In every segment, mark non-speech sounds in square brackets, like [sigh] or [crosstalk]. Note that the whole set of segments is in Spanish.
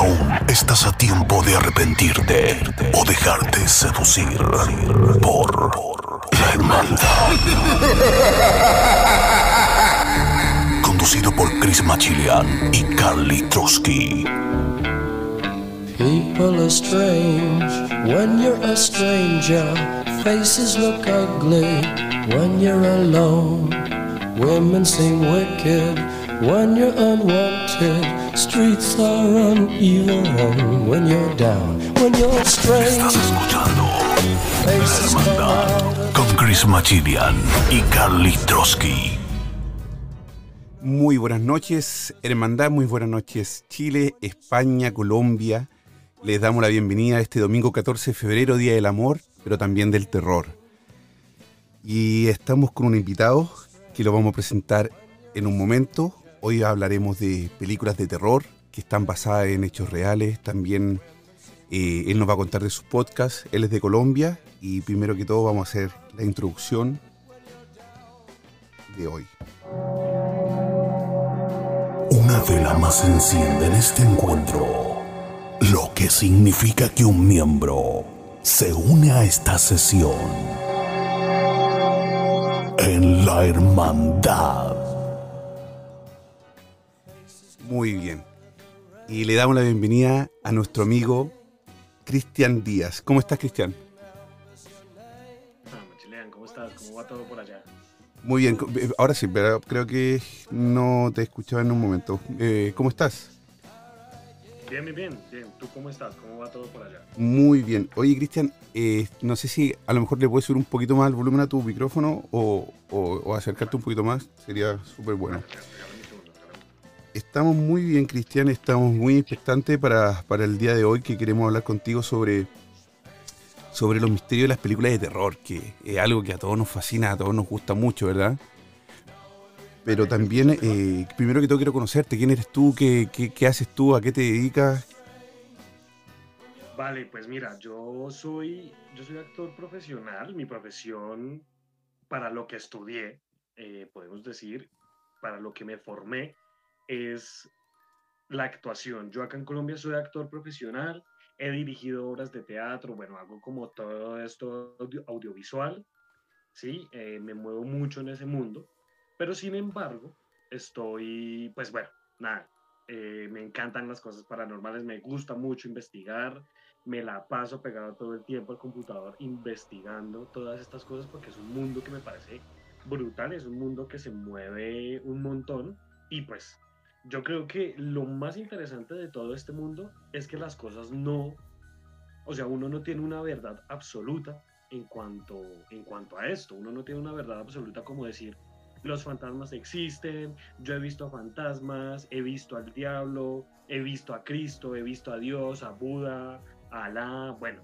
Aún estás a tiempo de arrepentirte o dejarte seducir por la hermandad. Conducido por Chris Machilian y Carly Trotsky. People are strange when you're a stranger. Faces look ugly when you're alone. Women seem wicked when you're unwanted. Streets are uneven when you're down. When you're strange, Estás escuchando La Hermandad con Chris y Carly Trotsky. Muy buenas noches, Hermandad, muy buenas noches, Chile, España, Colombia. Les damos la bienvenida a este domingo 14 de febrero, Día del Amor, pero también del Terror. Y estamos con un invitado que lo vamos a presentar en un momento. Hoy hablaremos de películas de terror que están basadas en hechos reales. También eh, él nos va a contar de sus podcasts. Él es de Colombia y primero que todo vamos a hacer la introducción de hoy. Una vela más se enciende en este encuentro, lo que significa que un miembro se une a esta sesión en la hermandad. Muy bien. Y le damos la bienvenida a nuestro amigo Cristian Díaz. ¿Cómo estás, Cristian? Ah, Chilean, ¿cómo estás? ¿Cómo va todo por allá? Muy bien. Eh, Ahora sí, pero creo que no te escuchaba en un momento. Eh, ¿Cómo estás? Bien, bien, bien, bien. ¿Tú cómo estás? ¿Cómo va todo por allá? Muy bien. Oye, Cristian, eh, no sé si a lo mejor le puedes subir un poquito más el volumen a tu micrófono o, o- o acercarte un poquito más. Sería súper bueno. Estamos muy bien, Cristian. Estamos muy expectantes para, para el día de hoy que queremos hablar contigo sobre, sobre los misterios de las películas de terror, que es algo que a todos nos fascina, a todos nos gusta mucho, ¿verdad? Pero también, eh, primero que todo quiero conocerte. ¿Quién eres tú? ¿Qué, qué, haces tú? ¿A qué te dedicas? Vale, pues mira, yo soy, yo soy actor profesional. Mi profesión, para lo que estudié, eh, podemos decir, para lo que me formé, es la actuación. Yo acá en Colombia soy actor profesional, he dirigido obras de teatro, bueno, hago como todo esto audio- audiovisual, ¿sí? Eh, me muevo mucho en ese mundo, pero sin embargo, estoy, pues bueno, nada, eh, me encantan las cosas paranormales, me gusta mucho investigar, me la paso pegado todo el tiempo al computador investigando todas estas cosas porque es un mundo que me parece brutal, es un mundo que se mueve un montón y pues yo creo que lo más interesante de todo este mundo es que las cosas no, o sea, uno no tiene una verdad absoluta en cuanto, en cuanto a esto, uno no tiene una verdad absoluta como decir, los fantasmas existen, yo he visto fantasmas, he visto al diablo, he visto a Cristo, he visto a Dios, a Buda, a Alá, bueno.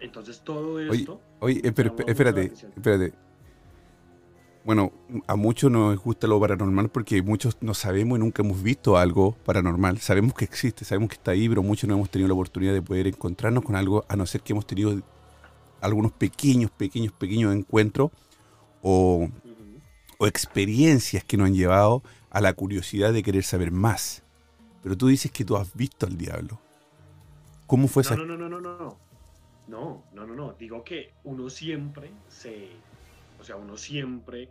Entonces todo Oye, esto... Oye, eh, la espérate, espérate. Bueno, a muchos nos gusta lo paranormal porque muchos no sabemos y nunca hemos visto algo paranormal. Sabemos que existe, sabemos que está ahí, pero muchos no hemos tenido la oportunidad de poder encontrarnos con algo, a no ser que hemos tenido algunos pequeños, pequeños, pequeños encuentros o, experiencias que nos han llevado a la curiosidad de querer saber más. Pero tú dices que tú has visto al diablo. ¿Cómo fue esa? No, no, no, no, no, no. No, no, no, no. Digo que uno siempre se. O sea, uno siempre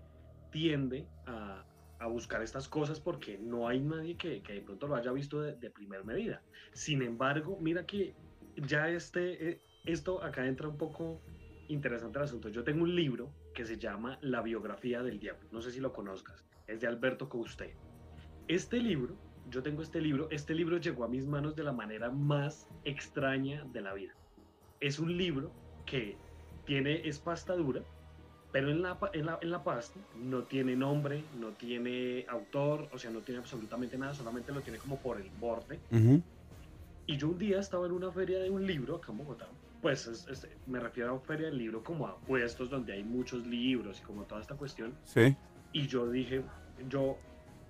tiende a, a buscar estas cosas porque no hay nadie que, que de pronto lo haya visto de, de primer medida. Sin embargo, mira que ya este, eh, esto acá entra un poco interesante el asunto. Yo tengo un libro que se llama La biografía del diablo. No sé si lo conozcas. Es de Alberto Coustet. Este libro, yo tengo este libro, este libro llegó a mis manos de la manera más extraña de la vida. Es un libro que tiene, es pasta dura, pero en la, en, la, en la pasta no tiene nombre, no tiene autor, o sea, no tiene absolutamente nada, solamente lo tiene como por el borde. Ujú. Y yo un día estaba en una feria de un libro acá en Bogotá. Pues me refiero a una feria del libro como a puestos donde hay muchos libros y como toda esta cuestión. Sí. Y yo dije, yo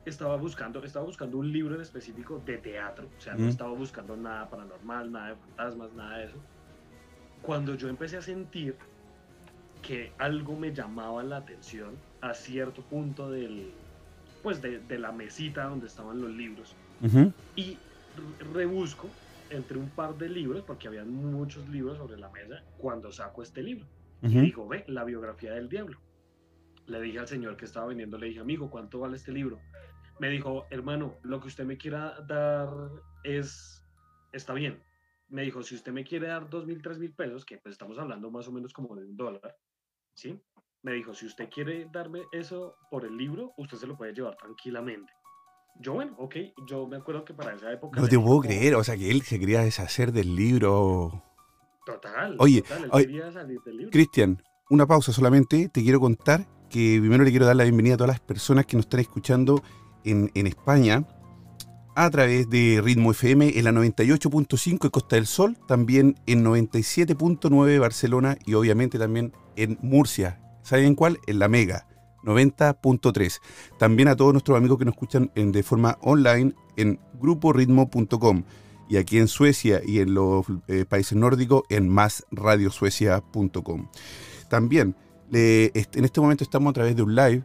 estaba buscando, estaba buscando un libro en específico de teatro. O sea, no estaba buscando nada paranormal, nada de fantasmas, nada de eso. Cuando yo empecé a sentir que algo me llamaba la atención a cierto punto del, pues de, de la mesita donde estaban los libros. Y rebusco entre un par de libros, porque había muchos libros sobre la mesa, cuando saco este libro. Y digo, ve, la biografía del diablo. Le dije al señor que estaba vendiendo, le dije, amigo, ¿cuánto vale este libro? Me dijo, hermano, lo que usted me quiera dar es, está bien. Me dijo, si usted me quiere dar dos mil, tres mil pesos, que pues estamos hablando más o menos como de un dólar, ¿sí? Me dijo, si usted quiere darme eso por el libro, usted se lo puede llevar tranquilamente. Yo, bueno, ok, yo me acuerdo que para esa época... No te puedo creer, o sea, que él se quería deshacer del libro. Total. Oye, Cristian, una pausa solamente. Te quiero contar que primero le quiero dar la bienvenida a todas las personas que nos están escuchando en, en España a través de Ritmo FM en la 98.5 en Costa del Sol, también en 97.9 Barcelona y obviamente también en Murcia. ¿Saben cuál? En la Mega. 90.3. También a todos nuestros amigos que nos escuchan de forma online en gruporitmo.com y aquí en Suecia y en los eh, países nórdicos en másradiosuecia.com. También en este momento estamos a través de un live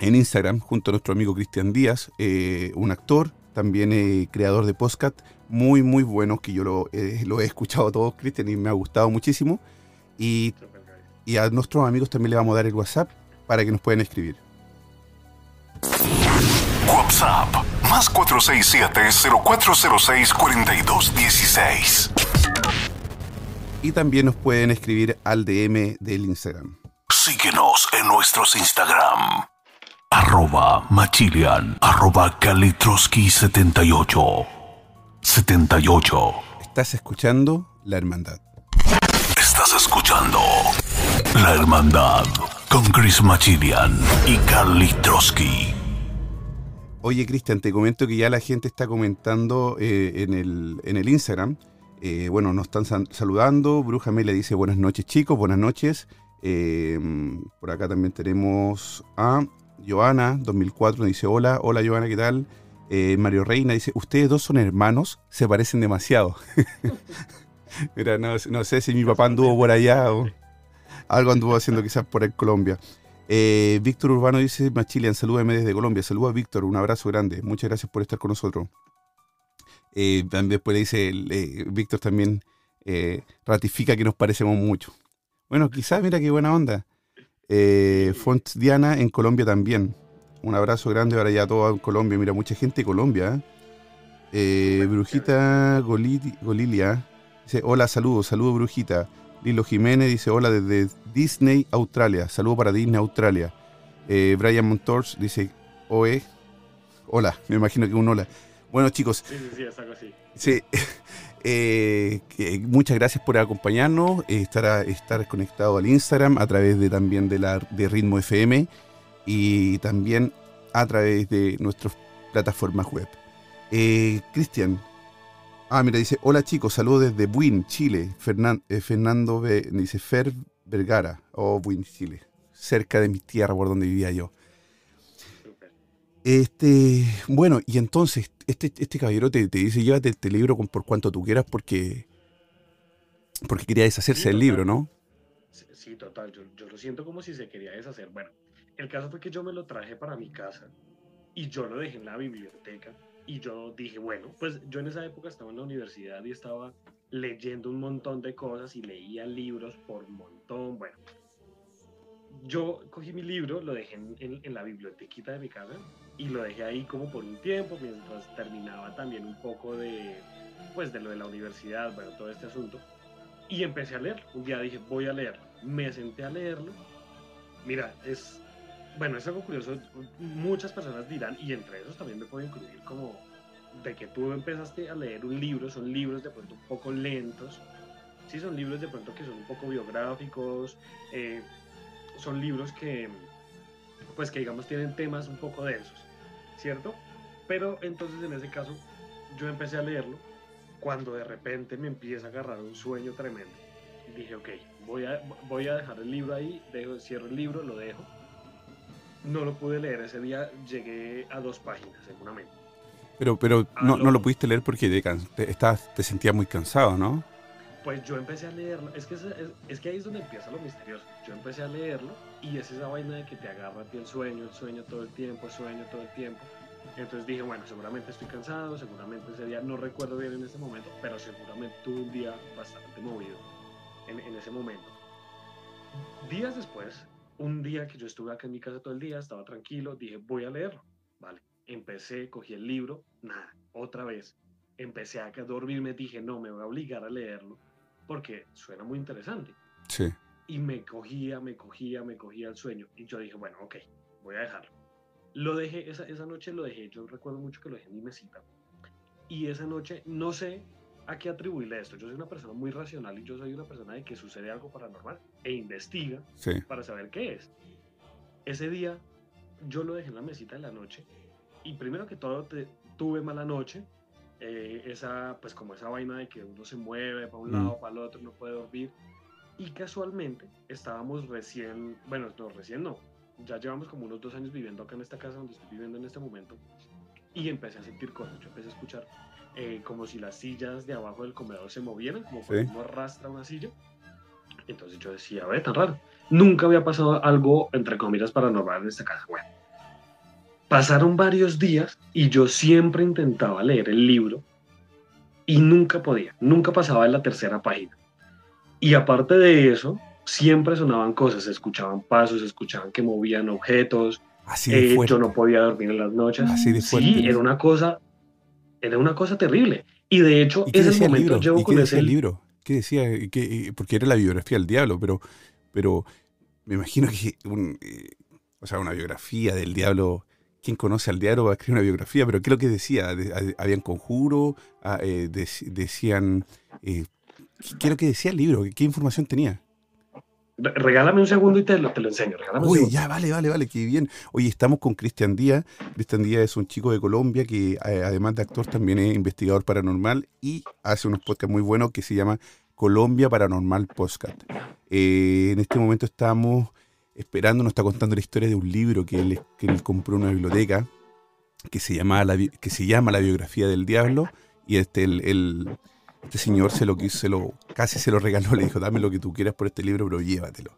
en Instagram junto a nuestro amigo Cristian Díaz, eh, un actor, también eh, creador de podcast, muy muy bueno, que yo lo, lo he escuchado todo, Cristian, y me ha gustado muchísimo. Y, y a nuestros amigos también le vamos a dar el WhatsApp para que nos puedan escribir. WhatsApp más 467-0406-4216. Y también nos pueden escribir al DM del Instagram. Síguenos en nuestros Instagram. Arroba Machilian, arroba Kalitroski78. 78. Estás escuchando La Hermandad. Estás escuchando La Hermandad con Chris Machilian y Carly Trotsky. Oye, Cristian, te comento que ya la gente está comentando eh, en, el, en el Instagram. Eh, bueno, nos están saludando. Bruja le dice buenas noches, chicos, buenas noches. Eh, por acá también tenemos a Joana, 2004, dice hola, hola Joana, ¿qué tal? Mario Reina dice, ustedes dos son hermanos, se parecen demasiado. [laughs] Mira, no, no, sé si mi papá anduvo por allá o algo anduvo haciendo quizás por Colombia. Eh, Víctor Urbano dice, Machilian, salúdeme desde Colombia. Saludos a Víctor, un abrazo grande. Muchas gracias por estar con nosotros. Eh, después le dice, eh, Víctor también ratifica que nos parecemos mucho. Bueno, quizás, mira qué buena onda. Font Diana en Colombia también. Un abrazo grande para allá todo en Colombia. Mira, mucha gente de Colombia. Brujita Golilia dice, hola, saludos, saludos Brujita. Lilo Jiménez dice hola desde Disney, Australia. Saludo para Disney, Australia. Eh, Brian Montors dice OE. Hola, me imagino que un hola. Bueno, chicos. Sí, sí, sí, es algo así. Sí. Eh, muchas gracias por acompañarnos, eh, estar, conectado al Instagram a través de también de, la, de Ritmo FM y también a través de nuestras plataformas web. Cristian, Ah, mira, dice, hola chicos, saludos desde Buin, Chile. Eh, Fernando dice Fer Vergara, oh, Buin, Chile, cerca de mi tierra por donde vivía yo. Este, bueno, y entonces, este, este caballero te, dice, llévate este libro por cuanto tú quieras porque, porque quería deshacerse del libro, ¿no? Sí, total, yo, yo lo siento como si se quería deshacer. Bueno, el caso fue que yo me lo traje para mi casa y yo lo dejé en la biblioteca y yo dije, bueno, pues yo en esa época estaba en la universidad y estaba leyendo un montón de cosas y leía libros por montón. Bueno, yo cogí mi libro, lo dejé en, la bibliotequita de mi casa y lo dejé ahí como por un tiempo mientras terminaba también un poco de, pues de lo de la universidad, bueno, todo este asunto. Y empecé a leer. Un día dije, voy a leerlo. Me senté a leerlo. Mira, es bueno, es algo curioso. Muchas personas dirán, y entre esos también me puedo incluir como de que tú empezaste a leer un libro, son libros de pronto un poco lentos, sí, son libros de pronto que son un poco biográficos, eh, son libros que, pues que digamos tienen temas un poco densos, ¿cierto? Pero entonces en ese caso yo empecé a leerlo. cuando de repente me empieza a agarrar un sueño tremendo. Dije, ok, voy a, voy a dejar el libro ahí, dejo, cierro el libro, lo dejo. No lo pude leer ese día, llegué a dos páginas, seguramente. Pero, pero no, no lo pudiste leer porque te, te, te sentías muy cansado, ¿no? Pues yo empecé a leerlo, es que, es, es, que ahí es donde empieza lo misterioso. Yo empecé a leerlo y es esa vaina de que te agarra a ti el sueño, el sueño todo el tiempo, el sueño todo el tiempo. Entonces dije, bueno, seguramente estoy cansado, seguramente ese día, no recuerdo bien en ese momento, pero seguramente tuve un día bastante movido en, en ese momento. Días después, un día que yo estuve acá en mi casa todo el día, estaba tranquilo, dije, voy a leerlo. Vale, empecé, cogí el libro, nada, otra vez. Empecé a dormirme, dije, no, me voy a obligar a leerlo porque suena muy interesante. Sí. Y me cogía, me cogía, me cogía el sueño. Y yo dije, bueno, ok, voy a dejarlo. Lo dejé, esa, esa noche lo dejé, yo recuerdo mucho que lo dejé en mi mesita. Y esa noche, no sé a qué atribuirle esto. Yo soy una persona muy racional y yo soy una persona de que sucede algo paranormal e investiga para saber qué es. Ese día yo lo dejé en la mesita de la noche y primero que todo tuve mala noche, eh, esa pues como esa vaina de que uno se mueve para un mm. lado, para el otro, no puede dormir. Y casualmente estábamos recién, bueno, no, recién no, ya llevamos como unos dos años viviendo acá en esta casa donde estoy viviendo en este momento y empecé a sentir cosas, yo empecé a escuchar eh, como si las sillas de abajo del comedor se movieran, como cuando uno arrastra una silla. Entonces yo decía, ve, tan raro. Nunca había pasado algo, entre comillas, paranormal en esta casa. Bueno, pasaron varios días y yo siempre intentaba leer el libro y nunca podía, nunca pasaba de la tercera página. Y aparte de eso, siempre sonaban cosas, se escuchaban pasos, se escuchaban que movían objetos. Así eh, yo no podía dormir en las noches. Así de fuerte. Sí, era una cosa, era una cosa terrible. Y de hecho, ese es el momento llevo ¿Y con ese libro. ¿Qué decía? porque era la biografía del diablo, pero, pero me imagino que eh, o sea, una biografía del diablo. ¿Quién conoce al diablo va a escribir una biografía? Pero ¿qué es lo que decía? ¿Habían conjuro? Ah, eh, decían... ¿Qué es lo que decía el libro? ¿Qué información tenía? Regálame un segundo y te lo, te lo enseño. Uy, ya, vale, vale, vale, qué bien. Oye, estamos con Cristian Díaz. Cristian Díaz es un chico de Colombia que eh, además de actor también es investigador paranormal y hace unos podcasts muy buenos que se llama Colombia Paranormal Podcast. Eh, en este momento estamos esperando, nos está contando la historia de un libro que él, que compró en una biblioteca que se, llama la, que se llama La biografía del diablo y este, el, este señor se lo se lo, casi se lo regaló, le dijo, dame lo que tú quieras por este libro, pero llévatelo.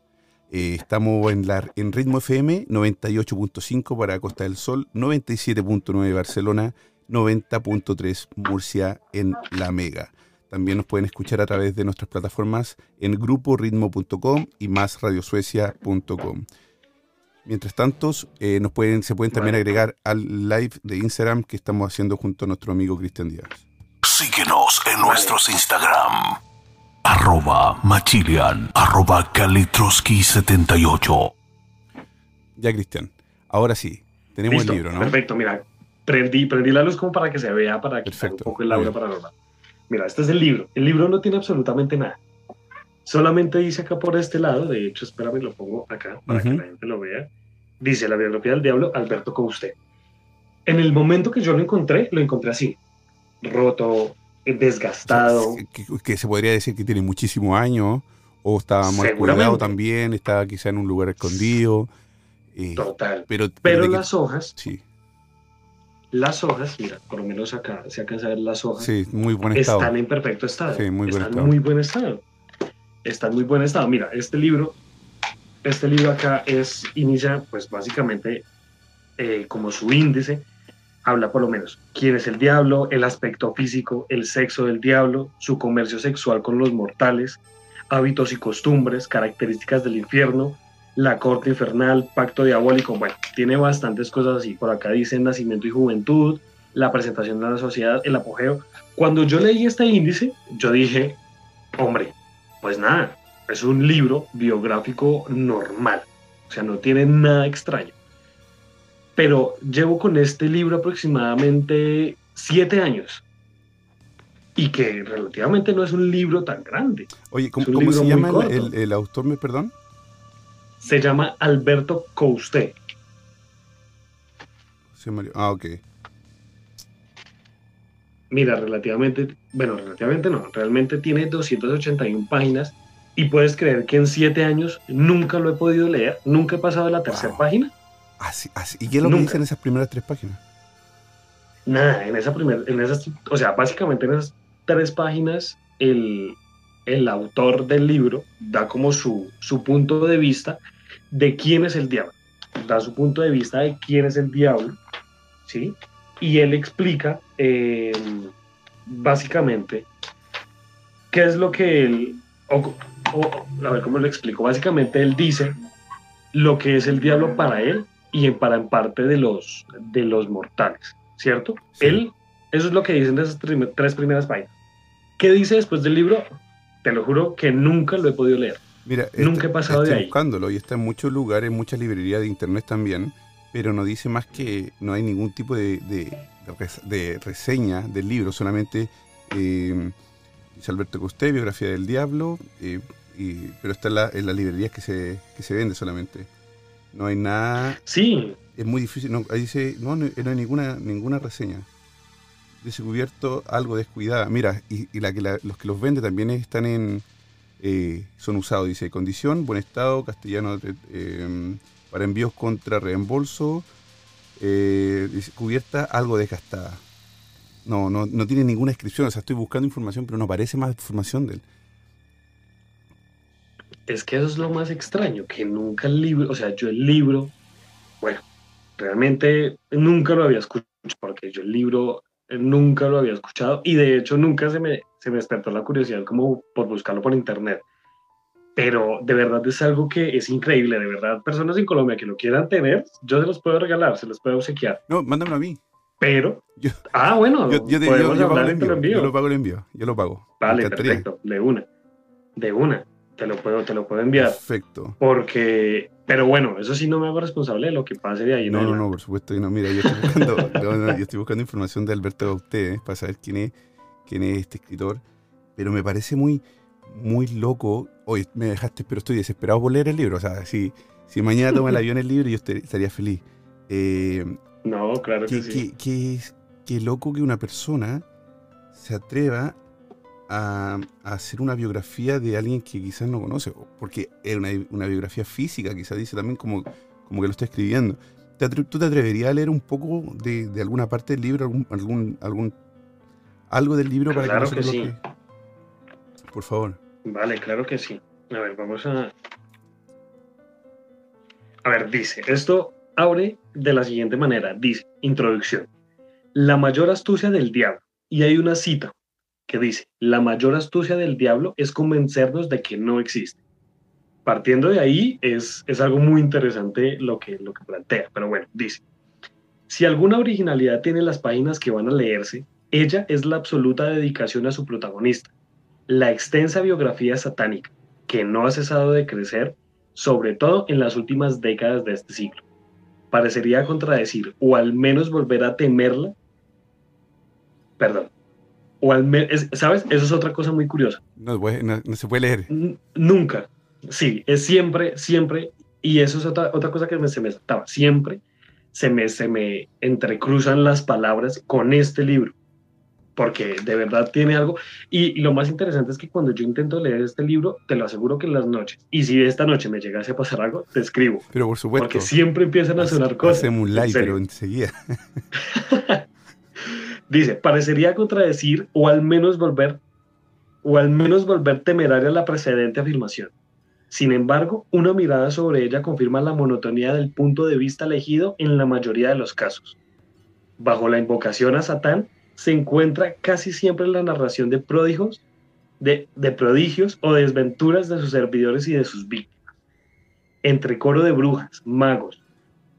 Eh, estamos en, la, en Ritmo FM 98.5 para Costa del Sol, 97.9 Barcelona, 90.3 Murcia en La Mega. También nos pueden escuchar a través de nuestras plataformas en gruporitmo.com y másradiosuecia.com. Mientras tanto, eh, nos pueden, se pueden también agregar al live de Instagram que estamos haciendo junto a nuestro amigo Cristian Díaz. Síguenos en nuestros Instagram. Arroba Machilian, arroba Kalitroski78. Ya, Cristian. Ahora sí, tenemos el libro, ¿no? Perfecto, mira. Prendí, prendí la luz como para que se vea, para que un poco el aura paranormal. Mira, este es el libro. El libro no tiene absolutamente nada. Solamente dice acá por este lado, de hecho, espérame, lo pongo acá para que la gente lo vea. Dice la biografía del diablo, Alberto Couste. En el momento que yo lo encontré, lo encontré así roto, desgastado. que, se podría decir que tiene muchísimos años, o estaba mal cuidado también, estaba quizá en un lugar escondido. Eh, Total. Pero, pero, las hojas. Sí. Las hojas, mira, por lo menos acá se alcanza a ver las hojas. Sí, muy buen estado. Están en perfecto estado. Sí, muy buen están estado. muy buen estado. Están muy buen estado. Mira, este libro, este libro acá es, inicia, pues básicamente, eh, como su índice, habla por lo menos quién es el diablo, el aspecto físico, el sexo del diablo, su comercio sexual con los mortales, hábitos y costumbres, características del infierno, la corte infernal, pacto diabólico, bueno, tiene bastantes cosas así. Por acá dice nacimiento y juventud, la presentación de la sociedad, el apogeo. Cuando yo leí este índice, yo dije, hombre, pues nada, es un libro biográfico normal, o sea, no tiene nada extraño pero llevo con este libro aproximadamente siete años y que relativamente no es un libro tan grande. Oye, ¿cómo, se llama el, autor, me perdón? Se llama Alberto Couste. Ah, ok. mira, relativamente, bueno, relativamente no, realmente tiene 281 páginas y puedes creer que en siete años nunca lo he podido leer, nunca he pasado de la tercera página. Así, así. ¿Y qué es lo que dice en esas primeras tres páginas? Nada, en esa primera, en esas, o sea, básicamente en esas tres páginas, el, el autor del libro da como su, su punto de vista de quién es el diablo. Da su punto de vista de quién es el diablo, ¿sí? Y él explica eh, básicamente qué es lo que él, o, a ver cómo lo explico, básicamente él dice lo que es el diablo para él y en, para en parte de los, de los mortales, ¿cierto? Él, eso es lo que dicen de esas tres primeras páginas. ¿Qué dice después del libro? Te lo juro que nunca lo he podido leer. Mira, nunca he pasado de ahí. buscándolo y está en muchos lugares, en muchas librerías de internet también, pero no dice más que no hay ningún tipo de, de, reseña del libro, solamente eh, Alberto Costé, biografía del diablo, eh, pero está en, la, en las librerías que se, que se vende solamente. No hay nada. Sí. Es muy difícil. No, ahí dice, no, no, hay ninguna, ninguna reseña. Dice cubierto algo descuidada. Mira, y, la que los que los venden también están en eh, son usados, dice, condición, buen estado, castellano eh, para envíos contra reembolso, eh, cubierta algo desgastada. No, no, no tiene ninguna inscripción, o sea, estoy buscando información, pero no aparece más información de él. Es que eso es lo más extraño, que nunca el libro, o sea, yo el libro, bueno, realmente nunca lo había escuchado, porque yo el libro nunca lo había escuchado y de hecho nunca se me, se me despertó la curiosidad como por buscarlo por internet. Pero de verdad es algo que es increíble, de verdad. Personas en Colombia que lo quieran tener, yo se los puedo regalar, se los puedo obsequiar. No, mándamelo a mí. Pero, ah, bueno, yo, yo, yo, yo pago el envío, Yo lo pago el envío, yo lo pago. Vale, perfecto, de una, de una, te lo puedo, te lo puedo enviar. Perfecto. Porque pero bueno, eso sí no me hago responsable de lo que pase de ahí. No, no, no, por supuesto que no. Mira, yo estoy buscando, [laughs] yo estoy buscando información de Alberto Gaute ¿eh? para saber quién es, quién es este escritor. Pero me parece muy, muy loco. Hoy me dejaste, pero estoy desesperado por leer el libro. O sea, si, si mañana toma el [laughs] avión el libro, yo estaría feliz. Eh, no, claro que, sí. Qué, qué loco que una persona se atreva a, hacer una biografía de alguien que quizás no conoce, porque es una, una biografía física, quizás dice también como, como que lo está escribiendo. ¿Tú te atreverías a leer un poco de, de alguna parte del libro, algún, algún, algún algo del libro para claro que, sí. Por favor. Vale, claro que sí. A ver, vamos a. A ver, dice, esto abre de la siguiente manera. Dice, introducción. La mayor astucia del diablo. Y hay una cita que dice, la mayor astucia del diablo es convencernos de que no existe. Partiendo de ahí es, es algo muy interesante lo que, lo que plantea, pero bueno, dice, si alguna originalidad tiene las páginas que van a leerse, ella es la absoluta dedicación a su protagonista, la extensa biografía satánica, que no ha cesado de crecer, sobre todo en las últimas décadas de este siglo. Parecería contradecir, o al menos volver a temerla, perdón, o al menos, ¿sabes? Eso es otra cosa muy curiosa. No, no, se puede leer. nunca. Sí, es siempre, siempre, y eso es otra, otra cosa que me, se me saltaba, siempre se me, se me entrecruzan las palabras con este libro, porque de verdad tiene algo, y, lo más interesante es que cuando yo intento leer este libro, te lo aseguro que en las noches, y si esta noche me llegase a pasar algo, te escribo. Pero por supuesto. Porque siempre empiezan a sonar cosas. Hacemos un like, pero enseguida. [laughs] Dice, parecería contradecir o al menos volver o al menos volver temeraria la precedente afirmación. Sin embargo, una mirada sobre ella confirma la monotonía del punto de vista elegido en la mayoría de los casos. Bajo la invocación a Satán se encuentra casi siempre la narración de prodigios, de, de prodigios o desventuras de sus servidores y de sus víctimas, entre coro de brujas, magos,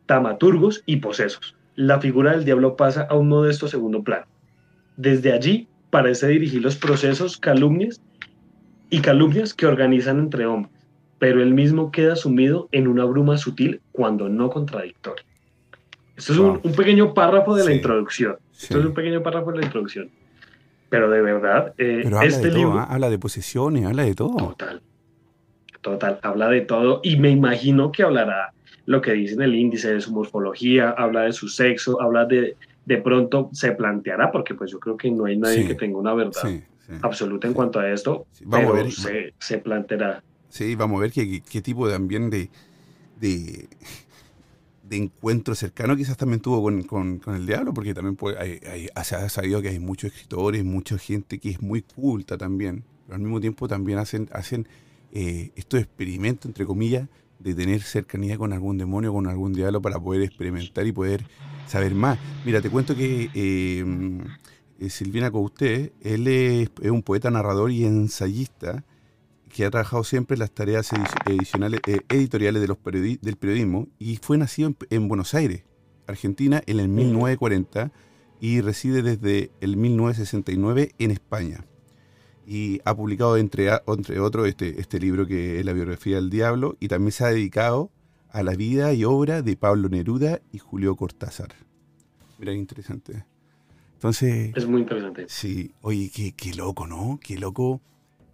tamaturgos y posesos la figura del diablo pasa a un modesto segundo plano. Desde allí parece dirigir los procesos, calumnias y calumnias que organizan entre hombres, pero él mismo queda sumido en una bruma sutil cuando no contradictoria. Esto es un, pequeño párrafo de la introducción. Esto es un pequeño párrafo de la introducción. Pero de verdad, eh, este libro... ¿ah? habla de posesiones, habla de todo. Total. Total, habla de todo y me imagino que hablará lo que dice en el índice de su morfología, habla de su sexo, habla de, de pronto se planteará, porque pues yo creo que no hay nadie que tenga una verdad absoluta en cuanto a esto, vamos pero a ver, se, se, planteará. Sí, vamos a ver qué, qué tipo también de, de, de, encuentro cercano quizás también tuvo con, con, con el diablo, porque también puede, hay, se ha sabido que hay muchos escritores, mucha gente que es muy culta también, pero al mismo tiempo también hacen, hacen eh, estos experimentos, entre comillas, de tener cercanía con algún demonio, con algún diablo para poder experimentar y poder saber más. Mira, te cuento que em, eh, Silvina Couté, él es, un poeta, narrador y ensayista que ha trabajado siempre en las tareas edicionales, eh, editoriales de los del periodismo y fue nacido en, Buenos Aires, Argentina, en el 1940 y reside desde el 1969 en España. Y ha publicado, entre, entre otros, este, este libro que es La biografía del diablo y también se ha dedicado a la vida y obra de Pablo Neruda y Julio Cortázar. Mira, interesante. Entonces... Es muy interesante. Sí, oye, qué, qué loco, ¿no? Qué loco.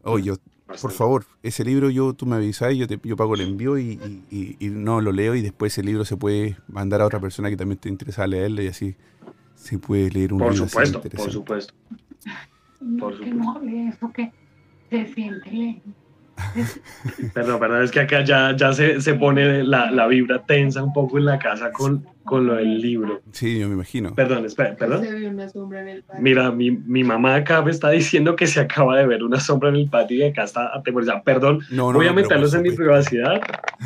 Oye, por favor, ese libro yo tú me avisas, yo, te, yo pago el envío y, no lo leo y después ese libro se puede mandar a otra persona que también te interesa leerlo y así se puede leer un por libro. Supuesto, por supuesto, por supuesto. No, eso que se siente Perdón, [laughs] perdón, es que acá ya, ya se, se pone la, la, vibra tensa un poco en la casa con, con lo del libro. Sí, yo me imagino. Perdón, espera, perdón. Mira, mi, mi, mamá acá me está diciendo que se acaba de ver una sombra en el patio y acá está atemorizada. Perdón, no, no, voy a meterlos en mi privacidad,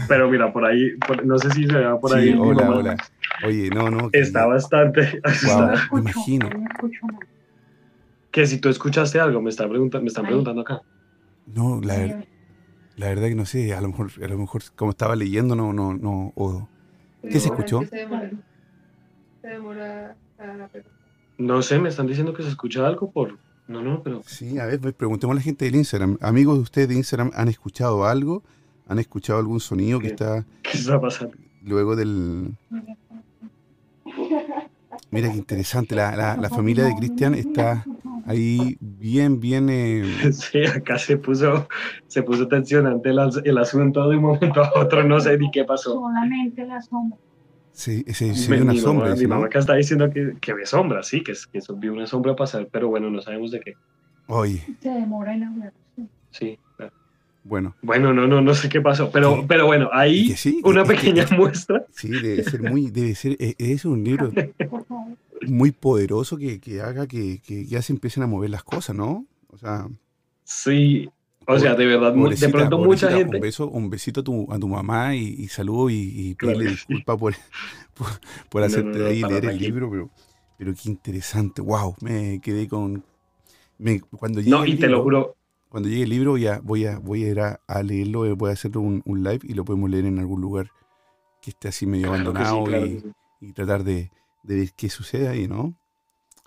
pero mira, por ahí, no sé si se vea por ahí. Hola, hola. Oye, no, no. Está bastante. me imagino. Que si tú escuchaste algo, me, está preguntando, me están preguntando acá. No, la verdad la verdad que no sé, a lo mejor, a lo mejor como estaba leyendo, no, no, no. ¿Qué se escuchó? Se demora, se demora No sé, me están diciendo que se escucha algo por. No, no, pero. Sí, a ver, pues, preguntemos a la gente del Instagram. Amigos de ustedes de Instagram, ¿han escuchado algo? ¿Han escuchado algún sonido que está. ¿Qué está pasando? Luego del. [laughs] Mira qué interesante, la, la, la familia de Cristian está ahí bien, bien... Eh... [laughs] Sí, acá se puso, se puso tensionante el, el, asunto de un momento a otro, no sé ni qué pasó. Solamente la sombra. Sí, se, se ve una mi sombra. Mamá, mi mamá acá está diciendo que, que ve sombra, sí, que, que vio una sombra pasar, pero bueno, no sabemos de qué. Oye. Se demora en hablar. Sí, claro. Bueno. Bueno, no, no, no sé qué pasó, pero, pero bueno, ahí sí, una pequeña muestra. Sí, debe ser muy, debe ser, e, es un libro muy poderoso que, que haga que, que, ya se empiecen a mover las cosas, ¿no? O sea. Sí, o sea, de verdad, de pronto mucha gente. Un, beso, un besito a tu, a tu mamá y, y saludo y, y pídele disculpas por, por, hacerte ahí leer el libro, pero, pero qué interesante, wow, me quedé con. Me, cuando no, y te lo juro. Cuando llegue el libro ya voy a, voy a ir a, leerlo, eh, voy a hacer un, un, live y lo podemos leer en algún lugar que esté así medio abandonado y, y tratar de, de ver qué sucede ahí, ¿no?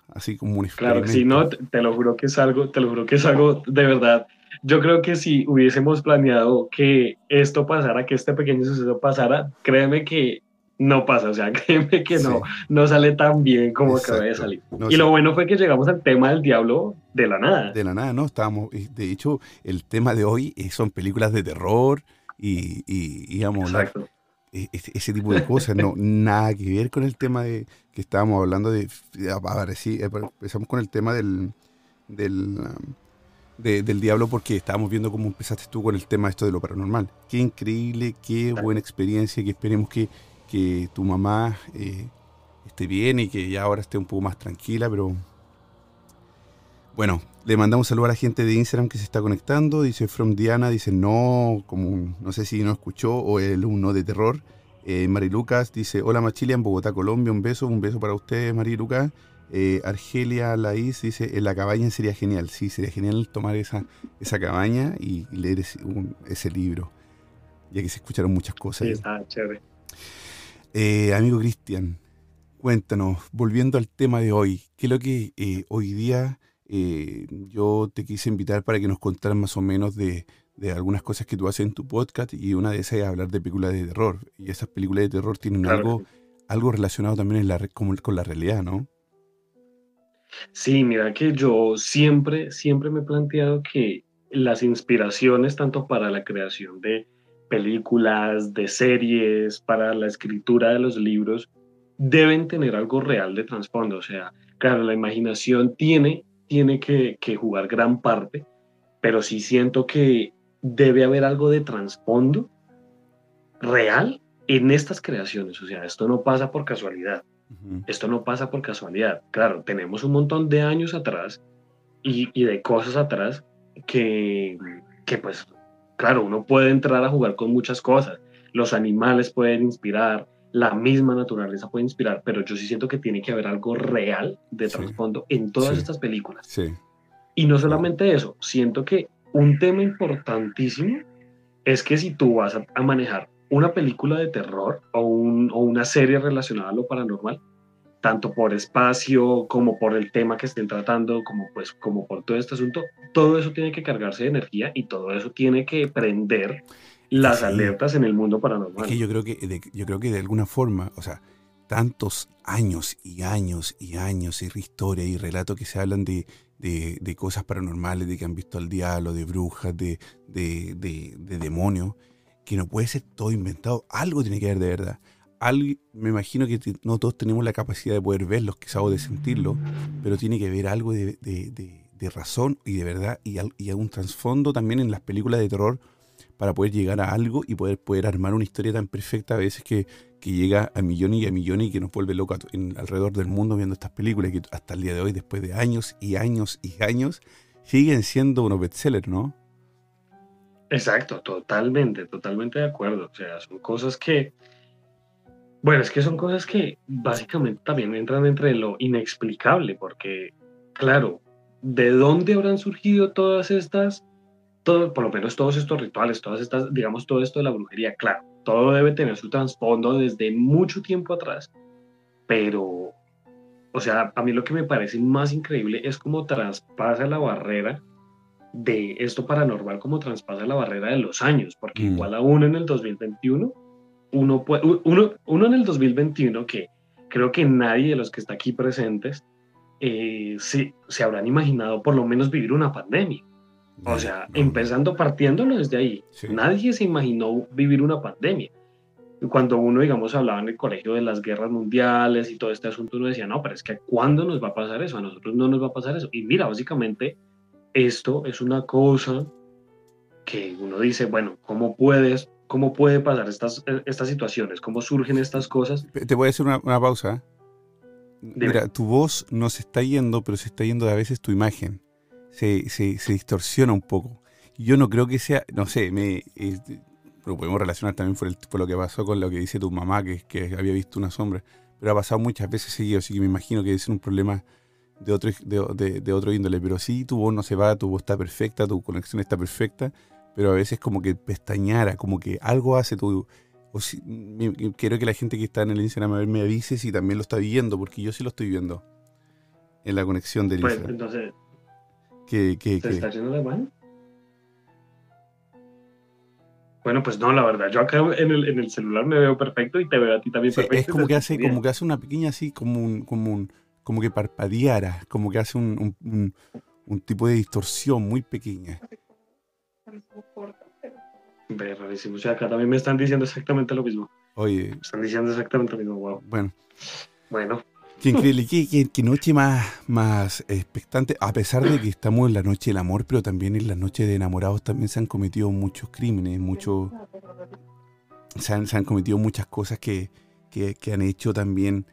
Así como un Claro, si no, te, lo juro que es algo, te lo juro que es algo de verdad. Yo creo que si hubiésemos planeado que esto pasara, que este pequeño suceso pasara, créeme que no pasa, o sea, [laughs] créeme que no, no sale tan bien como acaba de salir. y lo bueno fue que llegamos al tema del diablo de la nada. De la nada, ¿no? Estábamos, de hecho, el tema de hoy son películas de terror y, y digamos, Exacto. E-, ese, tipo de cosas, no, [laughs] nada que ver con el tema de que estábamos hablando de, sí, eh, empezamos con el tema del, del, del diablo porque estábamos viendo cómo empezaste tú con el tema esto de lo paranormal. Qué increíble, qué buena experiencia, que esperemos que, que tu mamá eh, esté bien y que ya ahora esté un poco más tranquila, pero bueno, le mandamos saludo a la gente de Instagram que se está conectando. Dice From Diana, dice no, como no sé si no escuchó o el uno de terror. Eh, Mari Lucas dice, hola Machilia en Bogotá, Colombia, un beso, un beso para ustedes, Mari Lucas. Eh, Argelia Laís dice, en la cabaña sería genial, sí, sería genial tomar esa, esa cabaña y, leer ese, libro, ya que se escucharon muchas cosas. Está chévere. Eh, amigo Cristian, cuéntanos, volviendo al tema de hoy, ¿qué es lo que eh, hoy día eh, yo te quise invitar para que nos contaras más o menos de, algunas cosas que tú haces en tu podcast y una de esas es hablar de películas de terror. Y esas películas de terror tienen algo, algo relacionado también en la, con, con la realidad, ¿no? Sí, mira que yo siempre, siempre me he planteado que las inspiraciones, tanto para la creación de películas, de series, para la escritura de los libros, deben tener algo real de trasfondo. O sea, claro, la imaginación tiene, tiene que, que jugar gran parte, pero sí siento que debe haber algo de trasfondo real en estas creaciones. O sea, esto no pasa por casualidad. Esto no pasa por casualidad. Claro, tenemos un montón de años atrás y, y de cosas atrás que, que, pues, claro, uno puede entrar a jugar con muchas cosas. Los animales pueden inspirar, la misma naturaleza puede inspirar, pero yo sí siento que tiene que haber algo real de trasfondo en todas estas películas. Sí. Y no solamente eso, siento que un tema importantísimo es que si tú vas a, manejar una película de terror o, un, o, una serie relacionada a lo paranormal, tanto por espacio como por el tema que estén tratando, como pues como por todo este asunto, todo eso tiene que cargarse de energía y todo eso tiene que prender las alertas en el mundo paranormal. Es que yo creo que de, yo creo que de alguna forma, o sea, tantos años y años y años y historia y relatos que se hablan de, de, cosas paranormales, de que han visto al diablo, de brujas, de, de, demonios, que no puede ser todo inventado. Algo tiene que haber de verdad. Algo, me imagino que no todos tenemos la capacidad de poder verlos, quizás o de sentirlo, pero tiene que haber algo de, razón y de verdad y, y algún trasfondo también en las películas de terror para poder llegar a algo y poder, poder armar una historia tan perfecta a veces que, que llega a millones y a millones y que nos vuelve locos alrededor del mundo viendo estas películas que hasta el día de hoy, después de años y años y años, siguen siendo unos bestsellers, ¿no? Exacto, totalmente, totalmente de acuerdo. O sea, son cosas que, bueno, es que son cosas que básicamente también entran entre lo inexplicable, porque, claro, ¿de dónde habrán surgido todas estas todo, por lo menos todos estos rituales, todas estas, digamos, todo esto de la brujería, claro, todo debe tener su trasfondo desde mucho tiempo atrás, pero, o sea, a mí lo que me parece más increíble es cómo traspasa la barrera de esto paranormal, como traspasa la barrera de los años, porque mm. igual aún en el 2021, uno, puede, uno, uno en el 2021 que creo que nadie de los que está aquí presentes eh, se, se habrán imaginado por lo menos vivir una pandemia. O sea, empezando partiéndolo desde ahí. Nadie se imaginó vivir una pandemia. Cuando uno, digamos, hablaba en el colegio de las guerras mundiales y todo este asunto, uno decía, no, pero es que ¿cuándo nos va a pasar eso? A nosotros no nos va a pasar eso. Y mira, básicamente, esto es una cosa que uno dice, bueno, ¿cómo puedes, cómo puede pasar estas, estas situaciones? ¿Cómo surgen estas cosas? Te voy a hacer una, pausa. Mira, tu voz no se está yendo, pero se está yendo a veces tu imagen se, se, distorsiona un poco. Yo no creo que sea, no sé, me, eh, lo podemos relacionar también por, el, por, lo que pasó con lo que dice tu mamá, que, que había visto una sombra, pero ha pasado muchas veces seguido, así que me imagino que ser un problema de otro, de, de, otro índole, pero sí, tu voz no se va, tu voz está perfecta, tu conexión está perfecta, pero a veces como que pestañara, como que algo hace tu... O si, quiero que la gente que está en el Instagram me avise si también lo está viendo, porque yo sí lo estoy viendo en la conexión del pues, Instagram. Entonces, ¿Qué, qué, ¿Te está yendo de mal? Bueno, pues no, la verdad, yo acá en el, en el, celular me veo perfecto y te veo a ti también perfecto. Es como que hace, como que hace una pequeña así, como un, como un, como que parpadeara, como que hace un, un, un tipo de distorsión muy pequeña. Ve, rarísimo. O sea, acá también me están diciendo exactamente lo mismo. Oye. Me están diciendo exactamente lo mismo, wow. Bueno. Bueno, Qué increíble, qué, noche más, más expectante, a pesar de que estamos en la noche del amor, pero también en la noche de enamorados también se han cometido muchos crímenes, muchos, se han, cometido muchas cosas que, han hecho también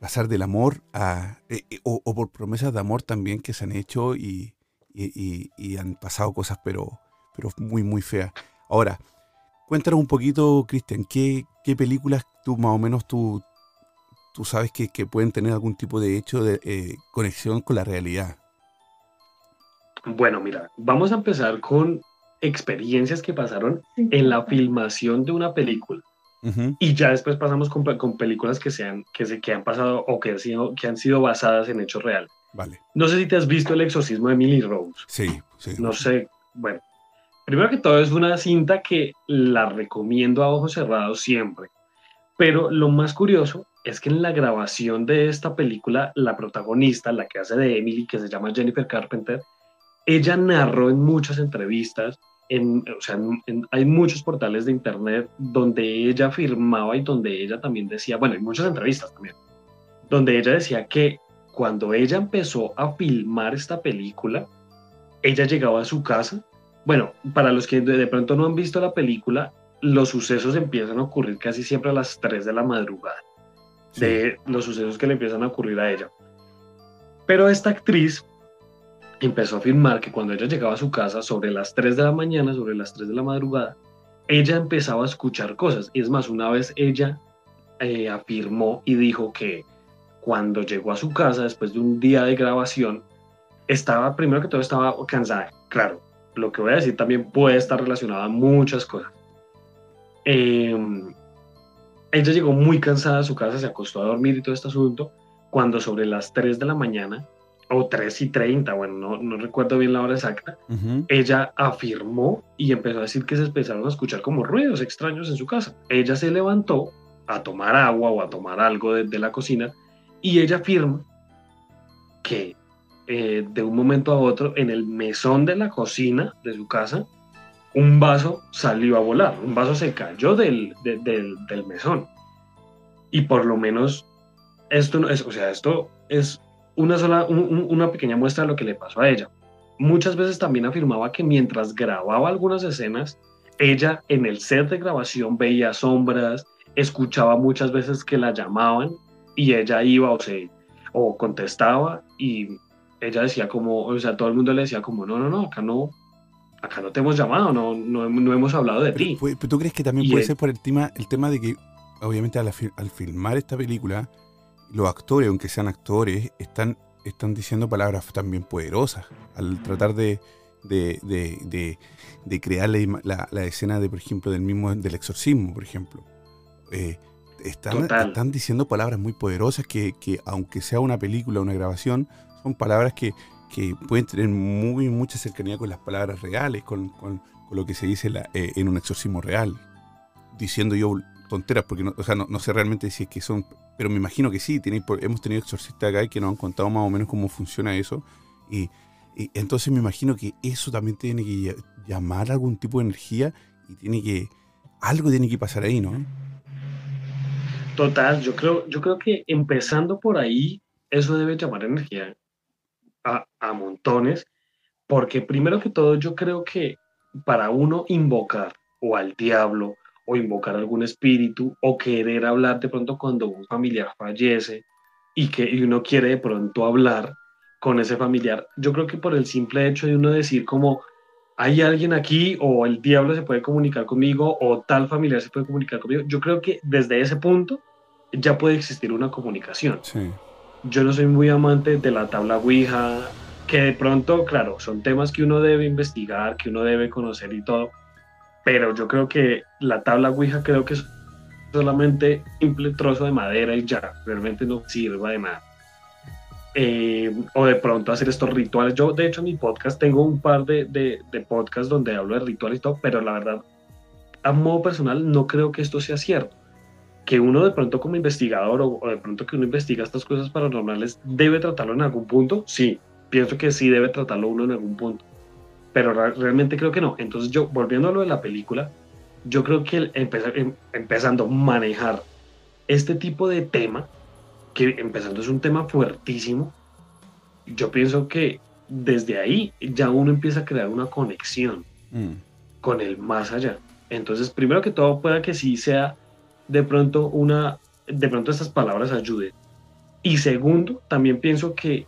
pasar del amor a, eh, eh, o, por promesas de amor también que se han hecho y, han pasado cosas pero, pero muy, muy feas. Ahora, cuéntanos un poquito, Cristian, ¿qué, ¿qué películas tú más o menos tú tú sabes que, pueden tener algún tipo de hecho de eh, conexión con la realidad. Bueno, mira, vamos a empezar con experiencias que pasaron en la filmación de una película. Y ya después pasamos con, películas que, sean, que, se, que han pasado o que han, sido, que han sido basadas en hechos reales. Vale. No sé si te has visto El exorcismo de Emily Rose. Sí, sí. No sé, bueno. Primero que todo es una cinta que la recomiendo a ojos cerrados siempre. Pero lo más curioso es que en la grabación de esta película, la protagonista, la que hace de Emily, que se llama Jennifer Carpenter, ella narró en muchas entrevistas en, o sea, hay muchos portales de internet donde ella afirmaba y donde ella también decía, bueno, hay muchas entrevistas también, donde ella decía que cuando ella empezó a filmar esta película, ella llegaba a su casa. Bueno, para los que de pronto no han visto la película, los sucesos empiezan a ocurrir casi siempre a las 3 de la madrugada, de los sucesos que le empiezan a ocurrir a ella. Pero esta actriz empezó a afirmar que cuando ella llegaba a su casa sobre las 3 de la mañana, sobre las 3 de la madrugada, ella empezaba a escuchar cosas. Y es más, una vez ella eh, afirmó y dijo que cuando llegó a su casa después de un día de grabación, estaba, primero que todo, estaba cansada. Claro, lo que voy a decir también puede estar relacionado a muchas cosas. Em, ella llegó muy cansada a su casa, se acostó a dormir y todo este asunto, cuando sobre las 3 de la mañana, o 3 y 30, bueno, no, no recuerdo bien la hora exacta, ella afirmó y empezó a decir que se empezaron a escuchar como ruidos extraños en su casa. Ella se levantó a tomar agua o a tomar algo desde la cocina y ella afirma que eh, de un momento a otro, en el mesón de la cocina de su casa, un vaso salió a volar, un vaso se cayó del, del, mesón. Y por lo menos, esto no es, o sea, esto es una sola, una pequeña muestra de lo que le pasó a ella. Muchas veces también afirmaba que mientras grababa algunas escenas, ella en el set de grabación veía sombras, escuchaba muchas veces que la llamaban y ella iba o se o contestaba y ella decía como, o sea, todo el mundo le decía como, no, no, no, acá no, acá no te hemos llamado, no, no, no hemos hablado de ti. ¿Tú crees que también puede ser por el tema, el tema de que, obviamente, al, al, filmar esta película, los actores, aunque sean actores, están, están diciendo palabras también poderosas al tratar de, de, de, de, crear la, la, escena de, por ejemplo, del mismo, del exorcismo, por ejemplo. Eh, están, diciendo palabras muy poderosas que, aunque sea una película, una grabación, son palabras que, pueden tener muy mucha cercanía con las palabras reales, con, lo que se dice eh, en un exorcismo real. Diciendo yo tonteras, porque no, o sea, no, sé realmente si es que son, pero me imagino que sí, hemos tenido exorcistas acá que nos han contado más o menos cómo funciona eso. Y, y entonces me imagino que eso también tiene que llamar algún tipo de energía y tiene que, algo tiene que pasar ahí, ¿no? Total, yo creo, yo creo que empezando por ahí, eso debe llamar energía a, a montones, porque primero que todo yo creo que para uno invocar o al diablo o invocar algún espíritu o querer hablar de pronto cuando un familiar fallece y que y uno quiere de pronto hablar con ese familiar, yo creo que por el simple hecho de uno decir como hay alguien aquí o el diablo se puede comunicar conmigo o tal familiar se puede comunicar conmigo. Yo creo que desde ese punto ya puede existir una comunicación. Yo no soy muy amante de la tabla Ouija, que de pronto, claro, son temas que uno debe investigar, que uno debe conocer y todo, pero yo creo que la tabla Ouija creo que es solamente un simple trozo de madera y ya, realmente no sirva de nada. Eh, o de pronto hacer estos rituales. Yo, de hecho, en mi podcast tengo un par de, de, de podcasts donde hablo de rituales y todo, pero la verdad, a modo personal, no creo que esto sea cierto. Que uno de pronto como investigador o, de pronto que uno investiga estas cosas paranormales debe tratarlo en algún punto, sí, pienso que sí debe tratarlo uno en algún punto, pero realmente creo que no. Entonces yo, volviendo a lo de la película, yo creo que empezar, em, empezando a manejar este tipo de tema, que empezando es un tema fuertísimo, yo pienso que desde ahí ya uno empieza a crear una conexión mm. con el más allá. Entonces, primero que todo, pueda que sí sea de pronto una, de pronto estas palabras ayuden. Y segundo, también pienso que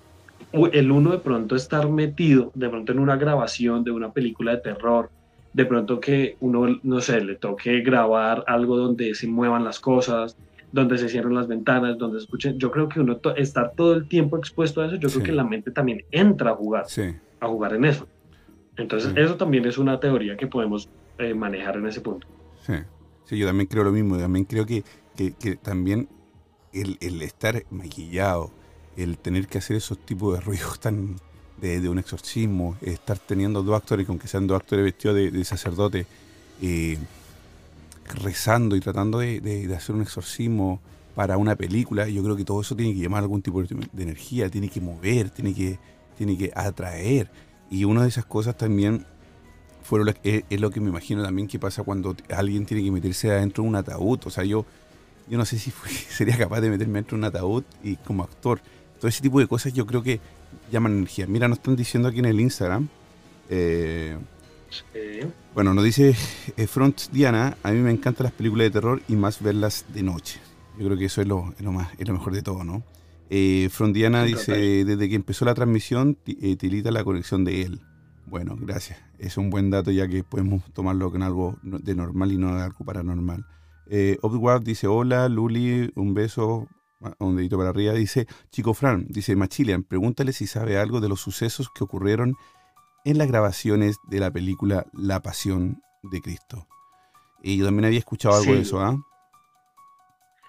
el uno de pronto estar metido, de pronto en una grabación de una película de terror, de pronto que uno, no sé, le toque grabar algo donde se muevan las cosas, donde se cierran las ventanas, donde se escuchen. Yo creo que uno está todo el tiempo expuesto a eso. Yo creo que la mente también entra a jugar, a jugar en eso. Entonces, eso también es una teoría que podemos eh, manejar en ese punto. Sí. sí, yo también creo lo mismo. También creo que, que, también el, el, estar maquillado, el tener que hacer esos tipos de ruidos tan de, de un exorcismo, estar teniendo dos actores, aunque sean dos actores vestidos de, de sacerdote, eh, rezando y tratando de, hacer un exorcismo para una película, yo creo que todo eso tiene que llamar algún tipo de, energía, tiene que mover, tiene que, tiene que atraer. Y una de esas cosas también fueron es, lo que me imagino también que pasa cuando alguien tiene que meterse adentro de un ataúd. O sea, yo, yo no sé si [laughs] sería capaz de meterme dentro de un ataúd y como actor. Todo ese tipo de cosas yo creo que llaman energía. Mira, nos están diciendo aquí en el Instagram. Eh, bueno, nos dice eh, Front Diana, a mí me encantan las películas de terror y más verlas de noche. Yo creo que eso es lo, más, es lo mejor de todo, ¿no? Eh, Front Diana dice, desde que empezó la transmisión, eh, tilita la conexión de él. Bueno, gracias. Es un buen dato ya que podemos tomarlo con algo de normal y no algo paranormal. Eh, dice, hola, Luli, un beso, un dedito para arriba. Dice, Chico Fran, dice, Machilian, pregúntale si sabe algo de los sucesos que ocurrieron en las grabaciones de la película La Pasión de Cristo. Y yo también había escuchado algo de eso, ¿ah?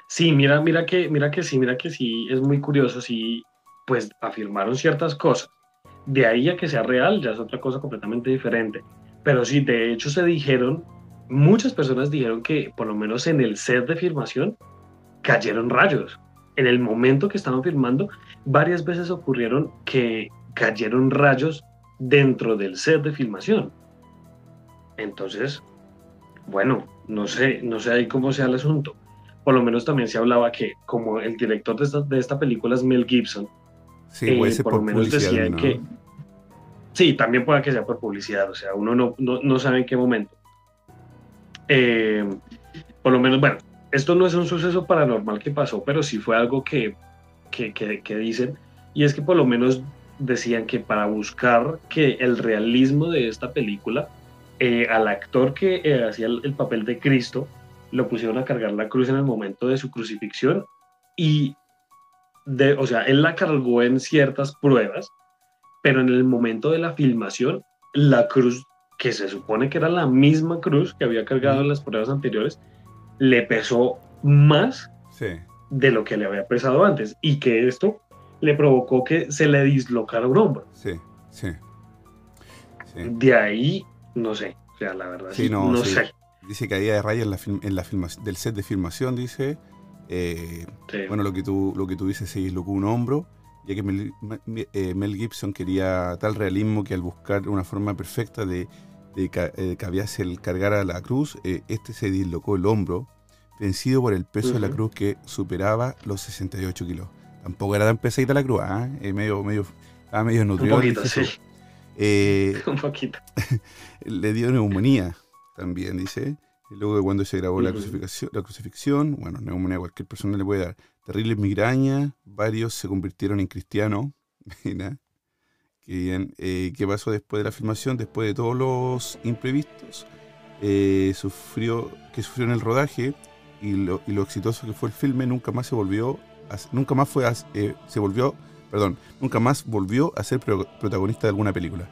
Sí, mira, mira que, mira que sí, mira que sí, es muy curioso, sí, pues afirmaron ciertas cosas de ahí a que sea real ya es otra cosa completamente diferente. Pero sí, de hecho se dijeron, muchas personas dijeron que por lo menos en el set de filmación cayeron rayos. En el momento que estaban filmando, varias veces ocurrieron que cayeron rayos dentro del set de filmación. Entonces, bueno, no sé, no sé ahí cómo sea el asunto. Por lo menos también se hablaba que como el director de esta, de esta película es Mel Gibson, Sí, ser por, lo menos decían que... Sí, también puede que sea por publicidad, o sea, uno no, no, sabe en qué momento. Eh, por lo menos, bueno, esto no es un suceso paranormal que pasó, pero sí fue algo que, que, que, dicen, y es que por lo menos decían que para buscar que el realismo de esta película, eh, al actor que eh, hacía el, el, papel de Cristo, lo pusieron a cargar la cruz en el momento de su crucifixión y o sea, él la cargó en ciertas pruebas, pero en el momento de la filmación, la cruz, que se supone que era la misma cruz que había cargado en las pruebas anteriores, le pesó más de lo que le había pesado antes y que esto le provocó que se le dislocara un hombro. Sí, sí. De ahí, no sé, o sea, la verdad, sí, no, sé. Dice que había de raya en la, en la del set de filmación, dice, eh, bueno, lo que, tú, lo que tú dices se dislocó un hombro, ya que eh, Mel, Gibson quería tal realismo que al buscar una forma perfecta de, de eh, que había el cargar a la cruz, este se dislocó el hombro, vencido por el peso de la cruz que superaba los 68 kilos. Tampoco era tan pesadita la cruz, ¿ah? medio, medio, estaba medio nutrido. [laughs] Un poquito, sí. un poquito. le dio neumonía también, dice. Luego de cuando se grabó la, crucifixión, la crucifixión, bueno, neumonía cualquier persona le puede dar. Terribles migrañas, varios se convirtieron en cristianos. [laughs] Mira, qué bien. Eh, ¿Qué pasó después de la filmación? Después de todos los imprevistos eh, sufrió, que sufrió en el rodaje y lo, y lo, exitoso que fue el filme, nunca más se volvió, a, nunca más fue, eh, se volvió, perdón, nunca más volvió a ser protagonista de alguna película.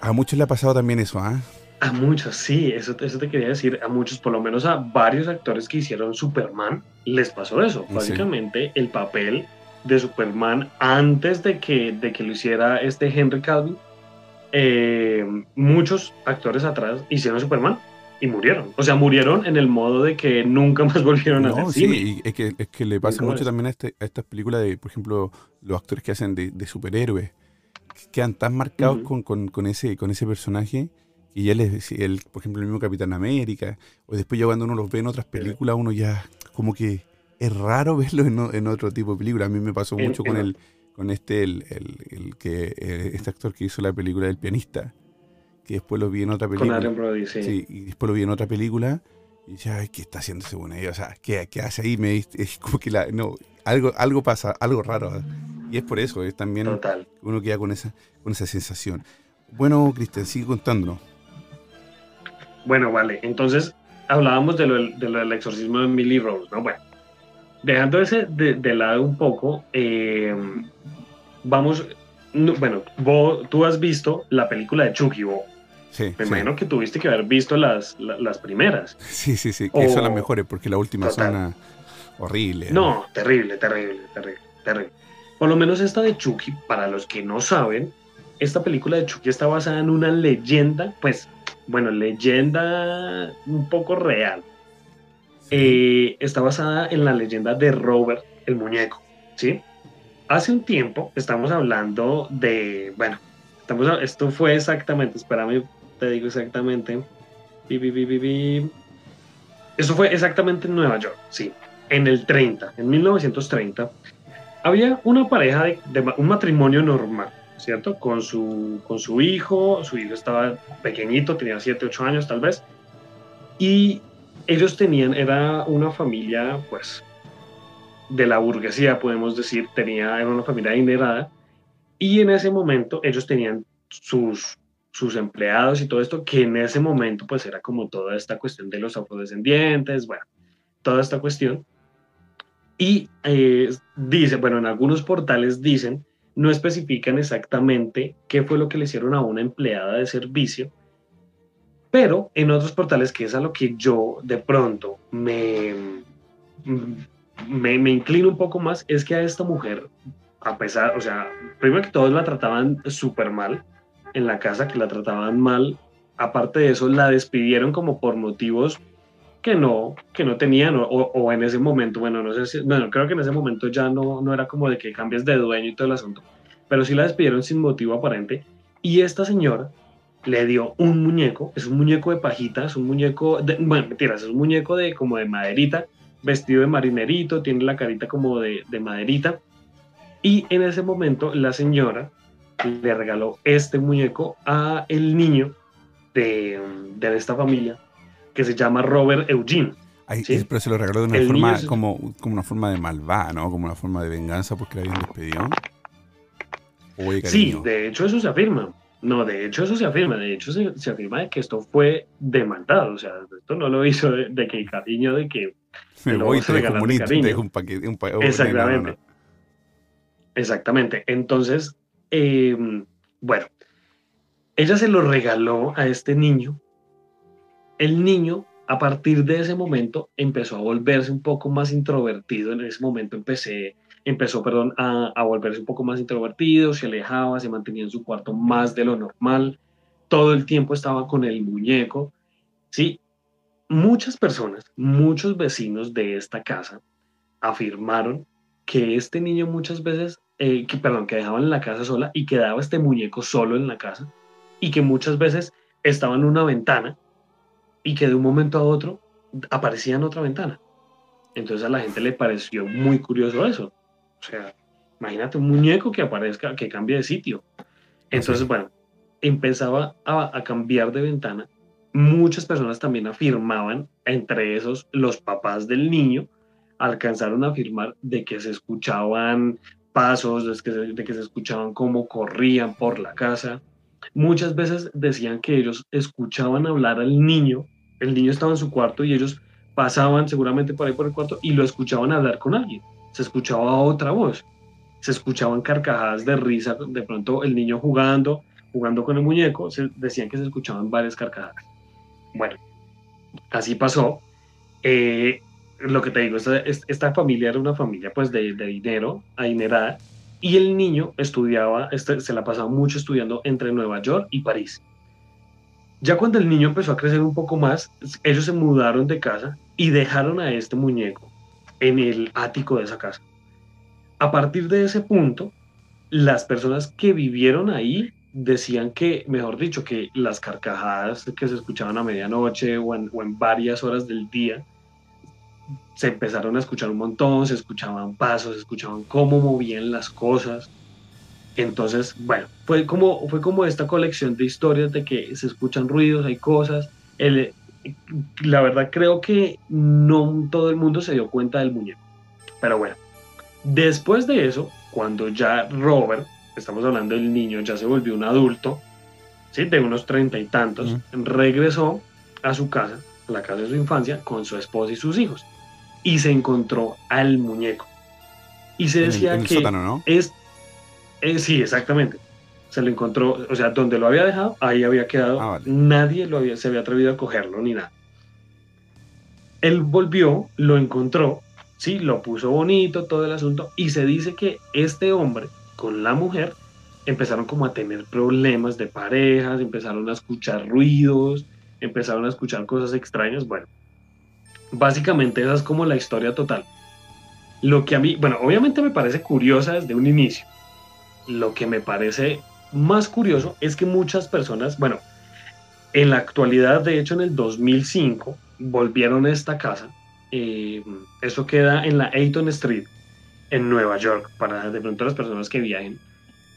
A muchos le ha pasado también eso, ¿ah? A muchos, sí, eso, eso te quería decir. A muchos, por lo menos a varios actores que hicieron Superman, les pasó eso. Básicamente, el papel de Superman antes de que, de que lo hiciera este Henry Cavill, eh, muchos actores atrás hicieron Superman y murieron. O sea, murieron en el modo de que nunca más [laughs] volvieron a hacer sí, es que, es que le pasa mucho también a, este, a estas películas de, por ejemplo, los actores que hacen de, de superhéroes, quedan tan marcados con, con, con, ese, con ese personaje y ya les el, por ejemplo, el mismo Capitán América, o después ya cuando uno los ve en otras películas, uno ya como que es raro [laughs] verlo en, otro tipo de película. A mí me pasó mucho con el con este el, el, que eh, este actor que hizo la película del pianista, que después lo vi en otra película. sí. y después lo vi en otra película y decía, ay, ¿qué está haciendo ese bueno? O sea, ¿qué, ¿qué, hace ahí? Me, es como que la, no, algo, algo pasa, algo raro. Y es por eso, es también uno queda con esa, con esa sensación. Bueno, Cristian, sigue contándonos. Bueno, vale, entonces hablábamos de lo, del exorcismo de Millie Rose, ¿no? Bueno, dejando ese de, lado un poco, eh, vamos, bueno, vos, tú has visto la película de Chucky, vos. Sí, Me imagino que tuviste que haber visto las, las, primeras. Sí, sí, sí, que son las mejores, porque la última son horrible. No, terrible, terrible, terrible, terrible. Por lo menos esta de Chucky, para los que no saben, esta película de Chucky está basada en una leyenda, pues bueno, leyenda un poco real. Eh, está basada en la leyenda de Robert el muñeco, ¿sí? Hace un tiempo estamos hablando de, bueno, Estamos esto fue exactamente, espérame, te digo exactamente. Eso fue exactamente en Nueva York, sí, en el 30, en 1930. Había una pareja de, un matrimonio normal, ¿cierto? Con su, con su hijo, su hijo estaba pequeñito, tenía 7, 8 años tal vez, y ellos tenían, era una familia, pues, de la burguesía, podemos decir, tenía, era una familia adinerada, y en ese momento ellos tenían sus, sus empleados y todo esto, que en ese momento pues era como toda esta cuestión de los afrodescendientes, bueno, toda esta cuestión. Y eh, dice, bueno, en algunos portales dicen, no especifican exactamente qué fue lo que le hicieron a una empleada de servicio, pero en otros portales, que es a lo que yo de pronto me, me, me inclino un poco más, es que a esta mujer a pesar, o sea, primero que todos la trataban súper mal en la casa, que la trataban mal. Aparte de eso, la despidieron como por motivos que no, que no tenían, o, en ese momento, bueno, no sé si, bueno, creo que en ese momento ya no, no era como de que cambies de dueño y todo el asunto, pero sí la despidieron sin motivo aparente. Y esta señora le dio un muñeco, es un muñeco de pajita, es un muñeco, de, bueno, mentiras, es un muñeco de como de maderita, vestido de marinerito, tiene la carita como de, de maderita, y en ese momento la señora le regaló este muñeco a el niño de, de esta familia que se llama Robert Eugene. Pero se lo regaló de una forma como, como una forma de malvada, ¿no? Como una forma de venganza porque la habían despedido. sí, de hecho eso se afirma. No, de hecho eso se afirma. De hecho se, afirma de que esto fue demandado. O sea, esto no lo hizo de, que cariño, de que... Me voy, te dejo un paquete. Un Exactamente. Exactamente. Entonces, em, bueno, ella se lo regaló a este niño. El niño, a partir de ese momento, empezó a volverse un poco más introvertido. En ese momento empecé, empezó, perdón, a, a volverse un poco más introvertido, se alejaba, se mantenía en su cuarto más de lo normal. Todo el tiempo estaba con el muñeco. Sí, muchas personas, muchos vecinos de esta casa afirmaron que este niño muchas veces eh, que, perdón, que dejaban en la casa sola y quedaba este muñeco solo en la casa y que muchas veces estaba en una ventana y que de un momento a otro aparecía en otra ventana. Entonces a la gente le pareció muy curioso eso. O sea, imagínate un muñeco que aparezca, que cambie de sitio. Entonces, bueno, empezaba a, a cambiar de ventana. Muchas personas también afirmaban, entre esos los papás del niño, alcanzaron a afirmar de que se escuchaban pasos, de que, se, escuchaban cómo corrían por la casa. Muchas veces decían que ellos escuchaban hablar al niño, el niño estaba en su cuarto y ellos pasaban seguramente por ahí por el cuarto y lo escuchaban hablar con alguien. Se escuchaba otra voz, se escuchaban carcajadas de risa, de pronto el niño jugando, jugando con el muñeco, se, decían que se escuchaban varias carcajadas. Bueno, así pasó. Eh, lo que te digo, esta, esta familia era una familia pues de, dinero, adinerada, y el niño estudiaba, este, se la pasaba mucho estudiando entre Nueva York y París. Ya cuando el niño empezó a crecer un poco más, ellos se mudaron de casa y dejaron a este muñeco en el ático de esa casa. A partir de ese punto, las personas que vivieron ahí decían que, mejor dicho, que las carcajadas que se escuchaban a medianoche o en varias horas del día se empezaron a escuchar un montón, se escuchaban pasos, se escuchaban cómo movían las cosas. Entonces, bueno, fue como, fue como esta colección de historias de que se escuchan ruidos, hay cosas. El, la verdad creo que no todo el mundo se dio cuenta del muñeco. Pero bueno, después de eso, cuando ya Robert, estamos hablando del niño, ya se volvió un adulto, ¿sí? de unos treinta y tantos, regresó a su casa, la casa de su infancia, con su esposa y sus hijos y se encontró al muñeco. Y se decía que ¿no? es, eh, sí, exactamente. Se lo encontró, o sea, donde lo había dejado, ahí había quedado. Ah, nadie lo había, se había atrevido a cogerlo ni nada. Él volvió, lo encontró, sí, lo puso bonito, todo el asunto, y se dice que este hombre con la mujer empezaron como a tener problemas de parejas, empezaron a escuchar ruidos, empezaron a escuchar cosas extrañas. Bueno, Básicamente esa es como la historia total. Lo que a mí, bueno, obviamente me parece curiosa desde un inicio. Lo que me parece más curioso es que muchas personas, bueno, en la actualidad, de hecho en el 2005, volvieron a esta casa. Eh, eso queda en la Ayton Street, en Nueva York, para de pronto las personas que viajen.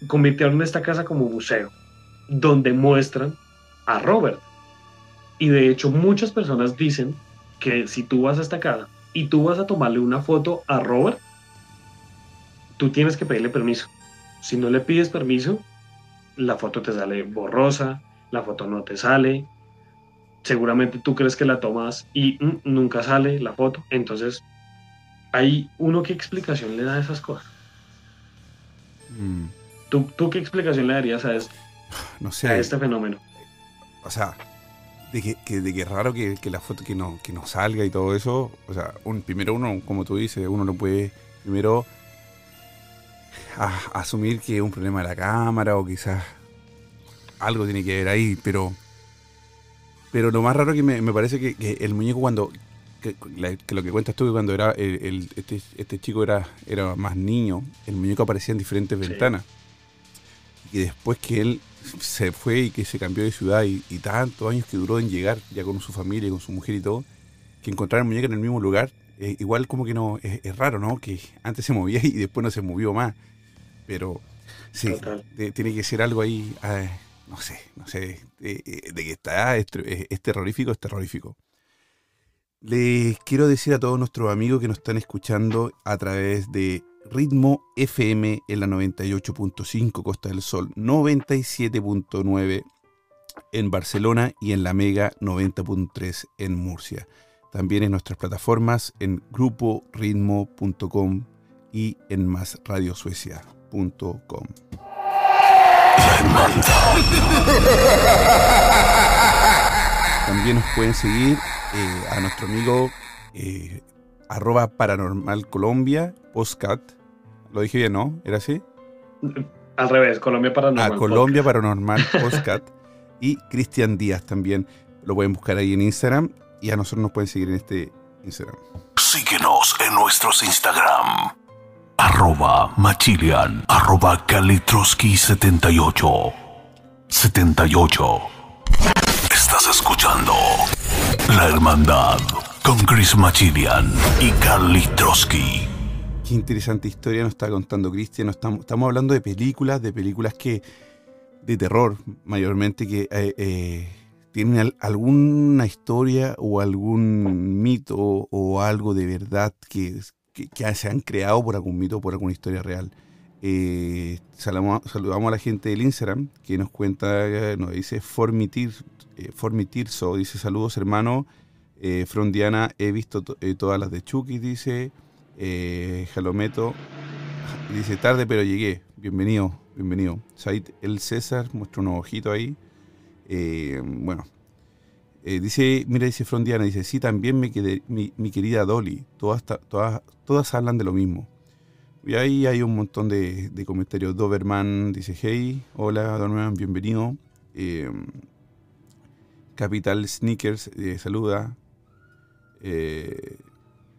Convirtieron esta casa como museo, donde muestran a Robert. Y de hecho muchas personas dicen que si tú vas a esta casa y tú vas a tomarle una foto a Robert, tú tienes que pedirle permiso. Si no le pides permiso, la foto te sale borrosa, la foto no te sale, seguramente tú crees que la tomas y mm, nunca sale la foto, entonces hay uno qué explicación le da a esas cosas. Mm, ¿Tú, tú qué explicación le darías a, no este fenómeno? O sea, de que, que- de que es raro que, que la foto que no, que no salga y todo eso. O sea, un, primero uno, como tú dices, uno no puede primero a- asumir que es un problema de la cámara o quizás algo tiene que ver ahí, pero pero lo más raro que me, me parece que, que el muñeco cuando que, lo que cuentas tú que cuando era el, el- este, este chico era, era más niño, el muñeco aparecía en diferentes Sí. ventanas. Y después que él se fue y que se cambió de ciudad y, y tantos años que duró en llegar ya con su familia, con su mujer y todo, que encontrar el muñeco en el mismo lugar, eh, igual como que no, es, es raro, ¿no? Que antes se movía [laughs] y después no se movió más. Pero sí, de- tiene que ser algo ahí, eh, no sé, no sé, eh, eh, de que está, es- es terrorífico, es terrorífico. Les quiero decir a todos nuestros amigos que nos están escuchando a través de Ritmo FM en la 98.5 Costa del Sol, 97.9 en Barcelona y en la Mega 90.3 en Murcia. También en nuestras plataformas en gruporitmo.com y en másradiosuecia.com. También nos pueden seguir eh, a nuestro amigo eh, arroba paranormal Colombia, postcat. Lo dije bien, ¿no? ¿Era así? Al revés, Colombia Paranormal. a Colombia Paranormal [laughs] Postcat y Cristian Díaz también. Lo pueden buscar ahí en Instagram y a nosotros nos pueden seguir en este Instagram. Síguenos en nuestros Instagram. Arroba Machilian. Arroba Kalitroski78. 78. Estás escuchando La Hermandad con Chris Machilian y Kalitroski. Qué interesante historia nos está contando Cristian. Estamos, estamos hablando de películas, de películas que de terror mayormente que eh, eh, tienen al- alguna historia o algún mito o algo de verdad que, que- se han creado por algún mito o por alguna historia real. Eh, saludamos, a la gente del Instagram que nos cuenta, nos dice Formitir, Formitirso, dice saludos hermano, Frondiana, he visto to- todas las de Chucky, dice, eh, Jalometo, dice tarde pero llegué, bienvenido, bienvenido. Said El César, muestra unos ojitos ahí. Eh, bueno, eh, dice, mira, dice Frondiana, dice, sí, también me quedé, mi, querida Dolly, todas, todas, todas hablan de lo mismo. Y ahí hay un montón de, comentarios. Doberman dice, hey, hola Doberman, bienvenido. Capital Sneakers saluda.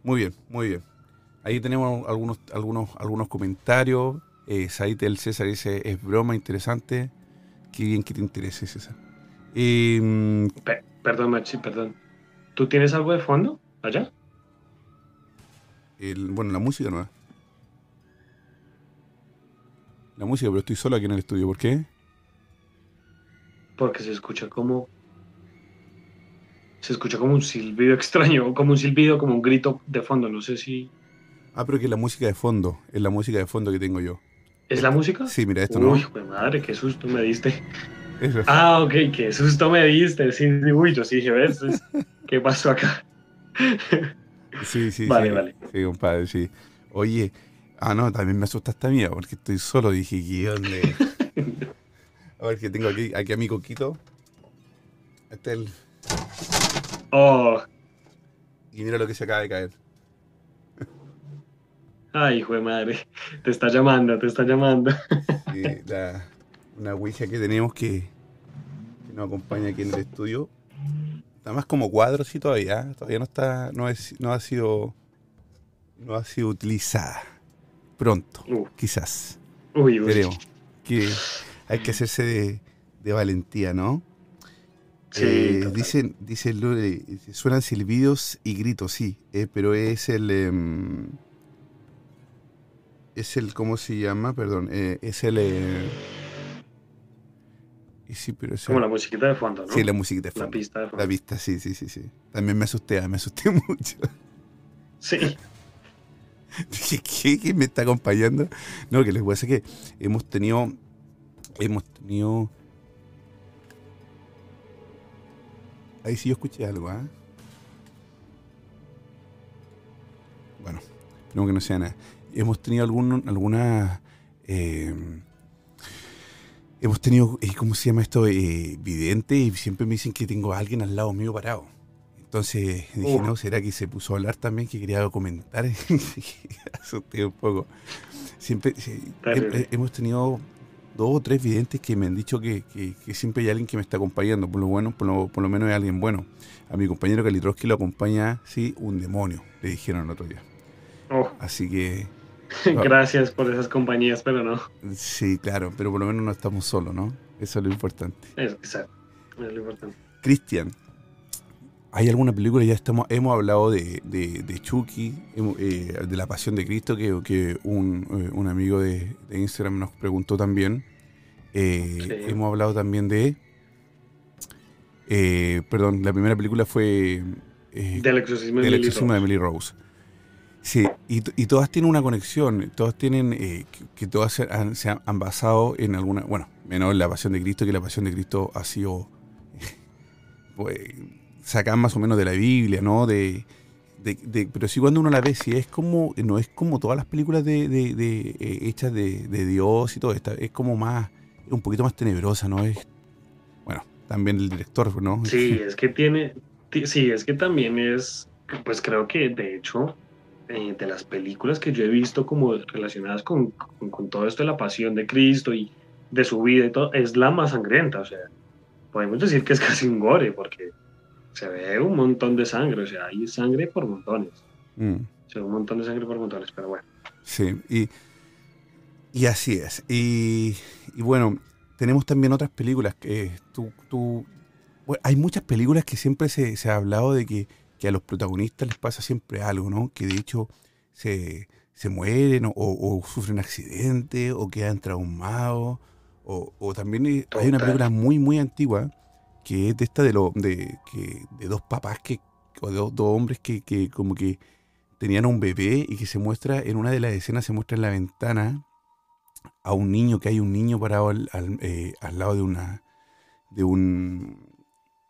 Muy bien, muy bien. Ahí tenemos algunos, algunos, algunos comentarios. Eh, Said el César dice, es broma interesante. Qué bien que te interese, César. Eh, Pe- perdón, Maxi, perdón. ¿Tú tienes algo de fondo allá? el- bueno, la música no. La música, pero estoy solo aquí en el estudio. ¿Por qué? Porque se escucha como. Se escucha como un silbido [laughs] extraño, como un silbido, como un grito de fondo. No sé si. Ah, pero que es la música de fondo. Es la música de fondo que tengo yo. ¿Es la música? Sí, mira, esto no. Uy, madre, qué susto me diste. Eso. Ah, ok, qué susto me diste. Sí, sí, uy, yo sí dije, ¿ves? Es- ¿Qué pasó acá? [laughs] Sí, sí, Vale, sí. vale. Sí, compadre, sí. Oye, ah, no, también me asustaste a mí, porque estoy solo. Dije, ¿qué onda? [laughs] A ver, que tengo aquí, aquí a mi coquito. Este es el. Oh, Y mira lo que se acaba de caer. Ay, hijo de madre. Te está llamando, te está llamando. Sí, la- una ouija que tenemos que, que nos acompaña aquí en el estudio. Está más como cuadro, sí, todavía. Todavía no está, no, es, no ha sido, no ha sido utilizada. Pronto, Uh, quizás. uy, uy. Veremos. Que hay que hacerse de, de valentía, ¿no? Sí, Eh, dicen, dice Lore, suenan silbidos y gritos, sí, eh, pero es el... em, es el, ¿cómo se llama? Perdón, eh, es el... eh, y sí, pero es Como el- la musiquita de fondo, ¿no? Sí, la musiquita de La fondo. pista de fondo. La vista, sí, sí, sí, sí. También me asusté, me asusté [laughs] mucho. Sí, [laughs] Dije, ¿qué? ¿Quién me está acompañando? No, que les voy a decir que hemos tenido. Hemos tenido. Ahí sí yo escuché algo, ¿ah? Bueno, esperemos que no sea nada. Hemos tenido algún, alguna. eh, hemos tenido, eh, ¿cómo se llama esto? Eh, vidente y siempre me dicen que tengo a alguien al lado mío parado. Entonces dije, Uf. no, ¿será que se puso a hablar también? Que quería comentar. [laughs] Asusté un poco. Siempre he- hemos tenido dos o tres videntes que me han dicho que, que- que siempre hay alguien que me está acompañando. Por lo bueno, por lo, por lo menos hay alguien bueno. A mi compañero Kalitrowski lo acompaña, sí, un demonio, le dijeron el otro día. Oh, Así que, [laughs] gracias por esas compañías, pero no. sí, claro, pero por lo menos no estamos solos, ¿no? Eso es lo importante. Exacto, es lo importante. Cristian, ¿hay alguna película? Ya estamos, hemos hablado de, de, de Chucky, eh, de la Pasión de Cristo, que, que un, eh, un amigo de, de Instagram nos preguntó también. Eh, Sí. Hemos hablado también de... perdón, la primera película fue... Del exorcismo de Emily exorcismo de. Emily Rose. Sí, y, y todas tienen una conexión, todas tienen, eh, que, todas se han, basado en alguna, bueno, menos la Pasión de Cristo, que la Pasión de Cristo ha sido [laughs] pues, sacada más o menos de la Biblia, ¿no? De, de- pero sí cuando uno la ve, sí es como, no es como todas las películas de, de- eh, hechas de, Dios y todo, esta es como más, un poquito más tenebrosa, ¿no? Es, bueno, también el director, ¿no? Sí, es que tiene, ti- sí, es que también es, pues creo que de hecho, eh, de las películas que yo he visto como relacionadas con, con, con todo esto de la pasión de Cristo y de su vida y todo, es la más sangrienta, o sea, podemos decir que es casi un gore, porque se ve un montón de sangre, o sea, hay sangre por montones, Mm. se ve un montón de sangre por montones, pero bueno. Sí, y, y así es. Y, y bueno, tenemos también otras películas que tú... tú bueno, hay muchas películas que siempre se, se ha hablado de que, que a los protagonistas les pasa siempre algo, ¿no? Que de hecho se, se mueren o, o sufren accidentes o quedan traumados. O, o también hay una película muy, muy antigua que es de esta de, lo, de, que, de dos papás que, o de dos, dos hombres que, que como que tenían a un bebé y que se muestra, en una de las escenas se muestra en la ventana a un niño, que hay un niño parado al, al, eh, al lado de una de un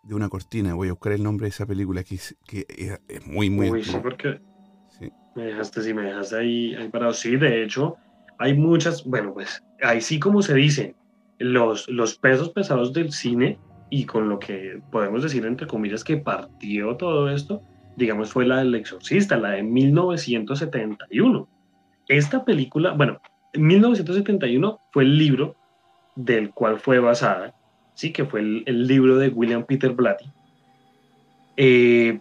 de una cortina. Voy a buscar el nombre de esa película que es, que es, es muy, muy Uy, sí, porque Sí. me dejaste, sí, me dejaste ahí, ahí parado. Sí, de hecho, hay muchas, bueno, pues ahí sí como se dice, los, los pesos pesados del cine y con lo que podemos decir entre comillas que partió todo esto, digamos, fue la del exorcista, la de 1971. Esta película, bueno, en 1971 fue el libro del cual fue basada, sí, que fue el, el libro de William Peter Blatty. Eh,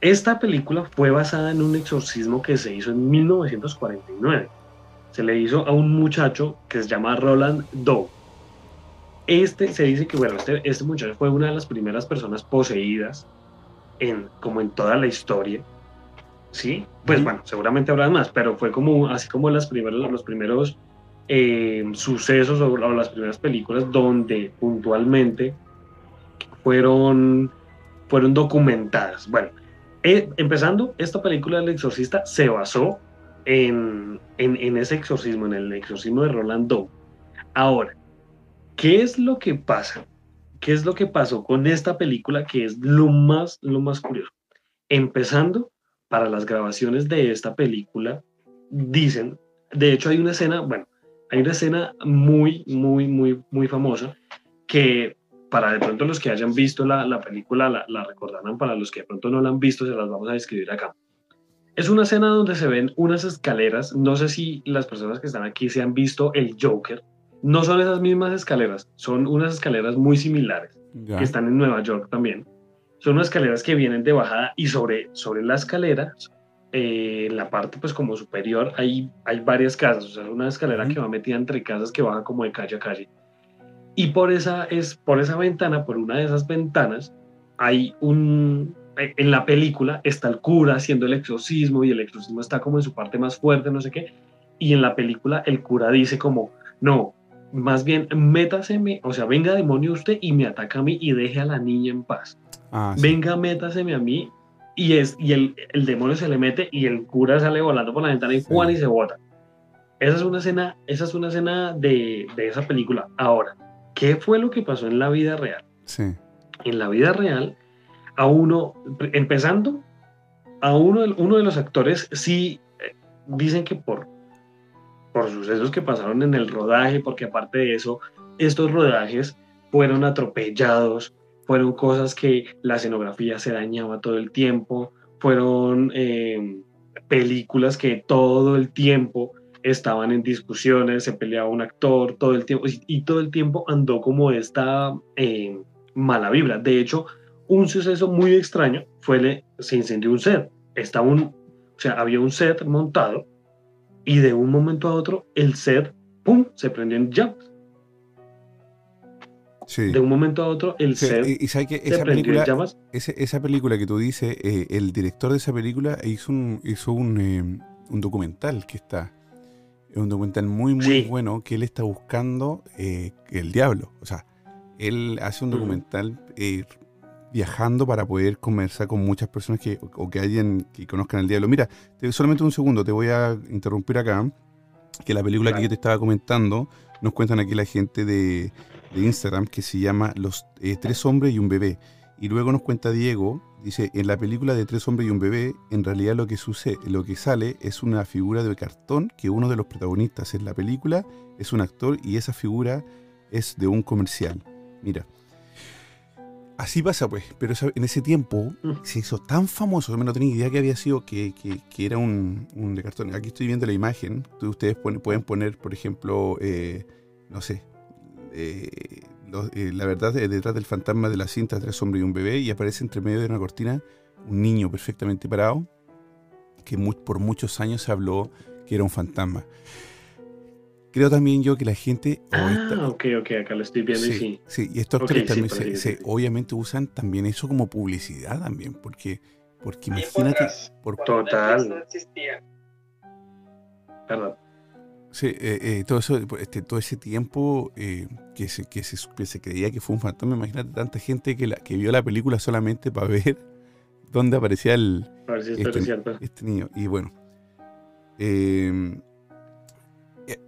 esta película fue basada en un exorcismo que se hizo en 1949. Se le hizo a un muchacho que se llama Roland Doe. Este se dice que, bueno, este, este muchacho fue una de las primeras personas poseídas en, como en toda la historia. ¿Sí? Pues bueno, seguramente habrá más, pero fue como, así como las primeros, los primeros eh, sucesos o, las primeras películas donde puntualmente fueron, fueron documentadas. Bueno, eh, empezando, esta película del exorcista se basó en, en, en ese exorcismo, en el exorcismo de Roland Doe. Ahora, ¿qué es lo que pasa? ¿Qué es lo que pasó con esta película que es lo más, lo más curioso? Empezando, para las grabaciones de esta película, dicen, de hecho hay una escena, bueno, hay una escena muy, muy, muy, muy famosa que para de pronto los que hayan visto la, la película la, la, recordarán, para los que de pronto no la han visto se las vamos a describir acá. Es una escena donde se ven unas escaleras, no sé si las personas que están aquí se han visto el Joker, no son esas mismas escaleras, son unas escaleras muy similares, Ya. que están en Nueva York también. Son unas escaleras que vienen de bajada y sobre, sobre la escalera, eh, en la parte pues como superior, hay, hay varias casas, o sea, una escalera que va metida entre casas que baja como de calle a calle. Y por esa, es, por esa ventana, por una de esas ventanas, hay un... eh, En la película está el cura haciendo el exorcismo y el exorcismo está como en su parte más fuerte, no sé qué. Y en la película el cura dice como, no, más bien métaseme, o sea, venga demonio usted y me ataca a mí y deje a la niña en paz. Ah, sí. Venga, métaseme a mí y, es, y el, el demonio se le mete y el cura sale volando por la ventana y Sí. Juan y se bota. Esa es una escena, esa es una escena de, de esa película. Ahora, ¿qué fue lo que pasó en la vida real? Sí. En la vida real, a uno, empezando, a uno, de- uno de los actores sí eh, dicen que por, por sucesos que pasaron en el rodaje, porque aparte de eso, estos rodajes fueron atropellados, fueron cosas que la escenografía se dañaba todo el tiempo, fueron eh, películas que todo el tiempo estaban en discusiones, se peleaba un actor todo el tiempo y, todo el tiempo andó como esta eh, mala vibra. De hecho, un suceso muy extraño fue le, se incendió un set. Estaba un, o sea, había un set montado y de un momento a otro el set, ¡pum!, se prendió en llamas. Sí. De un momento a otro el Sí, set y, y sabes que esa película, llamas. esa película que tú dices, eh, el director de esa película hizo un, hizo un, eh, un documental que está. Es un documental muy, muy Sí. bueno que él está buscando eh, el diablo. O sea, él hace un Ujú. documental eh, viajando para poder conversar con muchas personas que, o, que alguien que conozcan al diablo. Mira, te- solamente un segundo, te voy a interrumpir acá. Que la película que yo te estaba comentando, nos cuentan aquí la gente de, de Instagram que se llama Los eh, Tres Hombres y un Bebé. Y luego nos cuenta Diego, dice, en la película de Tres Hombres y un Bebé, en realidad lo que sucede, lo que sale es una figura de cartón que uno de los protagonistas en la película es un actor y esa figura es de un comercial. Mira. Así pasa pues, pero en ese tiempo Mm. se hizo tan famoso, yo no tenía idea que había sido que, que- que era un, un de cartón. Aquí estoy viendo la imagen, ustedes pueden poner, por ejemplo, eh, no sé, eh, los- eh, la verdad eh, detrás del fantasma de la cinta Tres hombres y un bebé y aparece entre medio de una cortina un niño perfectamente parado que por muchos años se habló que era un fantasma. Creo también yo que la gente... Ah, esta- ok, ok, acá lo estoy viendo y Sí, sí. sí, y estos Ok, actores sí, también se, obviamente usan también eso como publicidad también, porque, porque imagínate, por, Total. ¿Verdad? Sí, eh, eh, todo eso, este, todo ese tiempo eh, que, se, que, se, que se creía que fue un fantasma, imagínate tanta gente que, la, que vio la película solamente para ver [laughs] dónde aparecía el, A ver si esto Este- este niño. Y bueno,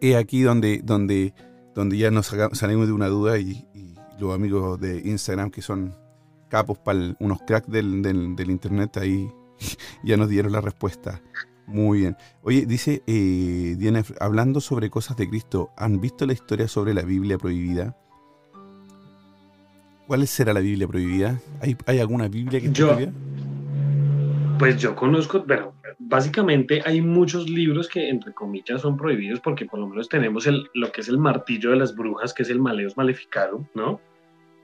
es aquí donde, donde, donde ya nos salimos de una duda y, y los amigos de Instagram que son capos para unos cracks del, del- del internet ahí [laughs] ya nos dieron la respuesta. Muy bien. Oye, dice eh, Diana, hablando sobre cosas de Cristo, ¿han visto la historia sobre la Biblia prohibida? ¿Cuál será la Biblia prohibida? ¿Hay, hay alguna Biblia que Yo- prohibida? Pues yo conozco, pero básicamente hay muchos libros que entre comillas son prohibidos porque por lo menos tenemos el, lo que es el martillo de las brujas, que es el Maleus Maleficarum, ¿no?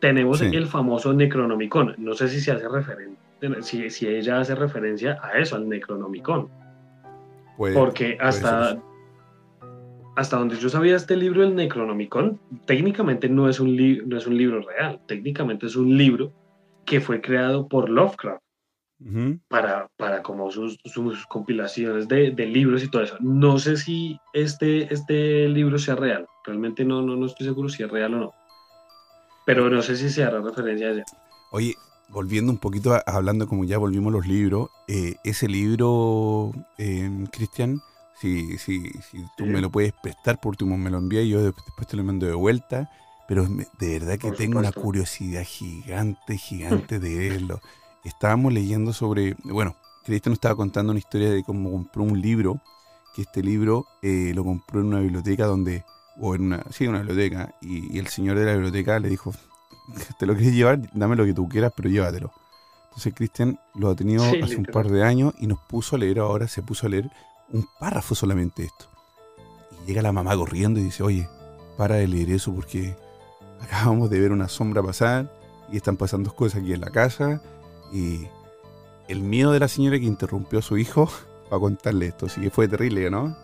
Tenemos Sí. el famoso Necronomicon. No sé si se hace referencia, si, si ella hace referencia a eso, al Necronomicon. Puede- Porque hasta, hasta donde yo sabía este libro, el Necronomicon, técnicamente no es, un no es un libro real, técnicamente es un libro que fue creado por Lovecraft para, para como sus, sus compilaciones de, de libros y todo eso. No sé si este, este libro sea real, realmente no, no, no estoy seguro si es real o no. Pero no sé si se hará referencia a ella. Oye, volviendo un poquito, a- hablando como ya volvimos los libros, eh, ese libro, eh, Cristian, si, si, si tú Sí. me lo puedes prestar, por último me lo envías y yo de- después te lo mando de vuelta, pero de verdad que Por tengo una curiosidad gigante, gigante de [laughs] verlo. Estábamos leyendo sobre, bueno, Cristian nos estaba contando una historia de cómo compró un libro, que este libro eh, lo compró en una biblioteca donde, o en una, sí, una biblioteca, y, y el señor de la biblioteca le dijo, [laughs] te lo quieres llevar, dame lo que tú quieras, pero llévatelo. Entonces Cristian lo ha tenido Sí, hace un par de años y nos puso a leer ahora, se puso a leer un párrafo solamente esto. Y llega la mamá corriendo y dice, oye, para de leer eso porque acabamos de ver una sombra pasar y están pasando cosas aquí en la casa y el miedo de la señora que interrumpió a su hijo [laughs] para contarle esto, así que fue terrible, ¿no?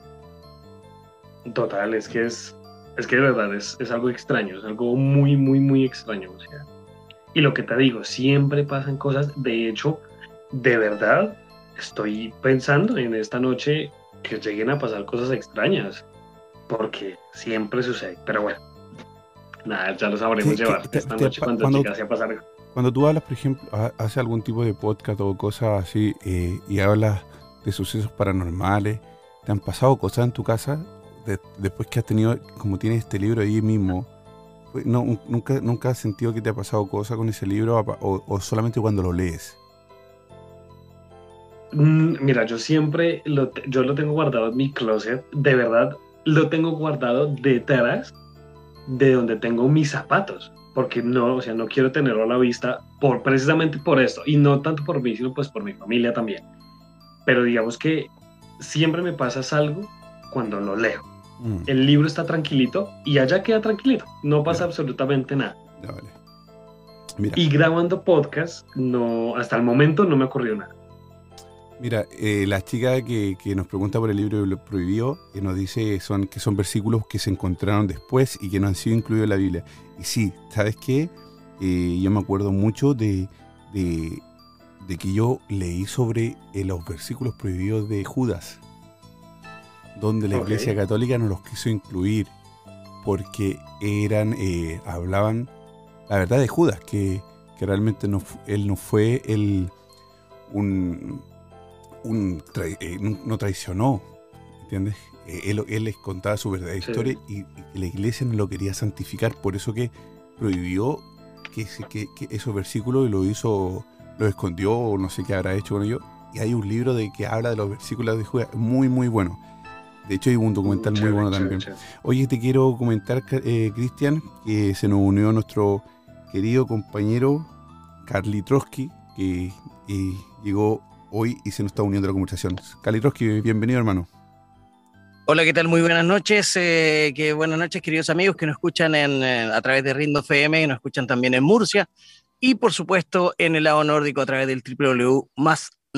Total, es que es, es que de verdad es, es algo extraño, es algo muy, muy, muy extraño. O sea, y lo que te digo, siempre pasan cosas. De hecho, de verdad, estoy pensando en esta noche que lleguen a pasar cosas extrañas, porque siempre sucede. Pero bueno, nada, ya lo sabremos llevar esta noche cuando, cuando llegase a pasar. Cuando tú hablas, por ejemplo, hace algún tipo de podcast o cosas así eh, y hablas de sucesos paranormales, ¿te han pasado cosas en tu casa después que has tenido, como tienes este libro ahí mismo? No, nunca, ¿Nunca has sentido que te ha pasado cosas con ese libro o solamente cuando lo lees? Mm, mira, yo siempre lo, yo lo tengo guardado en mi closet, de verdad, lo tengo guardado detrás de donde tengo mis zapatos, porque no, o sea, no quiero tenerlo a la vista por precisamente por esto, y no tanto por mí, sino pues por mi familia también. Pero digamos que siempre me pasa algo cuando lo leo. Mm. El libro está tranquilito y allá queda tranquilito, no pasa absolutamente nada. Y grabando podcast, no, hasta el momento no me ocurrió nada. Mira, eh, la chica que, nos pregunta por el libro de lo prohibido eh, nos dice son, que son versículos que se encontraron después y que no han sido incluidos en la Biblia. Y sí, ¿sabes qué? Eh, yo me acuerdo mucho de, de, que yo leí sobre los versículos prohibidos de Judas, donde la Iglesia Católica no los quiso incluir porque eran, hablaban la verdad de Judas, que, que realmente no, él no fue el, un eh, no traicionó, ¿entiendes? Eh, él, les contaba su verdadera historia y, la iglesia no lo quería santificar, por eso que prohibió que, que, esos versículos y lo hizo, lo escondió o no sé qué habrá hecho con ellos. Y hay un libro de que habla de los versículos de Judas, muy, muy bueno. De hecho, hay un documental muy bueno también. Oye, te quiero comentar, eh, Cristian, que se nos unió nuestro querido compañero Carly Trotsky, que llegó hoy y se nos está uniendo a la conversación. Kalitroski, bienvenido hermano. Hola, ¿qué tal? Muy buenas noches. Eh, que buenas noches, queridos amigos que nos escuchan en, eh, a través de Rindo FM, y nos escuchan también en Murcia y, por supuesto, en el lado nórdico a través del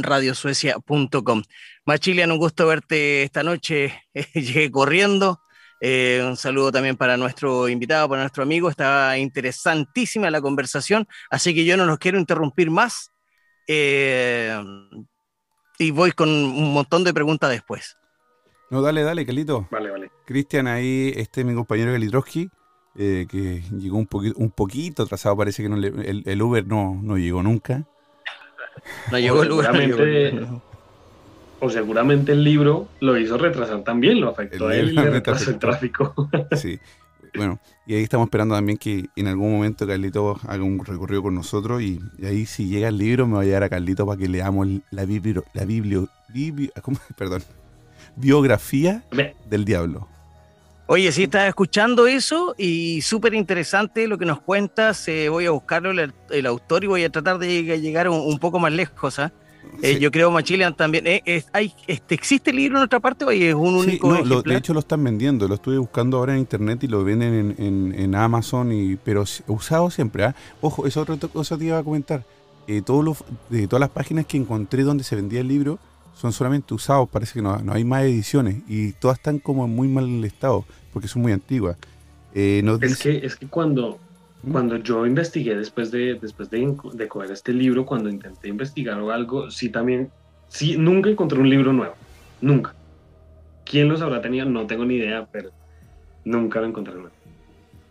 www.masradiosuecia.com. Machilian, un gusto verte esta noche. [laughs] llegué corriendo. Eh, un saludo también para nuestro invitado, para nuestro amigo. Estaba interesantísima la conversación, así que yo no los quiero interrumpir más. Eh, y voy con un montón de preguntas después. No, dale, dale, Calito. Vale, vale. Cristian, ahí, este es mi compañero Kalitroski, eh, que llegó un, poquito, un poquito atrasado, parece que no el, Uber no, no llegó nunca. No llegó el Uber. o seguramente el libro lo hizo retrasar también, lo afectó a él y le [laughs] retrasó el tráfico. [laughs] Sí, bueno, y ahí estamos esperando también que en algún momento Carlito haga un recorrido con nosotros y, ahí si llega el libro me va a llevar a Carlito para que leamos la biblio, la biblio, ¿cómo? [laughs] perdón, biografía del diablo. Oye, si estás escuchando eso y súper interesante lo que nos cuentas, eh, voy a buscarlo el, autor y voy a tratar de llegar un, poco más lejos. ¿ah? Eh, yo creo Machilian también. Eh, hay, este, ¿Existe el libro en otra parte o es un único no, De hecho lo están vendiendo, lo estuve buscando ahora en internet y lo venden en, Amazon, y, pero usado siempre. ¿ah? Ojo, esa otra cosa te iba a comentar. Eh, todos de todas las páginas que encontré donde se vendía el libro son solamente usados, parece que no, no hay más ediciones y todas están como en muy mal estado porque son muy antiguas. es, que, es que cuando, cuando yo investigué después de, después de, de, coger este libro, cuando intenté investigar o algo, sí también, sí, nunca encontré un libro nuevo, nunca. ¿Quién los habrá tenido? No tengo ni idea, pero nunca lo encontré nuevo.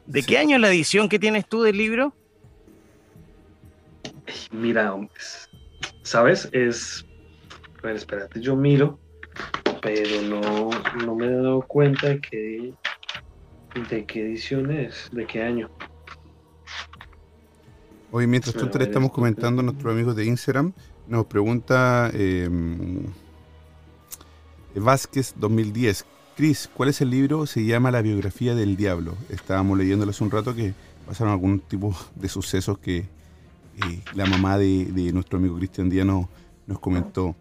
¿De qué año es la edición que tienes tú del libro? Mira, ¿sabes? Es, a ver, espérate, yo miro, pero no, no me he dado cuenta de qué, de qué edición es, de qué año. Hoy, mientras tanto, le estamos comentando a nuestros amigos de Instagram. Nos pregunta eh, Vázquez 2010. Cris, ¿cuál es el libro? Se llama La biografía del diablo. Estábamos leyéndolo hace un rato que pasaron algún tipo de sucesos que eh, la mamá de, nuestro amigo Cristian Díaz nos comentó.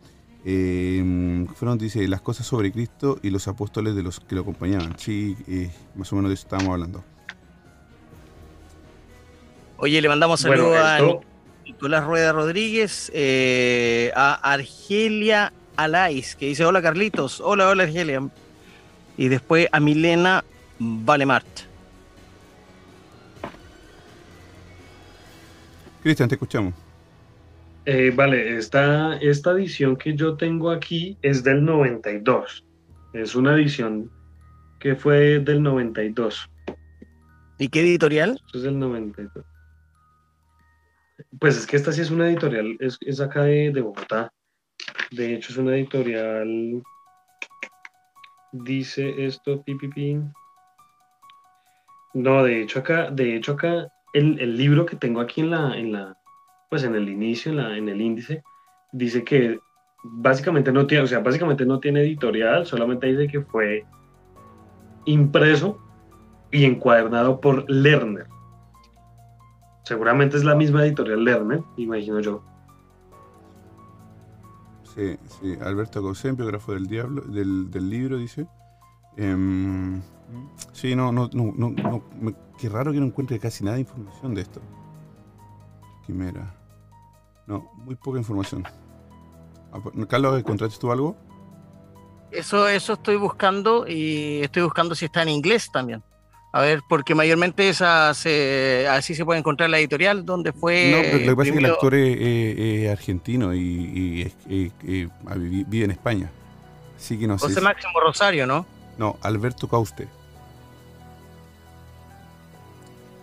Eh, fueron, dice, las cosas sobre Cristo y los apóstoles de los que lo acompañaban. Sí, eh, más o menos de eso estábamos hablando. Oye, le mandamos saludos a Nicolás Rueda Rodríguez, eh, a Argelia Alais, que dice, hola Carlitos, hola, hola Argelia. Y después a Milena Valemart. Cristian, te escuchamos. Eh, vale, esta, esta edición que yo tengo aquí es del 92. Es una edición que fue del 92. ¿Y qué editorial? Esto es del 92. Pues es que esta sí es una editorial, es, es acá de, de Bogotá. De hecho, es una editorial. Dice esto, pipipi. No, de hecho acá, de hecho acá, el, el libro que tengo aquí en la, en la, pues en el inicio, en, la, en el índice, dice que básicamente no tiene, o sea, básicamente no tiene editorial, solamente dice que fue impreso y encuadernado por Lerner. Seguramente es la misma editorial Lerner, imagino yo. Sí, sí, Alberto Cosén, biógrafo del diablo, del, del libro, dice. Em, sí, no, no, no, no, no, me- qué raro que no encuentre casi nada de información de esto. Quimera. No, muy poca información. Ah, pues, Carlos, ¿encontraste tú algo? Eso, eso estoy buscando y estoy buscando si está en inglés también. A ver, porque mayormente esa se, así se puede encontrar la editorial donde fue. no, pero lo que pasa es que el actor es, es- es argentino y, y es- eh, eh, ah, vive en España. Así que no sé. José si- Máximo Rosario, ¿no? No, Alberto Causte.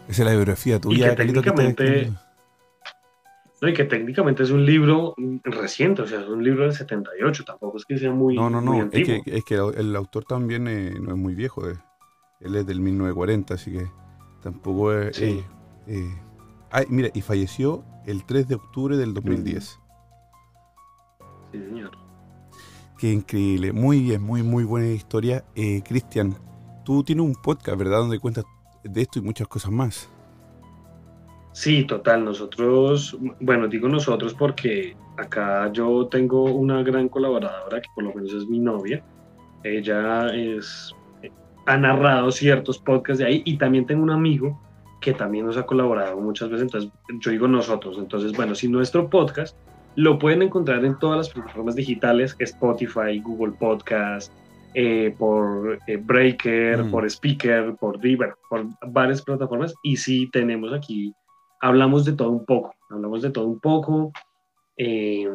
Esa es la biografía tuya, Carlito, que técnicamente-. No, y que técnicamente es un libro reciente, o sea, es un libro del 78, tampoco es que sea muy, No, no, no. Es que, es que el autor también eh, no es muy viejo. eh. Él es del 1940, así que tampoco es. Sí. eh, eh. Ay, mira, y falleció el 3 de octubre del 2010. Sí, señor. Qué increíble. Muy bien, muy, muy buena historia. Eh, Cristian, tú tienes un podcast, ¿verdad? Donde cuentas de esto y muchas cosas más. Sí, total. Nosotros, bueno, digo nosotros porque acá yo tengo una gran colaboradora que por lo menos es mi novia. Ella es, ha narrado ciertos podcasts de ahí y también tengo un amigo que también nos ha colaborado muchas veces. Entonces, yo digo nosotros. Entonces, bueno, si nuestro podcast lo pueden encontrar en todas las plataformas digitales, Spotify, Google Podcast, eh, por eh, Breaker, Mm. por Speaker, por Diver, por varias plataformas. Y sí tenemos aquí hablamos de todo un poco, hablamos de todo un poco. eh,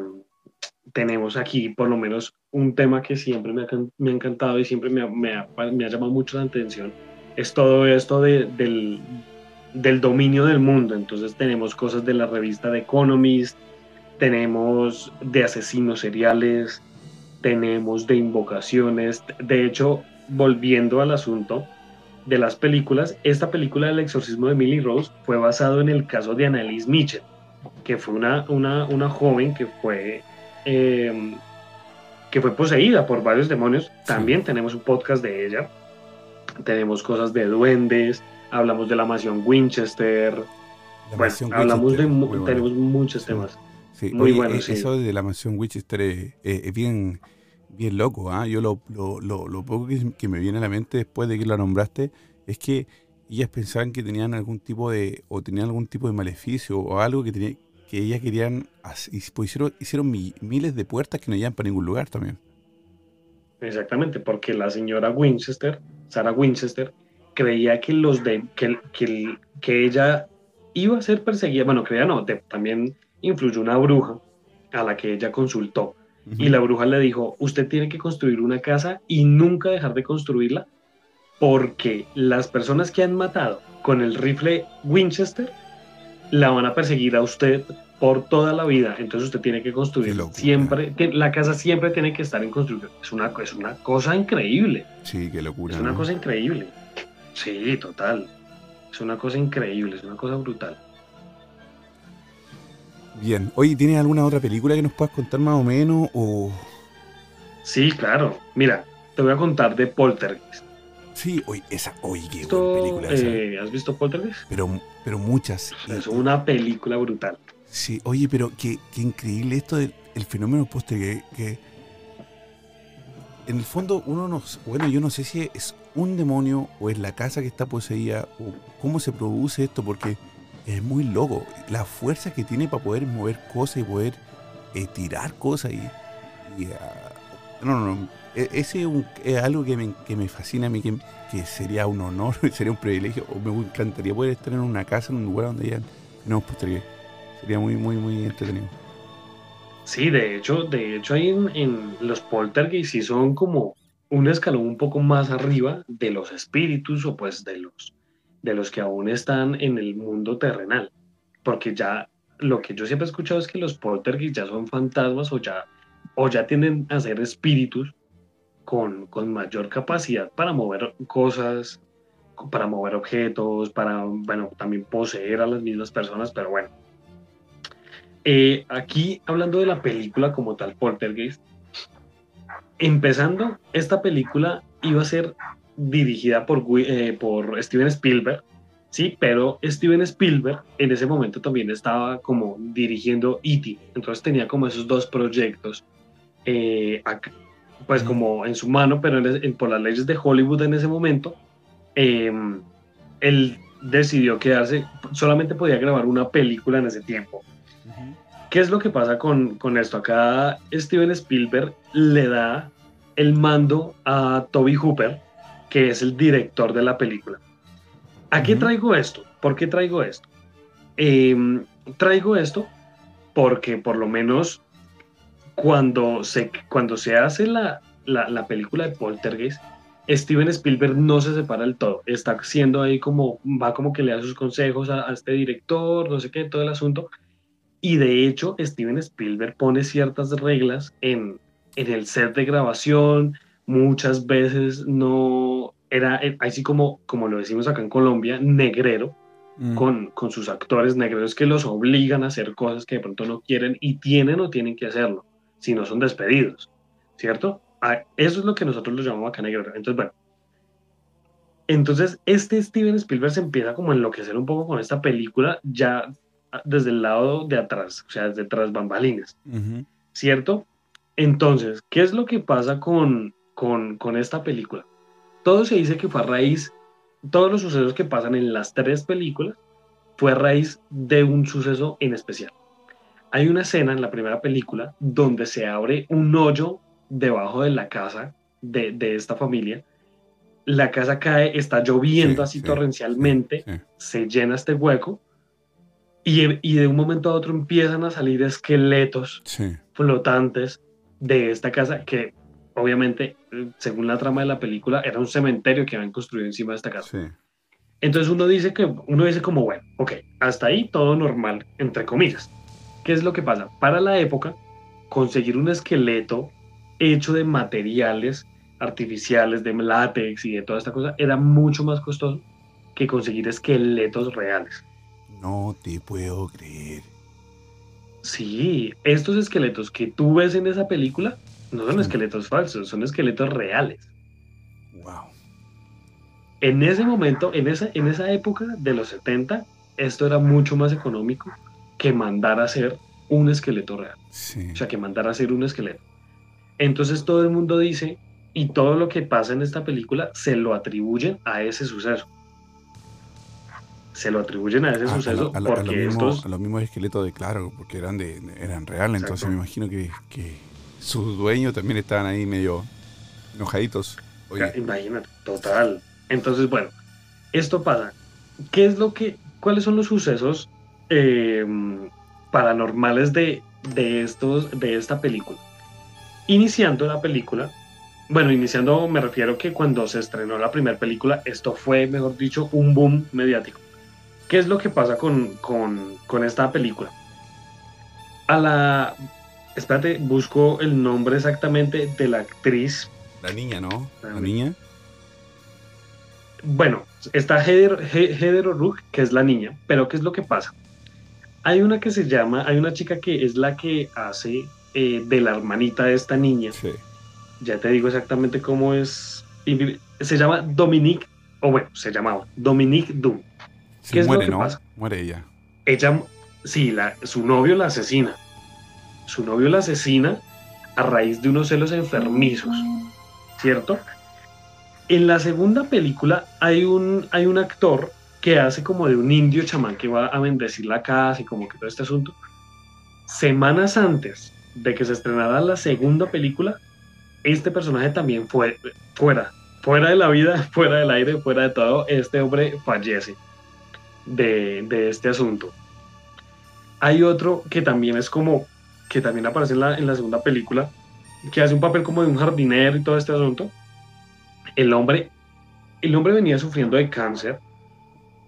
tenemos aquí por lo menos un tema que siempre me ha, me ha encantado y siempre me ha, me ha- me ha llamado mucho la atención, es todo esto de- del, del dominio del mundo. Entonces tenemos cosas de la revista The Economist, tenemos de asesinos seriales, tenemos de invocaciones. De hecho, volviendo al asunto, de las películas, esta película del exorcismo de Emily Rose fue basado en el caso de Annalise Mitchell, que fue una, una, una joven que fue, eh, que fue poseída por varios demonios. También tenemos un podcast de ella. Tenemos cosas de duendes, hablamos de la mansión Winchester. La bueno, mansión hablamos de, mu- tenemos muchos temas. Sí, Muy oye, bueno, eh, sí. Eso de la mansión Winchester es, es- es bien, bien loco. ¿ah? Yo lo, lo, lo, lo poco que, me viene a la mente después de que la nombraste es que ellas pensaban que tenían algún tipo de, o tenían algún tipo de maleficio o algo que tenía, que ellas querían hacer, pues hicieron, hicieron mi- miles de puertas que no llegan para ningún lugar también. Exactamente, porque la señora Winchester, Sarah Winchester, creía que los de que, que, ella iba a ser perseguida, bueno, creía no, también influyó una bruja a la que ella consultó y la bruja le dijo, usted tiene que construir una casa y nunca dejar de construirla porque las personas que han matado con el rifle Winchester la van a perseguir a usted por toda la vida. Entonces usted tiene que construir siempre, la casa siempre tiene que estar en construcción. Es una, es una cosa increíble. Sí, qué locura. Es una ¿no? cosa increíble. Sí, total. Es una cosa increíble, es una cosa brutal. Bien. Oye, ¿tienes alguna otra película que nos puedas contar más o menos? O... Sí, claro. Mira, te voy a contar de Poltergeist. Sí, oye, esa, oye, qué buena película esa. eh, ¿Has visto Poltergeist? Pero, pero muchas. Es una película brutal. Sí, oye, pero qué, qué increíble esto del el fenómeno póster que, que en el fondo uno no, s- bueno, yo no sé si es un demonio o es la casa que está poseída o cómo se produce esto porque es muy loco la fuerza que tiene para poder mover cosas y poder eh, tirar cosas y, y, ah, No, no, no. E- Ese es, un- algo que me, que me fascina a mí, que, sería un honor, [laughs] sería un privilegio, o me encantaría poder estar en una casa, en un lugar donde hayan no posteriores. Sería muy, muy, muy entretenido. Sí, de hecho, de hecho ahí en, los poltergeist sí son como un escalón un poco más arriba de los espíritus o pues de los, de los que aún están en el mundo terrenal. Porque ya lo que yo siempre he escuchado es que los poltergeist ya son fantasmas o ya, o ya tienden a ser espíritus con, con mayor capacidad para mover cosas, para mover objetos, para, bueno, también poseer a las mismas personas, pero bueno. Eh, aquí, hablando de la película como tal, Poltergeist, empezando, esta película iba a ser dirigida por, eh, por Steven Spielberg, sí, pero Steven Spielberg en ese momento también estaba como dirigiendo E.T., entonces tenía como esos dos proyectos, eh, ac- pues como en su mano, pero en en- por las leyes de Hollywood en ese momento, eh, él decidió quedarse, solamente podía grabar una película en ese tiempo. ¿Qué es lo que pasa con, con esto? Acá Steven Spielberg le da el mando a Toby Hooper, que es el director de la película. ¿A qué traigo esto? ¿Por qué traigo esto? Em, traigo esto porque por lo menos cuando se, cuando se hace la, la, la película de Poltergeist, Steven Spielberg no se separa del todo. Está haciendo ahí como, va como que le da sus consejos a, a este director, no sé qué, todo el asunto. Y de hecho, Steven Spielberg pone ciertas reglas en, en el set de grabación. Muchas veces no era, eh, así como, como lo decimos acá en Colombia, negrero, Mm. con, con sus actores negreros que los obligan a hacer cosas que de pronto no quieren y tienen o tienen que hacerlo, si no son despedidos, ¿cierto? Ah, Eso es lo que nosotros lo llamamos acá negrero. Entonces, bueno. Entonces, este Steven Spielberg se empieza como a enloquecer un poco con esta película ya ah, desde el lado de atrás, o sea, desde tras bambalinas. ¿cierto? Entonces, ¿qué es lo que pasa con, con, con esta película? Todo se dice que fue a raíz, todos los sucesos que pasan en las tres películas fue a raíz de un suceso en especial. Hay una escena en la primera película donde se abre un hoyo debajo de la casa de, de esta familia. La casa cae, está lloviendo Sí, así sí, torrencialmente, sí. se llena este hueco y, y de un momento a otro empiezan a salir esqueletos Sí. flotantes de esta casa que obviamente, según la trama de la película, era un cementerio que habían construido encima de esta casa. Sí. Entonces uno dice que uno dice como, bueno, ok, hasta ahí todo normal, entre comillas. ¿Qué es lo que pasa? Para la época, conseguir un esqueleto hecho de materiales artificiales, de látex y de toda esta cosa, era mucho más costoso que conseguir esqueletos reales. No te puedo creer. Sí, estos esqueletos que tú ves en esa película no son Sí. esqueletos falsos, son esqueletos reales. Wow. En ese momento, en esa, en esa época de los 70, esto era mucho más económico que mandar a hacer un esqueleto real. Sí. O sea, que mandar a hacer un esqueleto. Entonces todo el mundo dice, y todo lo que pasa en esta película se lo atribuyen a ese suceso. Se lo atribuyen a ese Ah, a, suceso a a porque los mismos, estos... a los mismos esqueletos de claro, porque eran de eran reales, entonces me imagino que, que sus dueños también estaban ahí medio enojaditos. Imagínate, total. Entonces, bueno, esto pasa. ¿Qué es lo que, cuáles son los sucesos eh, paranormales de, de estos, de esta película? Iniciando la película, bueno, iniciando me refiero que cuando se estrenó la primera película, esto fue, mejor dicho, un boom mediático. ¿Qué es lo que pasa con, con, con esta película? A la, espérate, busco el nombre exactamente de la actriz la niña, ¿no? La niña. Bueno, está Heather, He- Heather O'Rourke, que es la niña, pero ¿qué es lo que pasa? Hay una que se llama, hay una chica que es la que hace eh, de la hermanita de esta niña. Sí. Ya te digo exactamente cómo es. Se llama Dominique, o bueno, se llamaba Dominique Doom. Se ¿Qué es lo muere, que ¿no? pasa? Muere ella. Ella, sí, la, su novio la asesina. Su novio la asesina a raíz de unos celos enfermizos. ¿cierto? En la segunda película hay un, hay un actor que hace como de un indio chamán que va a bendecir la casa y como que todo este asunto. Semanas antes de que se estrenara la segunda película, este personaje también fue fuera, fuera de la vida, [laughs] fuera del aire, fuera de todo, este hombre fallece de, de este asunto. Hay otro que también es como, que también aparece en la, en la segunda película, que hace un papel como de un jardinero y todo este asunto. El hombre, el hombre venía sufriendo de cáncer,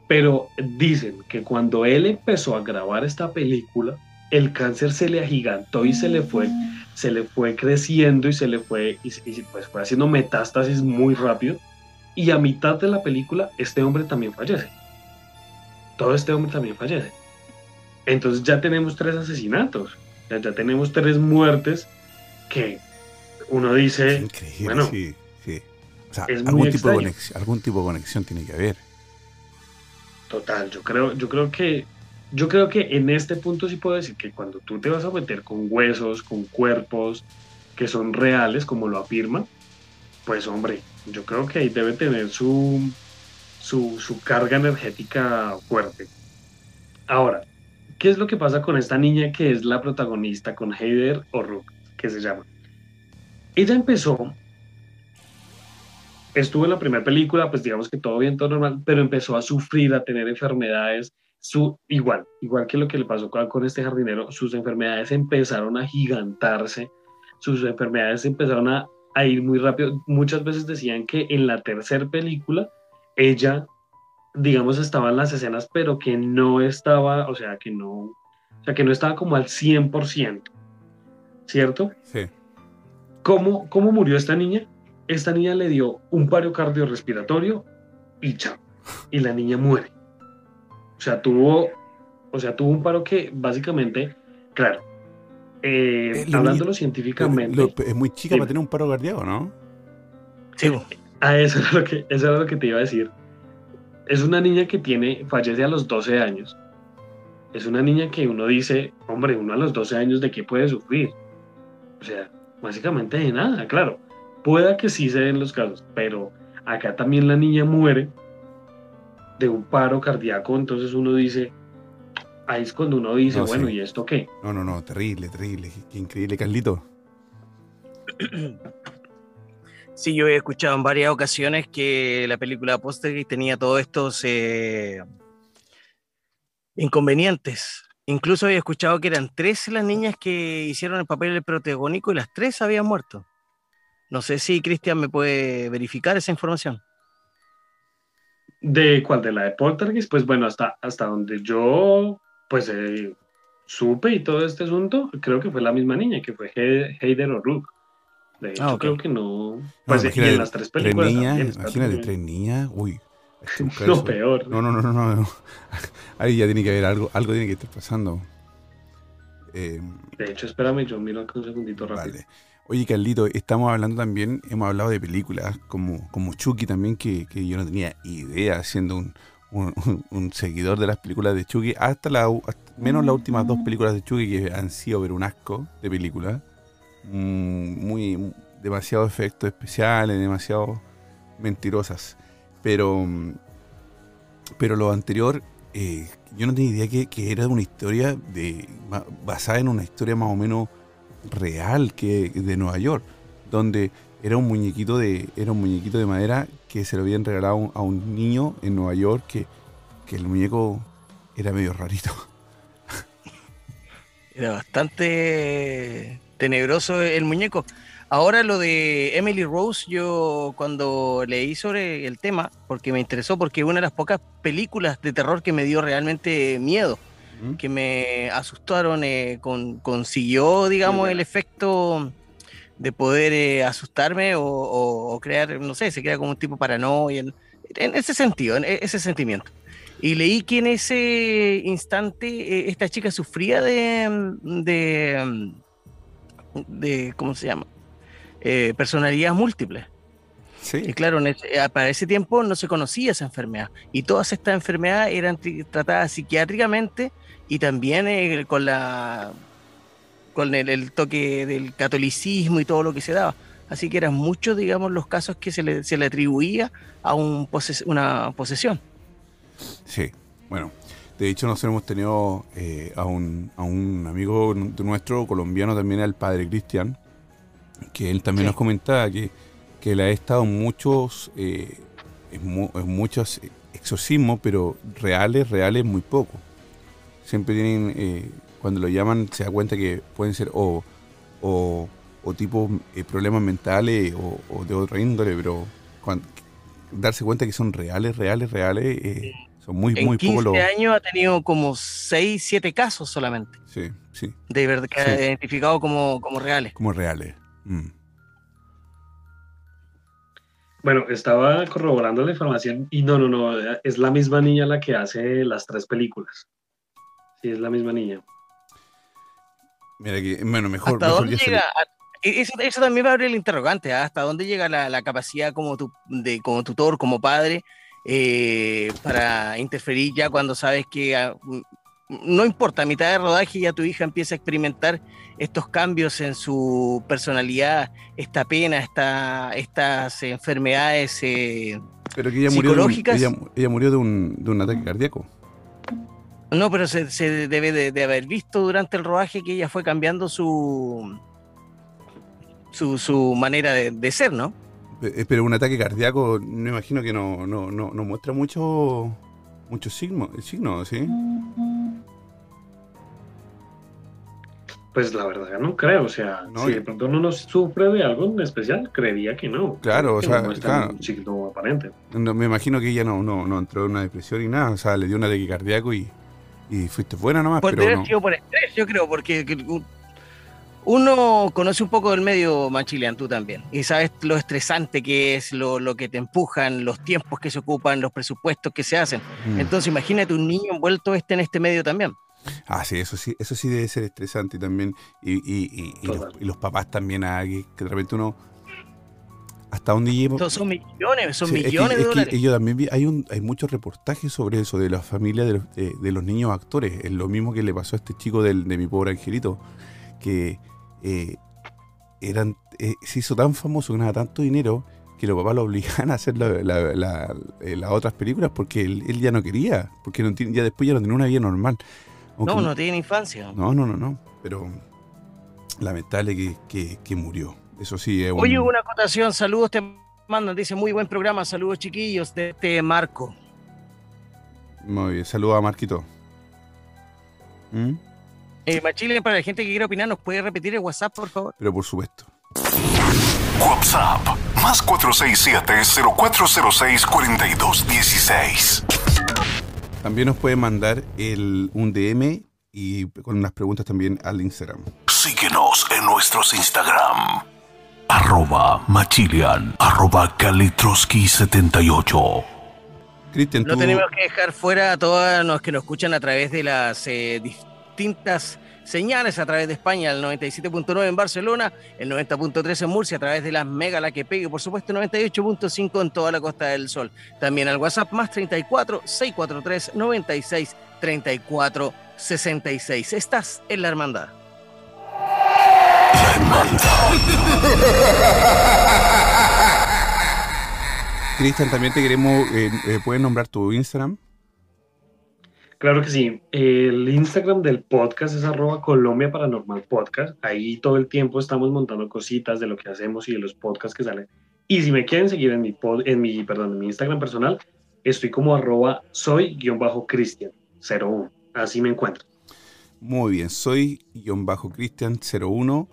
pero dicen que cuando él empezó a grabar esta película, el cáncer se le agigantó y se le fue, se le fue creciendo y se le fue, y, pues fue haciendo metástasis muy rápido. Y a mitad de la película, este hombre también fallece. Todo este hombre también fallece. Entonces ya tenemos tres asesinatos, ya, tenemos tres muertes que uno dice, bueno, sí, sí. O sea, algún, tipo de conexión, algún tipo de conexión tiene que haber. Total, yo creo, yo creo que yo creo que en este punto sí puedo decir que cuando tú te vas a meter con huesos, con cuerpos que son reales, como lo afirma, pues hombre, yo creo que ahí debe tener su, su, su carga energética fuerte. Ahora, ¿qué es lo que pasa con esta niña que es la protagonista, con Heider o Rook, que se llama? Ella empezó, estuvo en la primera película, pues digamos que todo bien, todo normal, pero empezó a sufrir, a tener enfermedades su, igual, igual que lo que le pasó con, este jardinero, sus enfermedades empezaron a gigantarse, sus enfermedades empezaron a, ir muy rápido. Muchas veces decían que en la tercera película ella, digamos, estaba en las escenas, pero que no estaba, o sea, que no, o sea, que no estaba como al 100%, ¿cierto? Sí. ¿Cómo, ¿Cómo murió esta niña? Esta niña le dio un paro cardiorrespiratorio y chao. Y la niña muere. O sea, tuvo, o sea, tuvo un paro que básicamente, claro, eh, eh hablándolo científicamente. es muy chica para tener un paro cardíaco, ¿no? Sí. A eso era, lo que, eso era lo que te iba a decir. Es una niña que tiene, fallece a los 12 años. Es una niña que uno dice, hombre, uno a los 12 años de qué puede sufrir. O sea, básicamente de nada, claro. Pueda que sí se den los casos, pero acá también la niña muere de un paro cardíaco, entonces uno dice, ahí es cuando uno dice, bueno, ¿y esto qué? No, no, no, terrible, terrible, qué increíble, Carlito. [clears throat] Sí, yo he escuchado en varias ocasiones que la película Póster tenía todos estos eh, inconvenientes. Incluso he escuchado que eran tres las niñas que hicieron el papel del protagónico y las tres habían muerto. No sé si Cristian me puede verificar esa información. ¿De cuál? ¿De la de Poltergeist? Pues bueno, hasta, hasta donde yo pues eh, supe y todo este asunto, creo que fue la misma niña, que fue Heider O'Rourke. De hecho, ah, creo que no. Pues y en las tres películas. Tres niñas, imagínate, tres niñas, uy. [laughs] no, peor. No, no, no, no, no, [laughs] Ahí ya tiene que haber algo, algo tiene que estar pasando. Eh, de hecho, espérame, yo miro un segundito rápido. Vale. Oye, Carlito, estamos hablando también, hemos hablado de películas como, como Chucky también, que, yo no tenía idea, siendo un, seguidor de las películas de Chucky, hasta, la, menos las últimas dos películas de Chucky que han sido ver un asco de película. Mm, muy, demasiado efectos especiales, demasiado mentirosas. Pero, pero lo anterior, eh, yo no tenía idea que, que, era una historia de, basada en una historia más o menos real que de Nueva York, donde era un muñequito de era un muñequito de madera que se lo habían regalado a un niño en Nueva York que, que el muñeco era medio rarito. Era bastante tenebroso el muñeco. Ahora lo de Emily Rose, yo cuando leí sobre el tema, porque me interesó, porque es una de las pocas películas de terror que me dio realmente miedo que me asustaron, eh, consiguió, digamos, el efecto de poder eh, asustarme o, crear, no sé, se crea como un tipo paranoia, en, en ese sentido, en ese sentimiento. Y leí que en ese instante eh, esta chica sufría de, de, de ¿cómo se llama? personalidades múltiples. Sí. Y claro, para ese tiempo no se conocía esa enfermedad. Y todas estas enfermedades eran tratadas psiquiátricamente y también eh, con la con el, toque del catolicismo y todo lo que se daba. Así que eran muchos, digamos, los casos que se le, se le atribuía a un una posesión. Sí, bueno, de hecho nosotros hemos tenido eh, a, un, a un amigo nuestro, colombiano también, el padre Cristian, que él también Sí. nos comentaba que, que él ha estado muchos, eh, en, mu- en muchos exorcismos, pero reales, reales, muy poco. Siempre tienen, eh, cuando lo llaman, se da cuenta que pueden ser o, o, o tipo eh, problemas mentales o, o de otra índole, pero darse cuenta que son reales, reales, reales, son muy, En muy 15 poco los... años ha tenido como 6, 7 casos solamente, Sí, sí, de verdad, que Sí. ha identificado como, como reales. como reales. Mm. Bueno, estaba corroborando la información y no, no, no, es la misma niña la que hace las tres películas. Sí, es la misma niña. Mira que, bueno, mejor, ¿Hasta mejor dónde llega? a- e- Eso, eso también va a abrir el interrogante, ¿ah? ¿hasta dónde llega la, la capacidad como, tu, de, como tutor, como padre, eh, para interferir ya cuando sabes que ah, no importa, a mitad de rodaje ya tu hija empieza a experimentar estos cambios en su personalidad, esta pena, esta, estas enfermedades eh, Pero que ella murió, de un, psicológicas. ella, ella murió de un, de un ataque cardíaco. No, pero se, se debe de, de haber visto durante el rodaje que ella fue cambiando su su, su manera de, de ser, ¿no? Eh, Pero un ataque cardíaco, me imagino que no, no, no, no muestra mucho muchos signos, signos, ¿sí? Pues la verdad no creo, o sea, No, si de pronto no nos sufre de algo en especial, creería que no. Claro, o sea, no muestra claro. un signo aparente. No, me imagino que ella no, no, no entró en una depresión y nada, o sea, le dio un ataque cardíaco y, y fuiste buena nomás, pero no. sido por estrés, yo creo, porque uno conoce un poco del medio machilian, tú también, y sabes lo estresante que es, lo, lo que te empujan, los tiempos que se ocupan, los presupuestos que se hacen. Mm. Entonces imagínate un niño envuelto este en este medio también. Ah, sí, eso sí, eso sí debe ser estresante también. Y, y, y, y los, y los papás también, ah, que, que de repente uno. ¿Hasta dónde lleva? Entonces, son millones, son Sí, es que- millones de es que dólares. yo también vi, hay, un, hay muchos reportajes sobre eso, de la familia de los, de- de los niños actores. Es lo mismo que le pasó a este chico del, de mi pobre angelito, que eh, eran, eh, se hizo tan famoso, ganaba tanto dinero, que los papás lo obligaban a hacer la- la- la- eh, las otras películas porque él, él ya no quería, porque no tiene- ya después ya no tenía una vida normal. Aunque- No, no tiene infancia. no, no, no, no, pero lamentable que, que- que murió. Eso sí, es un... Oye, una acotación, saludos te mandan, dice muy buen programa, saludos chiquillos de este Marco. Muy bien, saludos a Marquito. ¿Mm? Eh, Machile, para la gente que quiera opinar, ¿nos puede repetir el WhatsApp, por favor? Pero por supuesto. WhatsApp más 467-0406-4216. También nos puede mandar el, un DM y con unas preguntas también al Instagram. Síguenos en nuestros Instagram. Arroba Machilian. Arroba Kalitroski78. Cristian, No tú... tenemos que dejar fuera a todos los que nos escuchan a través de las eh, distintas señales, a través de España, el 97.9 en Barcelona, el 90.3 en Murcia, a través de las Mega La Que Pegue, por supuesto, 98.5 en toda la Costa del Sol. También al WhatsApp más 34 643 96 34 66. Estás en la hermandad. [laughs] Cristian, también te queremos... Eh, eh, ¿Puedes nombrar tu Instagram? Claro que sí. El Instagram del podcast es arroba Colombia Paranormal Podcast. Ahí todo el tiempo estamos montando cositas de lo que hacemos y de los podcasts que salen. Y si me quieren seguir en mi, pod- en mi, perdón, en mi Instagram personal, estoy como arroba soy-cristian01. Así me encuentro. Muy bien, soy guion bajo Cristian01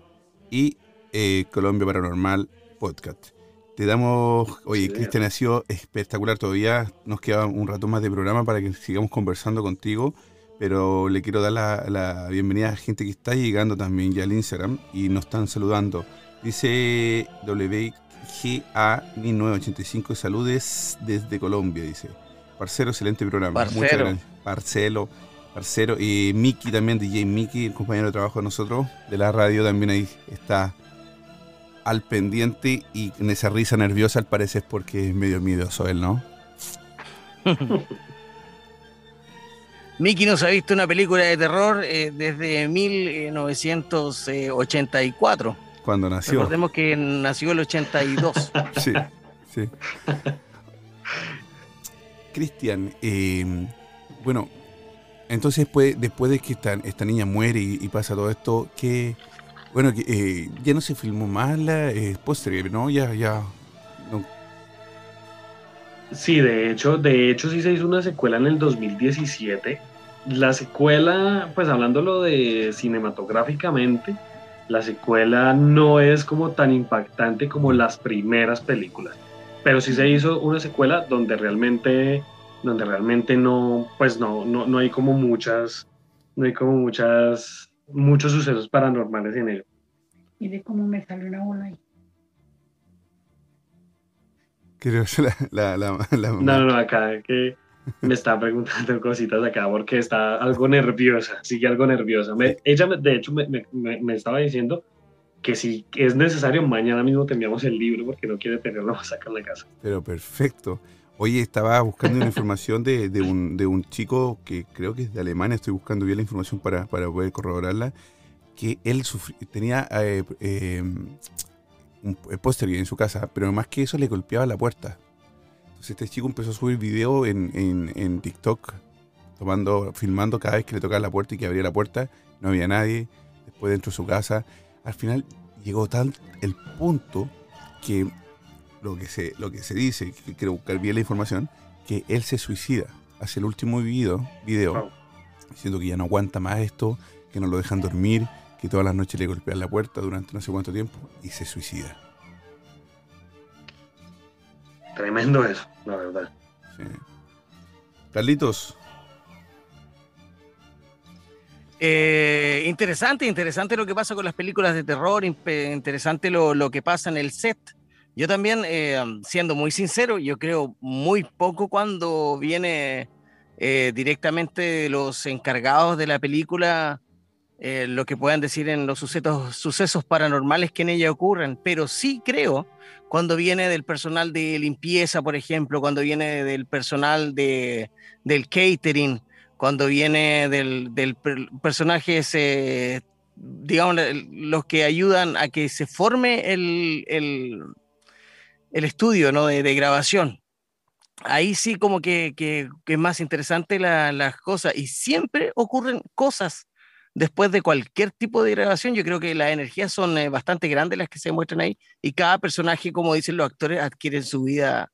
y eh, Colombia Paranormal Podcast. Te damos, oye, Sí. Cristian ha sido espectacular todavía, nos queda un rato más de programa para que sigamos conversando contigo, pero le quiero dar la, la bienvenida a gente que está llegando también ya al Instagram y nos están saludando. Dice WGA1985, saludes desde Colombia, dice. Parcero, excelente programa. Muchas Parcero. gracias. Parcelo, parcero. Y Miki también, DJ Miki, el compañero de trabajo de nosotros, de la radio, también ahí está al pendiente y en esa risa nerviosa al parecer porque es medio miedoso él, ¿no? [laughs] Miki nos ha visto una película de terror eh, desde 1984. Cuando nació. Recordemos que nació el 82. [laughs] Sí, sí. Cristian, eh, bueno, entonces después, después de que esta, esta niña muere y, y pasa todo esto, ¿qué, Bueno, eh, ya no se filmó más la eh, póster, ¿no? Ya, ya. no. Sí, de hecho, de hecho sí se hizo una secuela en el 2017. La secuela, pues hablándolo de cinematográficamente, la secuela no es como tan impactante como las primeras películas. Pero sí se hizo una secuela donde realmente, donde realmente no, pues no, no, no hay como muchas, no hay como muchas, muchos sucesos paranormales en ello. Y de cómo me salió una bola ahí. Creo que la, la, la, la mamá- No, no, no, acá que me está preguntando [laughs] cositas acá porque está algo nerviosa, sigue algo nerviosa. Me- ella, me- de hecho, me, me- me- me estaba diciendo que si es necesario, mañana mismo te enviamos el libro porque no quiere tenerlo [laughs] más acá en la casa. Pero perfecto. Oye, estaba buscando una [laughs] información de, de un, de un chico que creo que es de Alemania, estoy buscando bien la información para, para poder corroborarla, que él sufri- tenía eh, eh, un póster en su casa, pero más que eso le golpeaba la puerta. Entonces este chico empezó a subir video en, en, en TikTok, tomando, filmando cada vez que le tocaba la puerta y que abría la puerta, no había nadie, después dentro de su casa. Al final llegó tan el punto que lo que se, lo que se dice, que quiero buscar bien la información, que él se suicida. Hace el último video, video Wow. diciendo que ya no aguanta más esto, que no lo dejan dormir, que todas las noches le golpean la puerta durante no sé cuánto tiempo y se suicida. Tremendo eso, la verdad. Sí. Carlitos, Eh, interesante, interesante lo que pasa con las películas de terror, interesante lo, lo que pasa en el set. Yo también, eh, siendo muy sincero, yo creo muy poco cuando viene eh, directamente los encargados de la película eh, lo que puedan decir en los sucesos, paranormales que en ella ocurren, pero sí creo cuando viene del personal de limpieza, por ejemplo, cuando viene del personal de, del catering, cuando viene del, del ese, digamos, los que ayudan a que se forme el, el estudio ¿no? de, de grabación. Ahí sí como que, que- que es más interesante la- las cosas y siempre ocurren cosas después de cualquier tipo de grabación. Yo creo que las energías son eh, bastante grandes las que se muestran ahí y cada personaje, como dicen los actores, adquiere su vida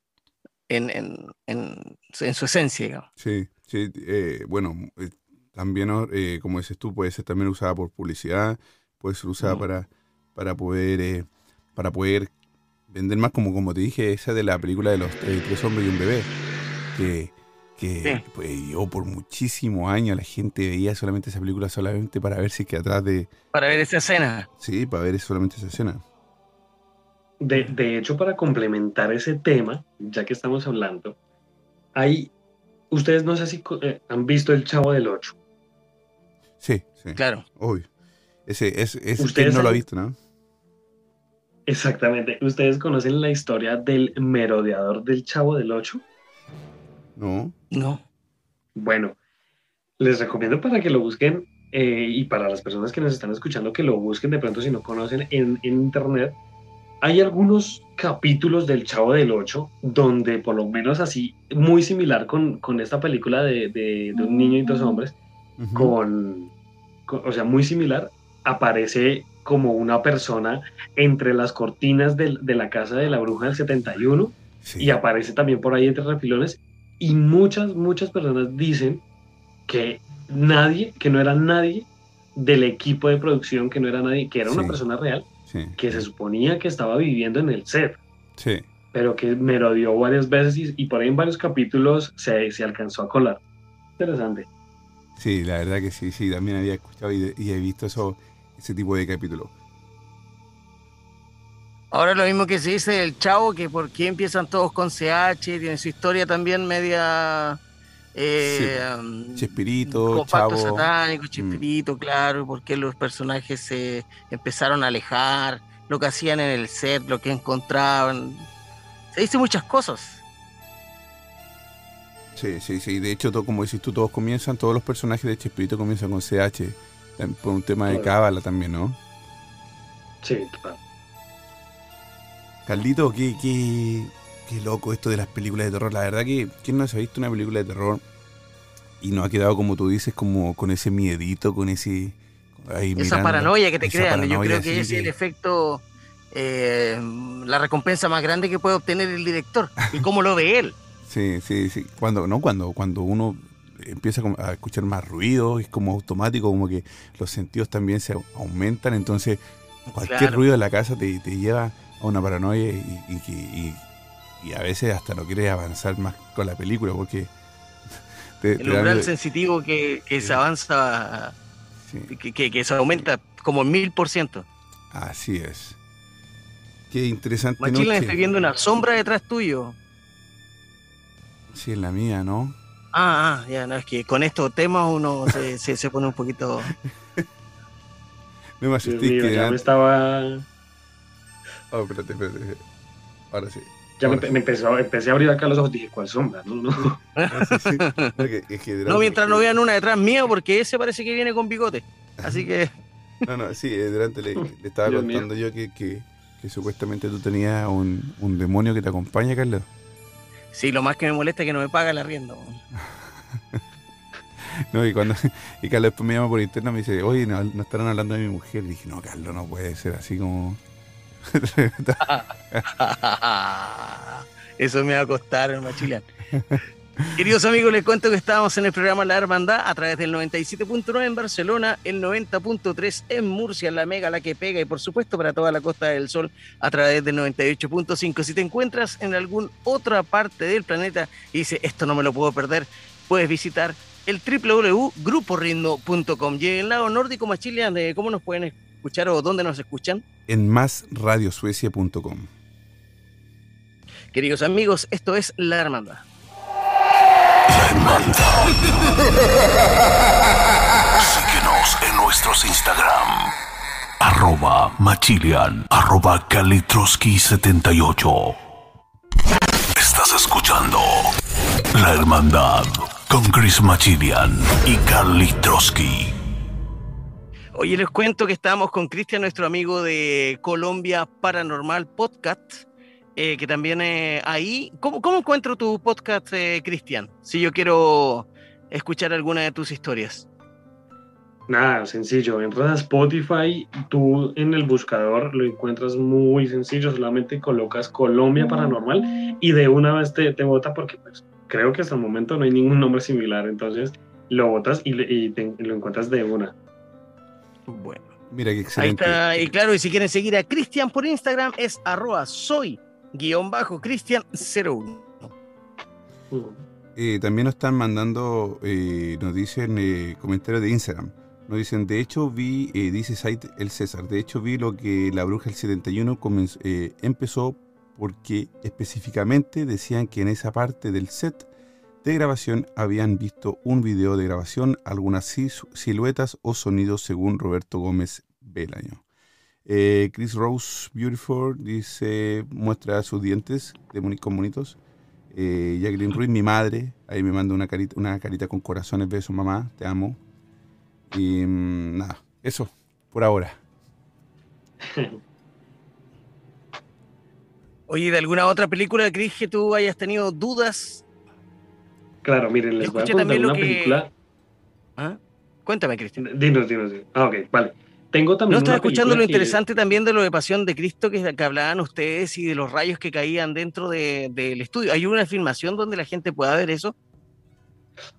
en, en, en, su- en su esencia. digamos. sí, sí, eh, bueno, eh, también, como dices tú, puede ser también usada por publicidad, puede ser usada para, para poder para poder vender más, como, como te dije, esa de la película de los eh, tres hombres y un bebé, que, que Sí. pues, yo por muchísimos años la gente veía solamente esa película solamente para ver si es que atrás de, Para ver esa escena. sí, para ver solamente esa escena. De, de hecho, para complementar ese tema, ya que estamos hablando, hay, ustedes no sé si eh, han visto El Chavo del Ocho. Sí, sí, Claro. obvio. Ese, ese, ese Ustedes ¿quién no lo ha visto, ¿no? Exactamente. ¿Ustedes conocen la historia del merodeador del Chavo del Ocho? No. No. Bueno, les recomiendo para que lo busquen eh, y para las personas que nos están escuchando que lo busquen de pronto si no conocen en, en internet. Hay algunos capítulos del Chavo del Ocho donde por lo menos así, muy similar con, con esta película de, de- de un niño y dos hombres, Ujú. con, con- o sea, muy similar, aparece como una persona entre las cortinas del- de, la casa de la bruja del 71 Sí. y aparece también por ahí entre refilones y muchas, muchas personas dicen que nadie, que no era nadie del equipo de producción, que no era nadie, que era una persona real, Sí, que se suponía que estaba viviendo en el set, sí. pero que merodeó varias veces y, y por ahí en varios capítulos se, se alcanzó a colar. Interesante. Sí, la verdad que sí, sí, también había escuchado y, y he visto eso, ese tipo de capítulos. Ahora lo mismo que se dice del chavo, que por qué empiezan todos con CH, tiene su historia también media... Eh, um, Chespirito, con Chavo. satánico, Mm. Chespirito, claro, por qué los personajes se empezaron a alejar, lo que hacían en el set, lo que encontraban. Se dice muchas cosas. Sí, sí, sí. De hecho, todo, como decís tú, todos comienzan, todos los personajes de Chespirito comienzan con CH. Por un tema de cábala también, ¿no? Sí, claro. Carlito, qué, qué, qué loco esto de las películas de terror. La verdad que, ¿quién no se ha visto una película de terror y no ha quedado, como tú dices, como con ese miedito, con ese, ahí Esa mirando, paranoia que te crean, yo creo que ese es el efecto, eh, la recompensa más grande que puede obtener el director y cómo lo ve él. [laughs] Sí, sí, sí. Cuando, no, cuando, cuando uno empieza a escuchar más ruido, es como automático, como que los sentidos también se aumentan, entonces cualquier Claro. ruido de la casa te, te lleva a una paranoia y, y, y- y a veces hasta no quieres avanzar más con la película porque [laughs] te, El umbral sensitivo que, que Sí. se avanza, Sí, que, que- que se aumenta como mil por ciento. así es. Qué interesante Machila, estoy viendo una sombra detrás tuyo. Sí, es la mía, ¿no? Ah, ah, ya, no, es que con estos temas uno se, [laughs] se, se pone un poquito... No me Dios asusté mío, que ya me estaba. Oh, espérate, espérate. Ahora sí. Ya me, sí. me empezó, empecé a abrir acá los ojos, dije, ¿cuál sombra? No, no. [laughs] Ah, sí, sí. Es que- es que [laughs] No, mientras no vean una detrás mía, porque ese parece que viene con bigote. Así que... No, no, sí, eh, delante le, le estaba Dios mío. contando yo que, que, que supuestamente tú tenías un, un demonio que te acompaña, Carlos. Sí, lo más que me molesta es que no me paga el arriendo. [laughs] No, y cuando [laughs] y Carlos después me llama por interno y me dice, oye, no, no estarán hablando de mi mujer. Y dije, no, Carlos, no puede ser así como. [laughs] Eso me va a costar, machilán. Queridos amigos, les cuento que estábamos en el programa La Hermandad a través del 97.9 en Barcelona, el 90.3 en Murcia, la mega, la que pega, y por supuesto para toda la Costa del Sol a través del 98.5. Si te encuentras en alguna otra parte del planeta y dices, esto no me lo puedo perder, puedes visitar el www.gruporritmo.com. Y en el lado nórdico, Machilian, ¿de ¿cómo nos pueden escuchar o dónde nos escuchan? en másradiosuecia.com. Queridos amigos, esto es La Hermandad. [laughs] Síguenos en nuestros Instagram. Arroba Machilian. Arroba Kalitroski78. Estás escuchando La Hermandad con Chris Machilian y Carly Trotsky. Oye, les cuento que estamos con Cristian, nuestro amigo de Colombia Paranormal Podcast, eh, que también eh, ahí... ¿Cómo, cómo encuentro tu podcast, eh, Cristian? Si yo quiero escuchar alguna de tus historias. Nada, sencillo. Entras a Spotify, tú en el buscador lo encuentras muy sencillo, solamente colocas Colombia Paranormal y de una vez te, te bota porque pues, creo que hasta el momento no hay ningún nombre similar, entonces lo botas y, y te- y lo encuentras de una. Bueno, Mira qué ahí excelente. está. Y claro, y si quieren seguir a Cristian por Instagram es arroba soy guion bajo Cristian 01. Mm. Eh, también nos están mandando, eh, nos dicen eh, comentarios de Instagram. Nos dicen, de hecho vi, eh, dice Said el César, de hecho vi lo que la bruja del 71 comenzó- eh, empezó porque específicamente decían que en esa parte del set de grabación habían visto un video de grabación, algunas siluetas o sonidos según Roberto Gómez Belaño. Eh, Chris Rose Beautiful dice, muestra sus dientes de con bonitos. Eh, Jacqueline Ruiz, mi madre, ahí me manda una carita, una carita con corazones, besos, mamá, te amo. Y mm, nada, eso, por ahora. [laughs] Oye, ¿de alguna otra película, Cris, que tú hayas tenido dudas? Claro, miren, les voy a contar una que- película. ¿Ah? Cuéntame, Cristian. Dinos, dinos, dinos. Ah, ok, vale. Tengo también No, estaba escuchando lo que- interesante también de lo de Pasión de Cristo que, que hablaban ustedes y de los rayos que caían dentro de- del estudio. ¿Hay una filmación donde la gente pueda ver eso?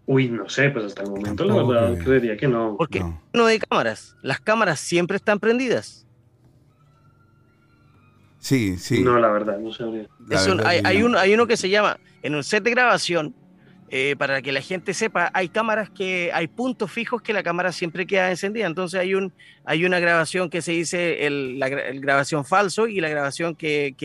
Uy, no sé, pues hasta el momento la Tampoco verdad creo. creería que no. Porque No. no de cámaras. Las cámaras siempre están prendidas. Sí, sí. No, la verdad, no sabría. la Es un- verdad hay, uno, hay uno que se llama, en un set de grabación, eh, para que la gente sepa, hay cámaras que, hay puntos fijos que la cámara siempre queda encendida. Entonces hay un, hay una grabación que se dice el, la grabación falso y la grabación que,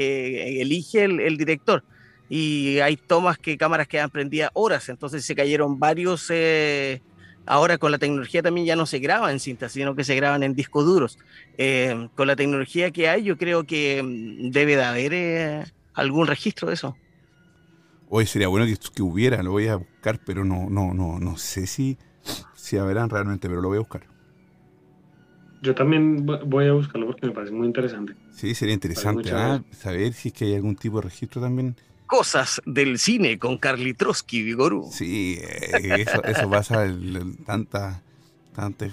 elige el, el director. Y hay tomas que cámaras quedan prendidas horas, entonces se cayeron varios. eh, ahora con la tecnología también ya no se graba en cinta, sino que se graban en discos duros. Eh, con la tecnología que hay, yo creo que mm, debe de haber eh, algún registro de eso. Hoy sería bueno que, que hubiera, lo voy a buscar, pero no, no, no, no sé si, si habrán realmente, pero lo voy a buscar. Yo también vo- voy a buscarlo porque me parece muy interesante. Sí, sería interesante ¿ah? saber si es que hay algún tipo de registro también. Cosas del cine con Carly Trotsky, Vigorú. Sí, eh, eso, eso pasa en, en tanta, tanta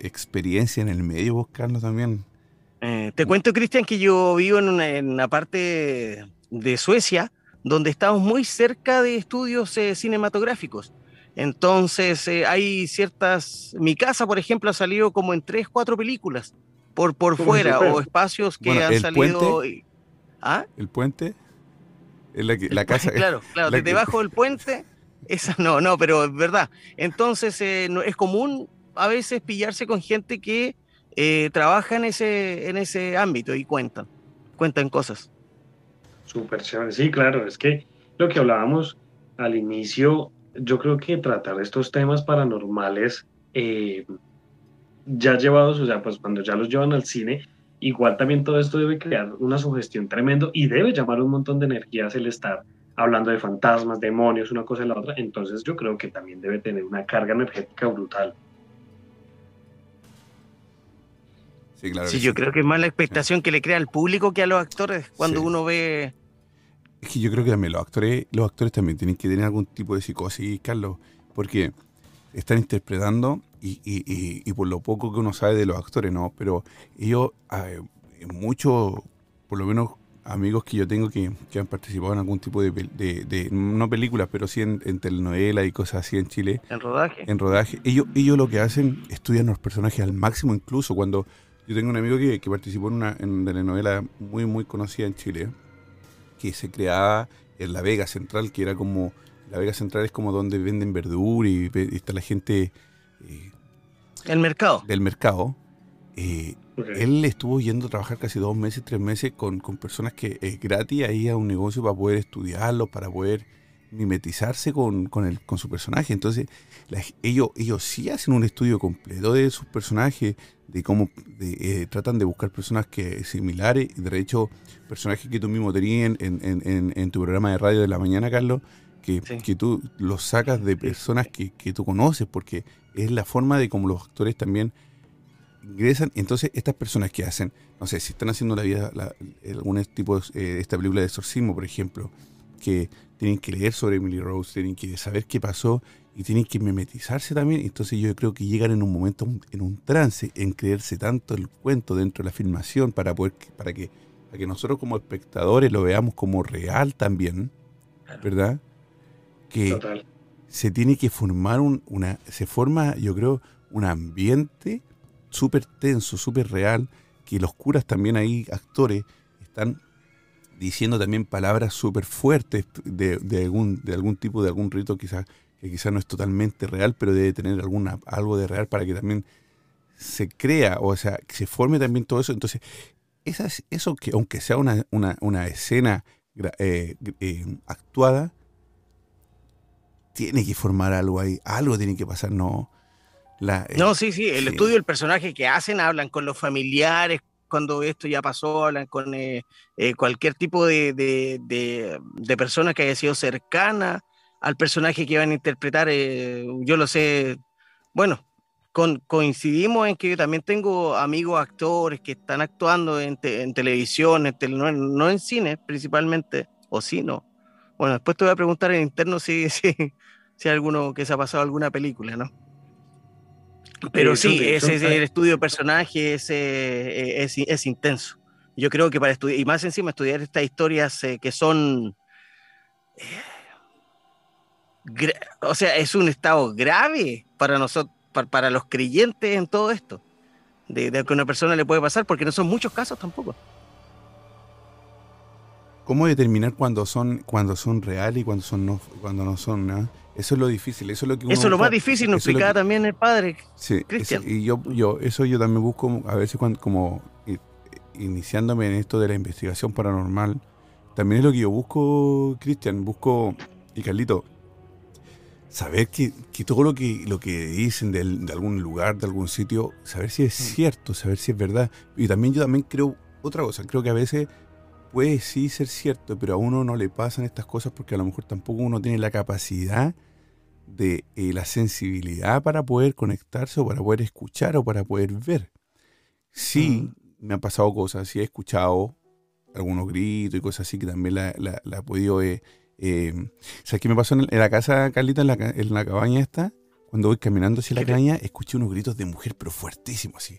experiencia en el medio, buscando también. Eh, te cuento, Cristian, que yo vivo en una, parte de Suecia donde estamos muy cerca de estudios eh, cinematográficos. Entonces, eh, hay ciertas. Mi casa, por ejemplo, ha salido como en tres, cuatro películas por, por fuera, o espacios que han salido. ¿Ah? ¿El puente? la, casa. Claro, claro, debajo del puente. Esa no, no, pero es verdad. Entonces, es común a veces pillarse con gente que eh, trabaja en ese, en ese ámbito y cuentan, cuentan cosas. Súper chévere, sí, claro, es que lo que hablábamos al inicio, yo creo que tratar estos temas paranormales eh, ya llevados, o sea, pues cuando ya los llevan al cine, igual también todo esto debe crear una sugestión tremendo y debe llamar un montón de energías el estar hablando de fantasmas, demonios, una cosa y la otra. Entonces yo creo que también debe tener una carga energética brutal. Sí, yo creo que es más la expectación que le crea al público que a los actores cuando uno ve. Es que yo creo que también los actores, los actores también tienen que tener algún tipo de psicosis, Carlos, porque están interpretando y, por lo poco que uno sabe de los actores, ¿no? Pero ellos, muchos, por lo menos amigos que yo tengo que, han participado en algún tipo de, no películas, pero sí en, en telenovelas y cosas así en Chile. En rodaje. En rodaje. Ellos, ellos lo que hacen, estudian los personajes al máximo, incluso cuando yo tengo un amigo que, participó en una, en telenovela muy, muy conocida en Chile, que se creaba en La Vega Central, que era como, La Vega Central es como donde venden verdura y, está la gente... Eh, el mercado. Del mercado. Eh, él estuvo yendo a trabajar casi dos meses, tres meses con, personas que es gratis ahí a un negocio para poder estudiarlo, para poder mimetizarse con, con, el, con su personaje. Entonces, ellos, ellos sí hacen un estudio completo de sus personajes, de cómo eh, tratan de buscar personas que similares, de hecho, personajes que tú mismo tenías en, en, tu programa de radio de la mañana, Carlos, que, que tú los sacas de personas que, que, tú conoces, porque es la forma de cómo los actores también ingresan. Entonces, estas personas que hacen, no sé, si están haciendo la vida, algún tipo de eh, esta película de exorcismo, por ejemplo, que tienen que leer sobre Emily Rose, tienen que saber qué pasó y tienen que mimetizarse también. Entonces yo creo que llegan en un momento, en un trance, en creerse tanto el cuento dentro de la filmación para poder, para que, para que nosotros como espectadores lo veamos como real también, ¿verdad? Que se tiene que formar un, una, se forma, yo creo, un ambiente súper tenso, súper real, que los curas también ahí, actores, están diciendo también palabras súper fuertes de, de, algún, de algún tipo, de algún rito quizás que quizás no es totalmente real, pero debe tener alguna, algo de real para que también se crea, o sea, que se forme también todo eso. Entonces, esas, eso que aunque sea una, una, escena eh, eh, actuada, tiene que formar algo ahí, algo tiene que pasar, no. La, eh, no, sí, sí, el estudio del personaje que hacen, hablan con los familiares, cuando esto ya pasó, hablan con cualquier tipo de, de, de, de, persona que haya sido cercana al personaje que van a interpretar. Eh, yo lo sé, bueno, coincidimos en que yo también tengo amigos actores que están actuando en, televisión, en no, en cine principalmente, o sí, no. Bueno, después te voy a preguntar en interno si, [laughs] si, si hay alguno que se ha pasado alguna película, ¿no? Pero sí, ese, el estudio de personaje es, es, intenso. Yo creo que para estudiar, y más encima estudiar estas historias eh, que son o sea, es un estado grave para nosotros, para, los creyentes en todo esto, de, que a una persona le puede pasar, porque no son muchos casos tampoco. ¿Cómo determinar cuándo son, cuando son reales y cuando, son no, cuando no son? Eso es lo difícil, eso es lo que Eso es lo más difícil, nos explicaba también el padre sí, Cristian. y yo, yo, eso yo también busco, a veces cuando, como iniciándome en esto de la investigación paranormal, también es lo que yo busco, Cristian, busco, y Carlito, saber que, todo lo que, lo que dicen de, algún lugar, de algún sitio, saber si es mm. cierto, saber si es verdad. Y también yo también creo otra cosa, creo que a veces puede sí ser cierto, pero a uno no le pasan estas cosas porque a lo mejor tampoco uno tiene la capacidad de eh, la sensibilidad para poder conectarse o para poder escuchar o para poder ver. Sí, mm. me han pasado cosas, sí he escuchado algunos gritos y cosas así que también la, he podido... Eh, eh, ¿Sabes qué me pasó en, la casa, Carlita, en la, cabaña esta? cuando voy caminando hacia la cabaña, escuché unos gritos de mujer, pero fuertísimos, así.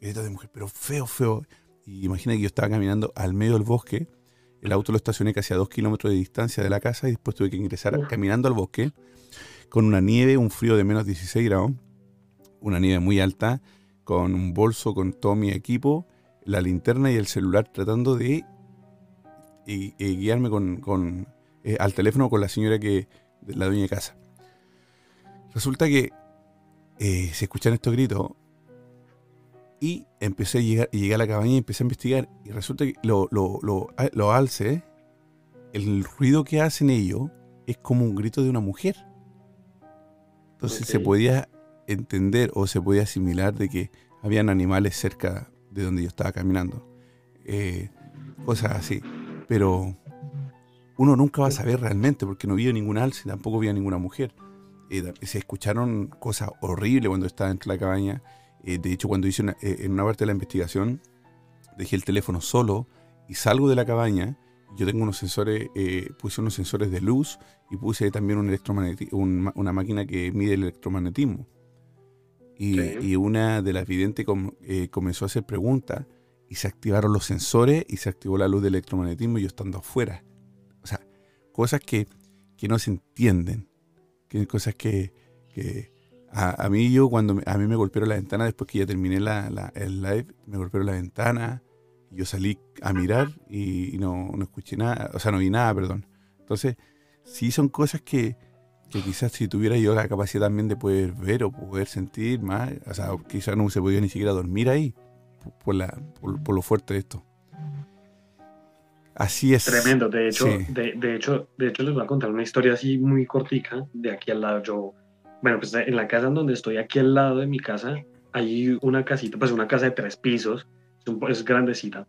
Gritos de mujer, pero feo, feo. Y imagina que yo estaba caminando al medio del bosque. El auto lo estacioné casi a dos kilómetros de distancia de la casa y después tuve que ingresar caminando al bosque con una nieve, un frío de menos 16 grados, una nieve muy alta, con un bolso con todo mi equipo, la linterna y el celular tratando de guiarme con, eh, al teléfono con la señora que, la dueña de casa. Resulta que eh, se escuchan estos gritos y empecé a llegar, llegué a la cabaña y empecé a investigar. Y resulta que lo, lo, lo, lo alce, el ruido que hacen ellos es como un grito de una mujer. Entonces se podía entender o se podía asimilar de que habían animales cerca de donde yo estaba caminando. Eh, cosas así. Pero uno nunca va a saber realmente porque no vio ningún alce, tampoco vio ninguna mujer. Eh, se escucharon cosas horribles cuando estaba dentro de la cabaña. Eh, de hecho, cuando hice eh, en una parte de la investigación, dejé el teléfono solo y salgo de la cabaña. Yo tengo unos sensores, eh, puse unos sensores de luz y puse también un una máquina que mide el electromagnetismo. Y, una de las videntes comenzó a hacer preguntas y se activaron los sensores y se activó la luz del electromagnetismo y yo estando afuera. Cosas que, que no se entienden, que cosas que, que a, mí yo cuando a mí me golpearon la ventana después que ya terminé la, el live, me golpearon la ventana, yo salí a mirar y, no, escuché nada, o sea, no vi nada, perdón. Entonces, sí son cosas que, quizás si tuviera yo la capacidad también de poder ver o poder sentir más, o sea, quizás no se podía ni siquiera dormir ahí por, la, por, lo fuerte de esto. Así es. Tremendo, de hecho, de, de, hecho, de hecho les voy a contar una historia así muy cortica de aquí al lado. Yo bueno, pues en la casa en donde estoy, aquí al lado de mi casa, hay una casita, pues una casa de tres pisos, es grandecita.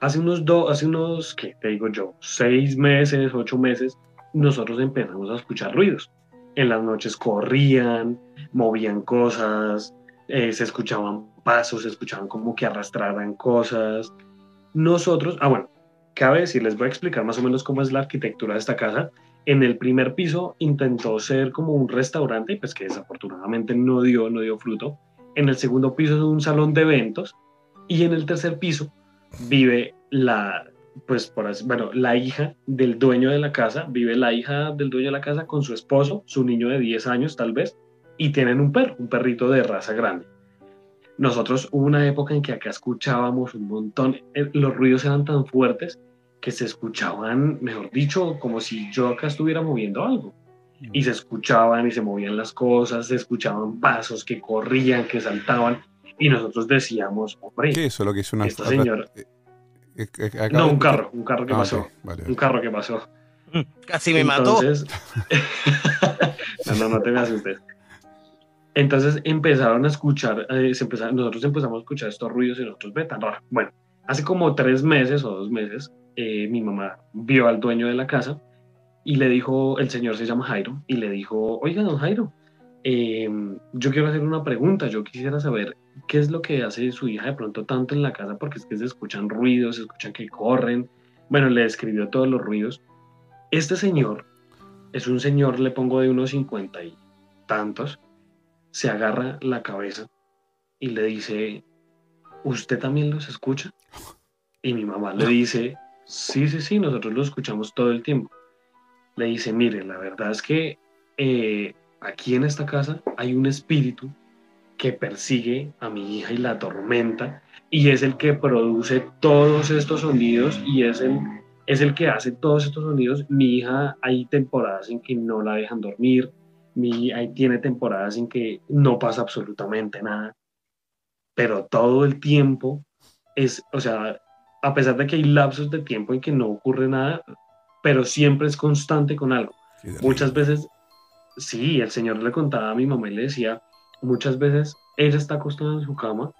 Hace unos, dos, hace unos, ¿qué te digo yo? Seis meses, ocho meses, nosotros empezamos a escuchar ruidos. En las noches corrían, movían cosas, eh, se escuchaban pasos, se escuchaban como que arrastraran cosas. Nosotros, ah, bueno, cabe decir, les voy a explicar más o menos cómo es la arquitectura de esta casa. En el primer piso intentó ser como un restaurante, pues que desafortunadamente no dio, no dio fruto. En el segundo piso es un salón de eventos y en el tercer piso vive la, pues por así, bueno, la hija del dueño de la casa, vive la hija del dueño de la casa con su esposo, su niño de 10 años tal vez, y tienen un perro, un perrito de raza grande. Nosotros hubo una época en que acá escuchábamos un montón, eh, los ruidos eran tan fuertes que se escuchaban, mejor dicho, como si yo acá estuviera moviendo algo. Y se escuchaban y se movían las cosas, se escuchaban pasos que corrían, que saltaban. Y nosotros decíamos, hombre, ¿qué es eso lo que es una esta señora... Eh, eh, eh, no, un carro, un carro que ah, pasó. Un carro que pasó. Casi me mató. [laughs] no, no, no te me asustes. Entonces empezaron a escuchar, se empezaron, nosotros empezamos a escuchar estos ruidos y nosotros, ve tan raro. Bueno, hace como tres meses o dos meses, eh, mi mamá vio al dueño de la casa y le dijo, el señor se llama Jairo, y le dijo, oiga, don Jairo, em, yo quiero hacer una pregunta, yo quisiera saber qué es lo que hace su hija de pronto tanto en la casa, porque es que se escuchan ruidos, se escuchan que corren, bueno, le describió todos los ruidos. Este señor es un señor, le pongo de unos cincuenta y tantos, se agarra la cabeza y le dice, ¿usted también los escucha? Y mi mamá le dice, Sí, sí, sí, nosotros lo escuchamos todo el tiempo. Le dice, mire, la verdad es que eh, aquí en esta casa hay un espíritu que persigue a mi hija y la atormenta y es el que produce todos estos sonidos y es el, es el que hace todos estos sonidos. Mi hija hay temporadas en que no la dejan dormir, mi, ahí tiene temporadas en que no pasa absolutamente nada, pero todo el tiempo es, o sea, a pesar de que hay lapsos de tiempo en que no ocurre nada, pero siempre es constante con algo. muchas veces, sí, el Señor le contaba a mi mamá y le decía, muchas veces ella está acostada en su cama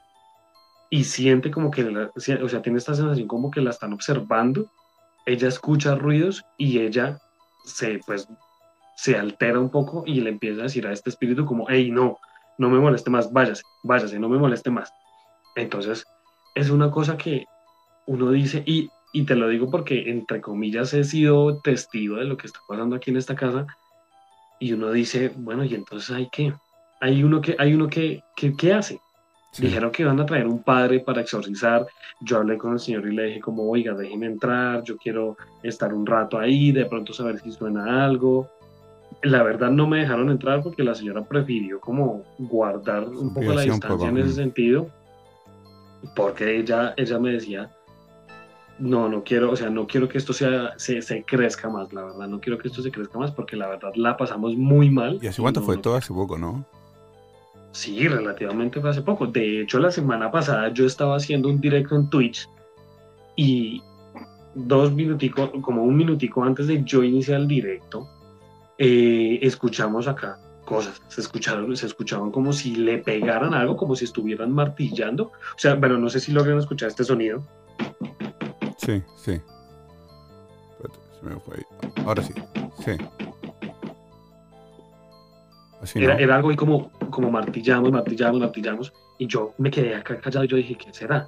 y siente como que, o sea, tiene esta sensación como que la están observando, ella escucha ruidos y ella se, pues, se altera un poco y le empieza a decir a este espíritu como, hey, no, no me moleste más, váyase, váyase, no me moleste más. Entonces, es una cosa que uno dice, y, y te lo digo porque entre comillas he sido testigo de lo que está pasando aquí en esta casa, y uno dice, bueno, y entonces hay que, hay uno que, hay uno que, que, ¿qué hace? Dijeron que iban a traer un padre para exorcizar. Yo hablé con el señor y le dije como, oiga, déjeme entrar, yo quiero estar un rato ahí, de pronto saber si suena algo. La verdad no me dejaron entrar porque la señora prefirió como guardar un poco la distancia en ese sentido, porque ella, ella me decía, no, no quiero, o sea, no quiero que esto sea, se, se, crezca más, la verdad, no quiero que esto se crezca más porque la verdad la pasamos muy mal. ¿Y hace cuánto fue? Todo hace poco, ¿no? Sí, relativamente fue hace poco. De hecho, la semana pasada yo estaba haciendo un directo en Twitch y dos minuticos, como un minutico antes de yo iniciar el directo, eh, escuchamos acá cosas. Se escucharon, se escuchaban como si le pegaran algo, como si estuvieran martillando. O sea, bueno, no sé si logran escuchar este sonido. Sí, sí. Ahora sí, sí era, algo ahí como, como martillamos, martillamos, martillamos. Y yo me quedé acá callado y yo dije, ¿qué será?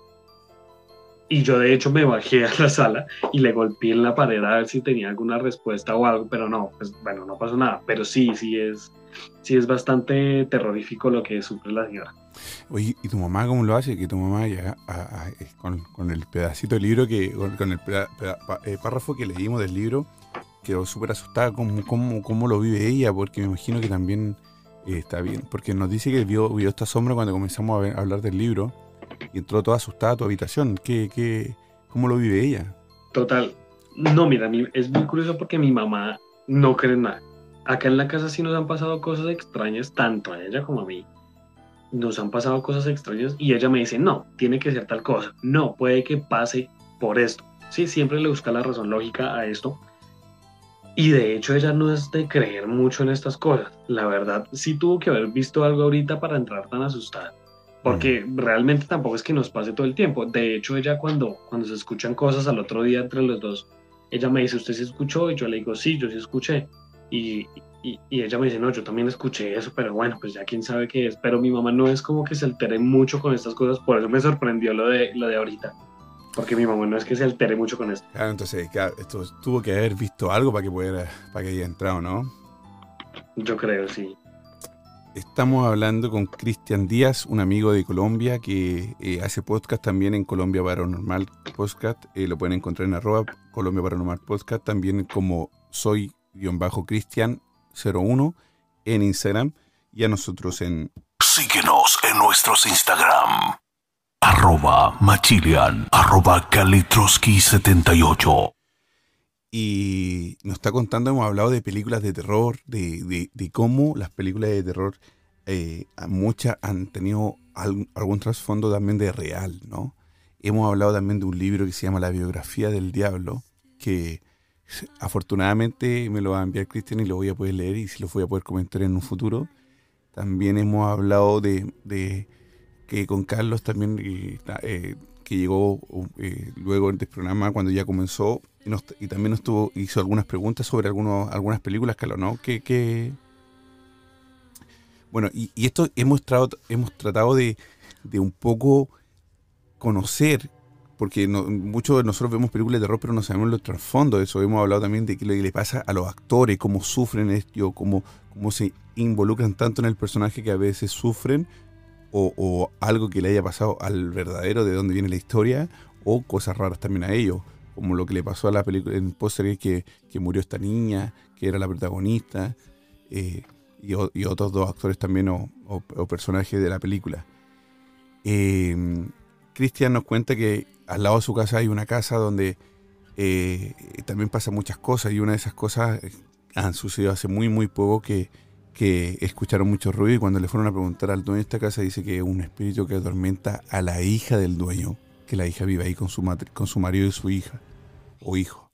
Y yo de hecho me bajé a la sala y le golpeé en la pared a ver si tenía alguna respuesta o algo, pero no, pues bueno, no pasó nada. Pero sí, sí es, sí es bastante terrorífico lo que sufre la señora. Oye, ¿y tu mamá cómo lo hace? Que tu mamá ya con, con, el pedacito del libro, que con, el eh, párrafo que leímos del libro, quedó súper asustada cómo, cómo, cómo, lo vive ella, porque me imagino que también eh, está bien. Porque nos dice que vio, vio esta sombra cuando comenzamos a, hablar del libro entró toda asustada a tu habitación. ¿Qué, qué, ¿Cómo lo vive ella? Total. No, mira, es muy curioso porque mi mamá no cree nada. Acá en la casa sí nos han pasado cosas extrañas, tanto a ella como a mí. Nos han pasado cosas extrañas y ella me dice, no, tiene que ser tal cosa. No, puede que pase por esto. Sí, siempre le busca la razón lógica a esto y de hecho ella no es de creer mucho en estas cosas. La verdad, sí tuvo que haber visto algo ahorita para entrar tan asustada. Porque mm. realmente tampoco es que nos pase todo el tiempo. De hecho, ella cuando, cuando se escuchan cosas al otro día entre los dos, ella me dice, ¿usted se escuchó? Y yo le digo, sí, yo sí escuché. Y, y, y, ella me dice, no, yo también escuché eso, pero bueno, pues ya quién sabe qué es. Pero mi mamá no es como que se altere mucho con estas cosas, por eso me sorprendió lo de, lo de ahorita. Porque mi mamá no es que se altere mucho con esto. Claro, entonces, esto tuvo que haber visto algo para que pudiera, para que haya entrado, ¿no? Yo creo, sí. Estamos hablando con Cristian Díaz, un amigo de Colombia que eh, hace podcast también en Colombia Paranormal Podcast. Eh, lo pueden encontrar en arroba Colombia Paranormal Podcast, también como soy-cristian01 en Instagram y a nosotros en... Síguenos en nuestros Instagram arroba machilian, arroba kalitroski78. Y nos está contando, hemos hablado de películas de terror, de, cómo las películas de terror, eh, muchas han tenido algún, trasfondo también de real, ¿no? Hemos hablado también de un libro que se llama La biografía del diablo, que afortunadamente me lo va a enviar Cristian y lo voy a poder leer y si lo voy a poder comentar en un futuro. También hemos hablado de que con Carlos también, eh, que llegó eh, luego del programa cuando ya comenzó, y, también nos tuvo, hizo algunas preguntas sobre algunos, algunas películas, Carlos, ¿no? Que, Bueno, y, esto hemos, hemos tratado de, un poco conocer porque muchos de nosotros vemos películas de terror, pero no sabemos los trasfondos de eso. Hemos hablado también de qué le pasa a los actores, cómo sufren esto, cómo, cómo se involucran tanto en el personaje que a veces sufren, o, algo que le haya pasado al verdadero de dónde viene la historia, o cosas raras también a ellos, como lo que le pasó a la película en póster que, que murió esta niña, que era la protagonista, eh, y, otros dos actores también o, personajes de la película. Eh, Cristian nos cuenta que al lado de su casa hay una casa donde eh, también pasan muchas cosas y una de esas cosas han sucedido hace muy muy poco que que escucharon mucho ruido y cuando le fueron a preguntar al dueño de esta casa dice que es un espíritu que atormenta a la hija del dueño, que la hija vive ahí con su, con su marido y su hija o hijo.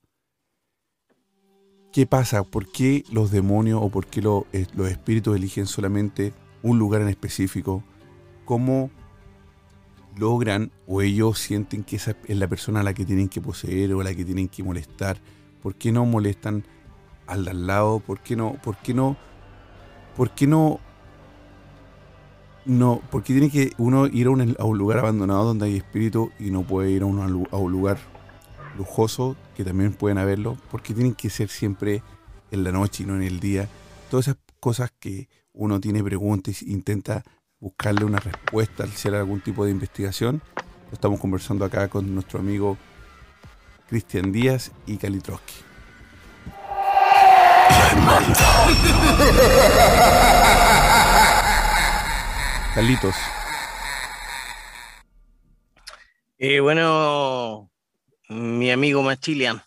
¿Qué pasa? ¿Por qué los demonios o por qué eh, los espíritus eligen solamente un lugar en específico? ¿Cómo logran o ellos sienten que esa es la persona a la que tienen que poseer o a la que tienen que molestar? ¿Por qué no molestan al de al lado? ¿Por qué no? ¿Por qué no? ¿Por qué no, no, por qué tiene que uno ir a un, lugar abandonado donde hay espíritu y no puede ir a, a un lugar lujoso que también pueden haberlo? ¿Por qué tienen que ser siempre en la noche y no en el día? Todas esas cosas que uno tiene preguntas e intenta buscarle una respuesta al hacer algún tipo de investigación. Estamos conversando acá con nuestro amigo Cristian Díaz y Kalitrowski. Carlitos. Eh, bueno, mi amigo Machilian,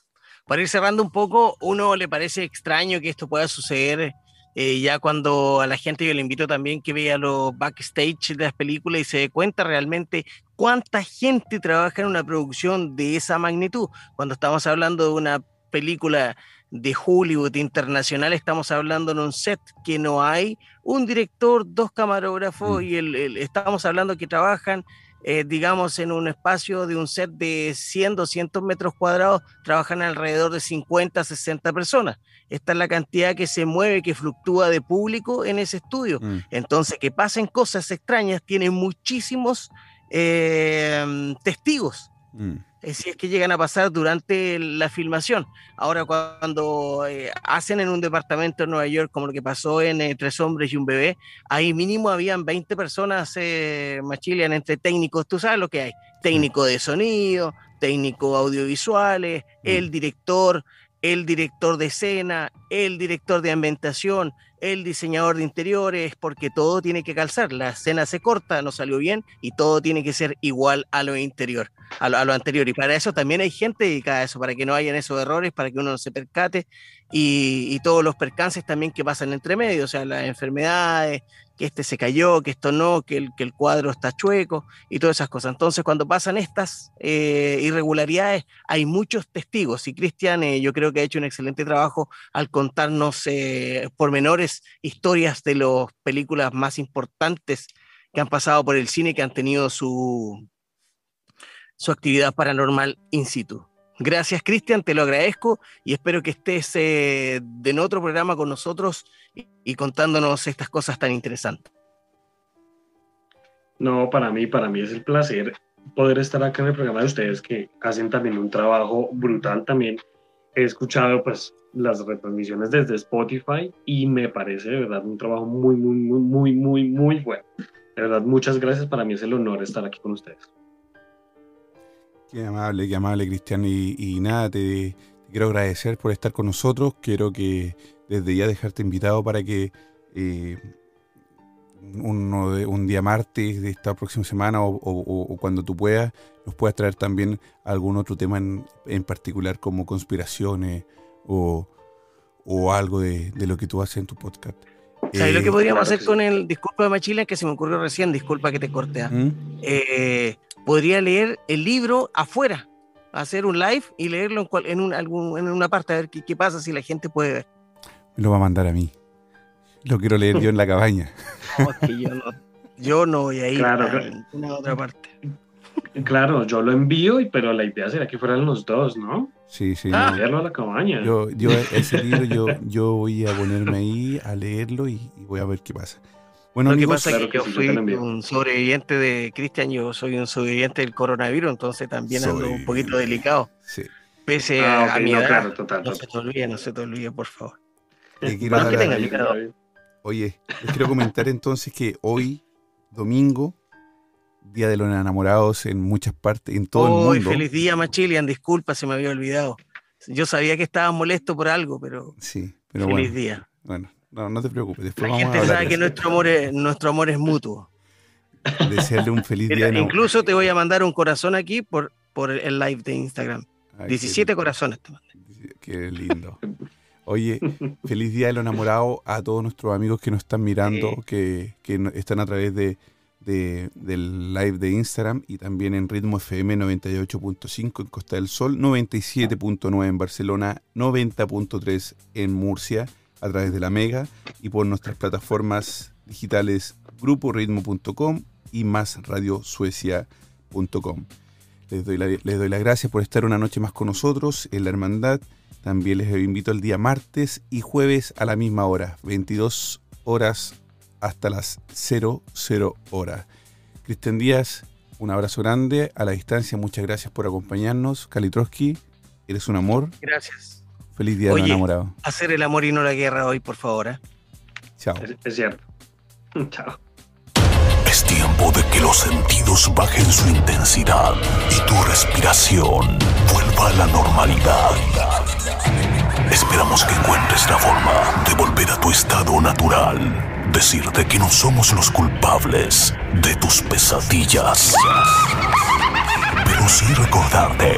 para ir cerrando un poco, uno le parece extraño que esto pueda suceder eh, ya cuando a la gente yo le invito también que vea los backstage de las películas y se dé cuenta realmente cuánta gente trabaja en una producción de esa magnitud. Cuando estamos hablando de una película de Hollywood internacional, estamos hablando en un set que no hay un director, dos camarógrafos mm. y el, estamos hablando que trabajan, eh, digamos, en un espacio de un set de 100, 200 metros cuadrados, trabajan alrededor de 50, 60 personas. Esta es la cantidad que se mueve, que fluctúa de público en ese estudio. Mm. Entonces, que pasen cosas extrañas, tiene muchísimos eh, testigos. Mm. Eh, si es que llegan a pasar durante la filmación. Ahora, cuando eh, hacen en un departamento en Nueva York, como lo que pasó en eh, Tres Hombres y un Bebé, ahí mínimo habían 20 personas machilian entre técnicos, tú sabes lo que hay, técnico de sonido, técnico audiovisuales, mm. el director, el director de escena, el director de ambientación, el diseñador de interiores, porque todo tiene que calzar. La escena se corta, no salió bien y todo tiene que ser igual a lo interior, a lo, anterior. Y para eso también hay gente dedicada a eso, para que no hayan esos errores, para que uno no se percate y, todos los percances también que pasan entre medio, o sea, las enfermedades, que este se cayó, que esto no, que el, que el cuadro está chueco y todas esas cosas. Entonces, cuando pasan estas eh, irregularidades, hay muchos testigos y Cristian eh, yo creo que ha hecho un excelente trabajo al contarnos eh, pormenores, historias de las películas más importantes que han pasado por el cine que han tenido su, su actividad paranormal in situ. Gracias, Cristian, te lo agradezco y espero que estés eh, en otro programa con nosotros y, contándonos estas cosas tan interesantes. No, para mí, para mí es el placer poder estar acá en el programa de ustedes que hacen también un trabajo brutal también. He escuchado pues las retransmisiones desde Spotify y me parece de verdad un trabajo muy, muy, muy, muy, muy, muy bueno. De verdad, muchas gracias. Para mí es el honor estar aquí con ustedes. Qué amable, qué amable, Cristian. Y, nada, te, quiero agradecer por estar con nosotros. Quiero que desde ya dejarte invitado para que eh, uno de, un día martes de esta próxima semana o, cuando tú puedas, nos puedas traer también algún otro tema en, particular como conspiraciones o, algo de, lo que tú haces en tu podcast. ¿Sabes lo que eh, podríamos hacer con el disculpa de Machila que se me ocurrió recién? Disculpa que te corte. ¿ah? ¿Mm? Eh, podría leer el libro afuera, hacer un live y leerlo en, un, algún, en una parte, a ver qué, pasa si la gente puede ver. Me lo va a mandar a mí. Lo quiero leer yo en la cabaña. [laughs] No, es que yo no, yo no voy a ir a ninguna otra parte. Claro, yo lo envío, pero la idea sería que fueran los dos, ¿no? Sí, sí. Ah. Leerlo a la cabaña. Yo, yo ese libro yo, yo voy a ponerme ahí a leerlo y voy a ver qué pasa. Bueno, lo que pasa es que, yo fui un sobreviviente de Cristian, yo soy un sobreviviente del coronavirus, entonces también ando un poquito delicado. Sí. Pese ah, a, mi edad, no, se te olvide, no se te olvide, por favor. [laughs] Oye, les quiero comentar entonces que hoy, domingo, Día de los Enamorados en muchas partes, en todo el mundo. feliz día, Machilian, disculpa, se me había olvidado. Yo sabía que estaba molesto por algo, pero, sí, pero feliz día. Bueno, no, no te preocupes. la gente sabe que nuestro amor, es, nuestro amor es mutuo. Desearle un feliz día. [laughs] incluso te voy a mandar un corazón aquí por, por el live de Instagram. 17 corazones te mandé. Qué lindo. Oye, feliz día de los enamorados a todos nuestros amigos que nos están mirando, que, que, están a través de, de, del live de Instagram y también en Ritmo FM 98.5 en Costa del Sol, 97.9 en Barcelona, 90.3 en Murcia a través de la Mega y por nuestras plataformas digitales gruporitmo.com y másradiosuecia.com. Les doy, les doy las gracias por estar una noche más con nosotros en la Hermandad. También les invito el día martes y jueves a la misma hora, 22 horas hasta las 00 horas. Cristian Díaz, un abrazo grande a la distancia. Muchas gracias por acompañarnos. Kalitrowski, eres un amor. Gracias. Feliz día de enamorado. Hacer el amor y no la guerra hoy, por favor. ¿eh? Chao. Es, es cierto. [laughs] Chao. Es tiempo de que los sentidos bajen su intensidad y tu respiración vuelva a la normalidad. Esperamos que encuentres la forma de volver a tu estado natural. Decirte que no somos los culpables de tus pesadillas. Pero sí recordarte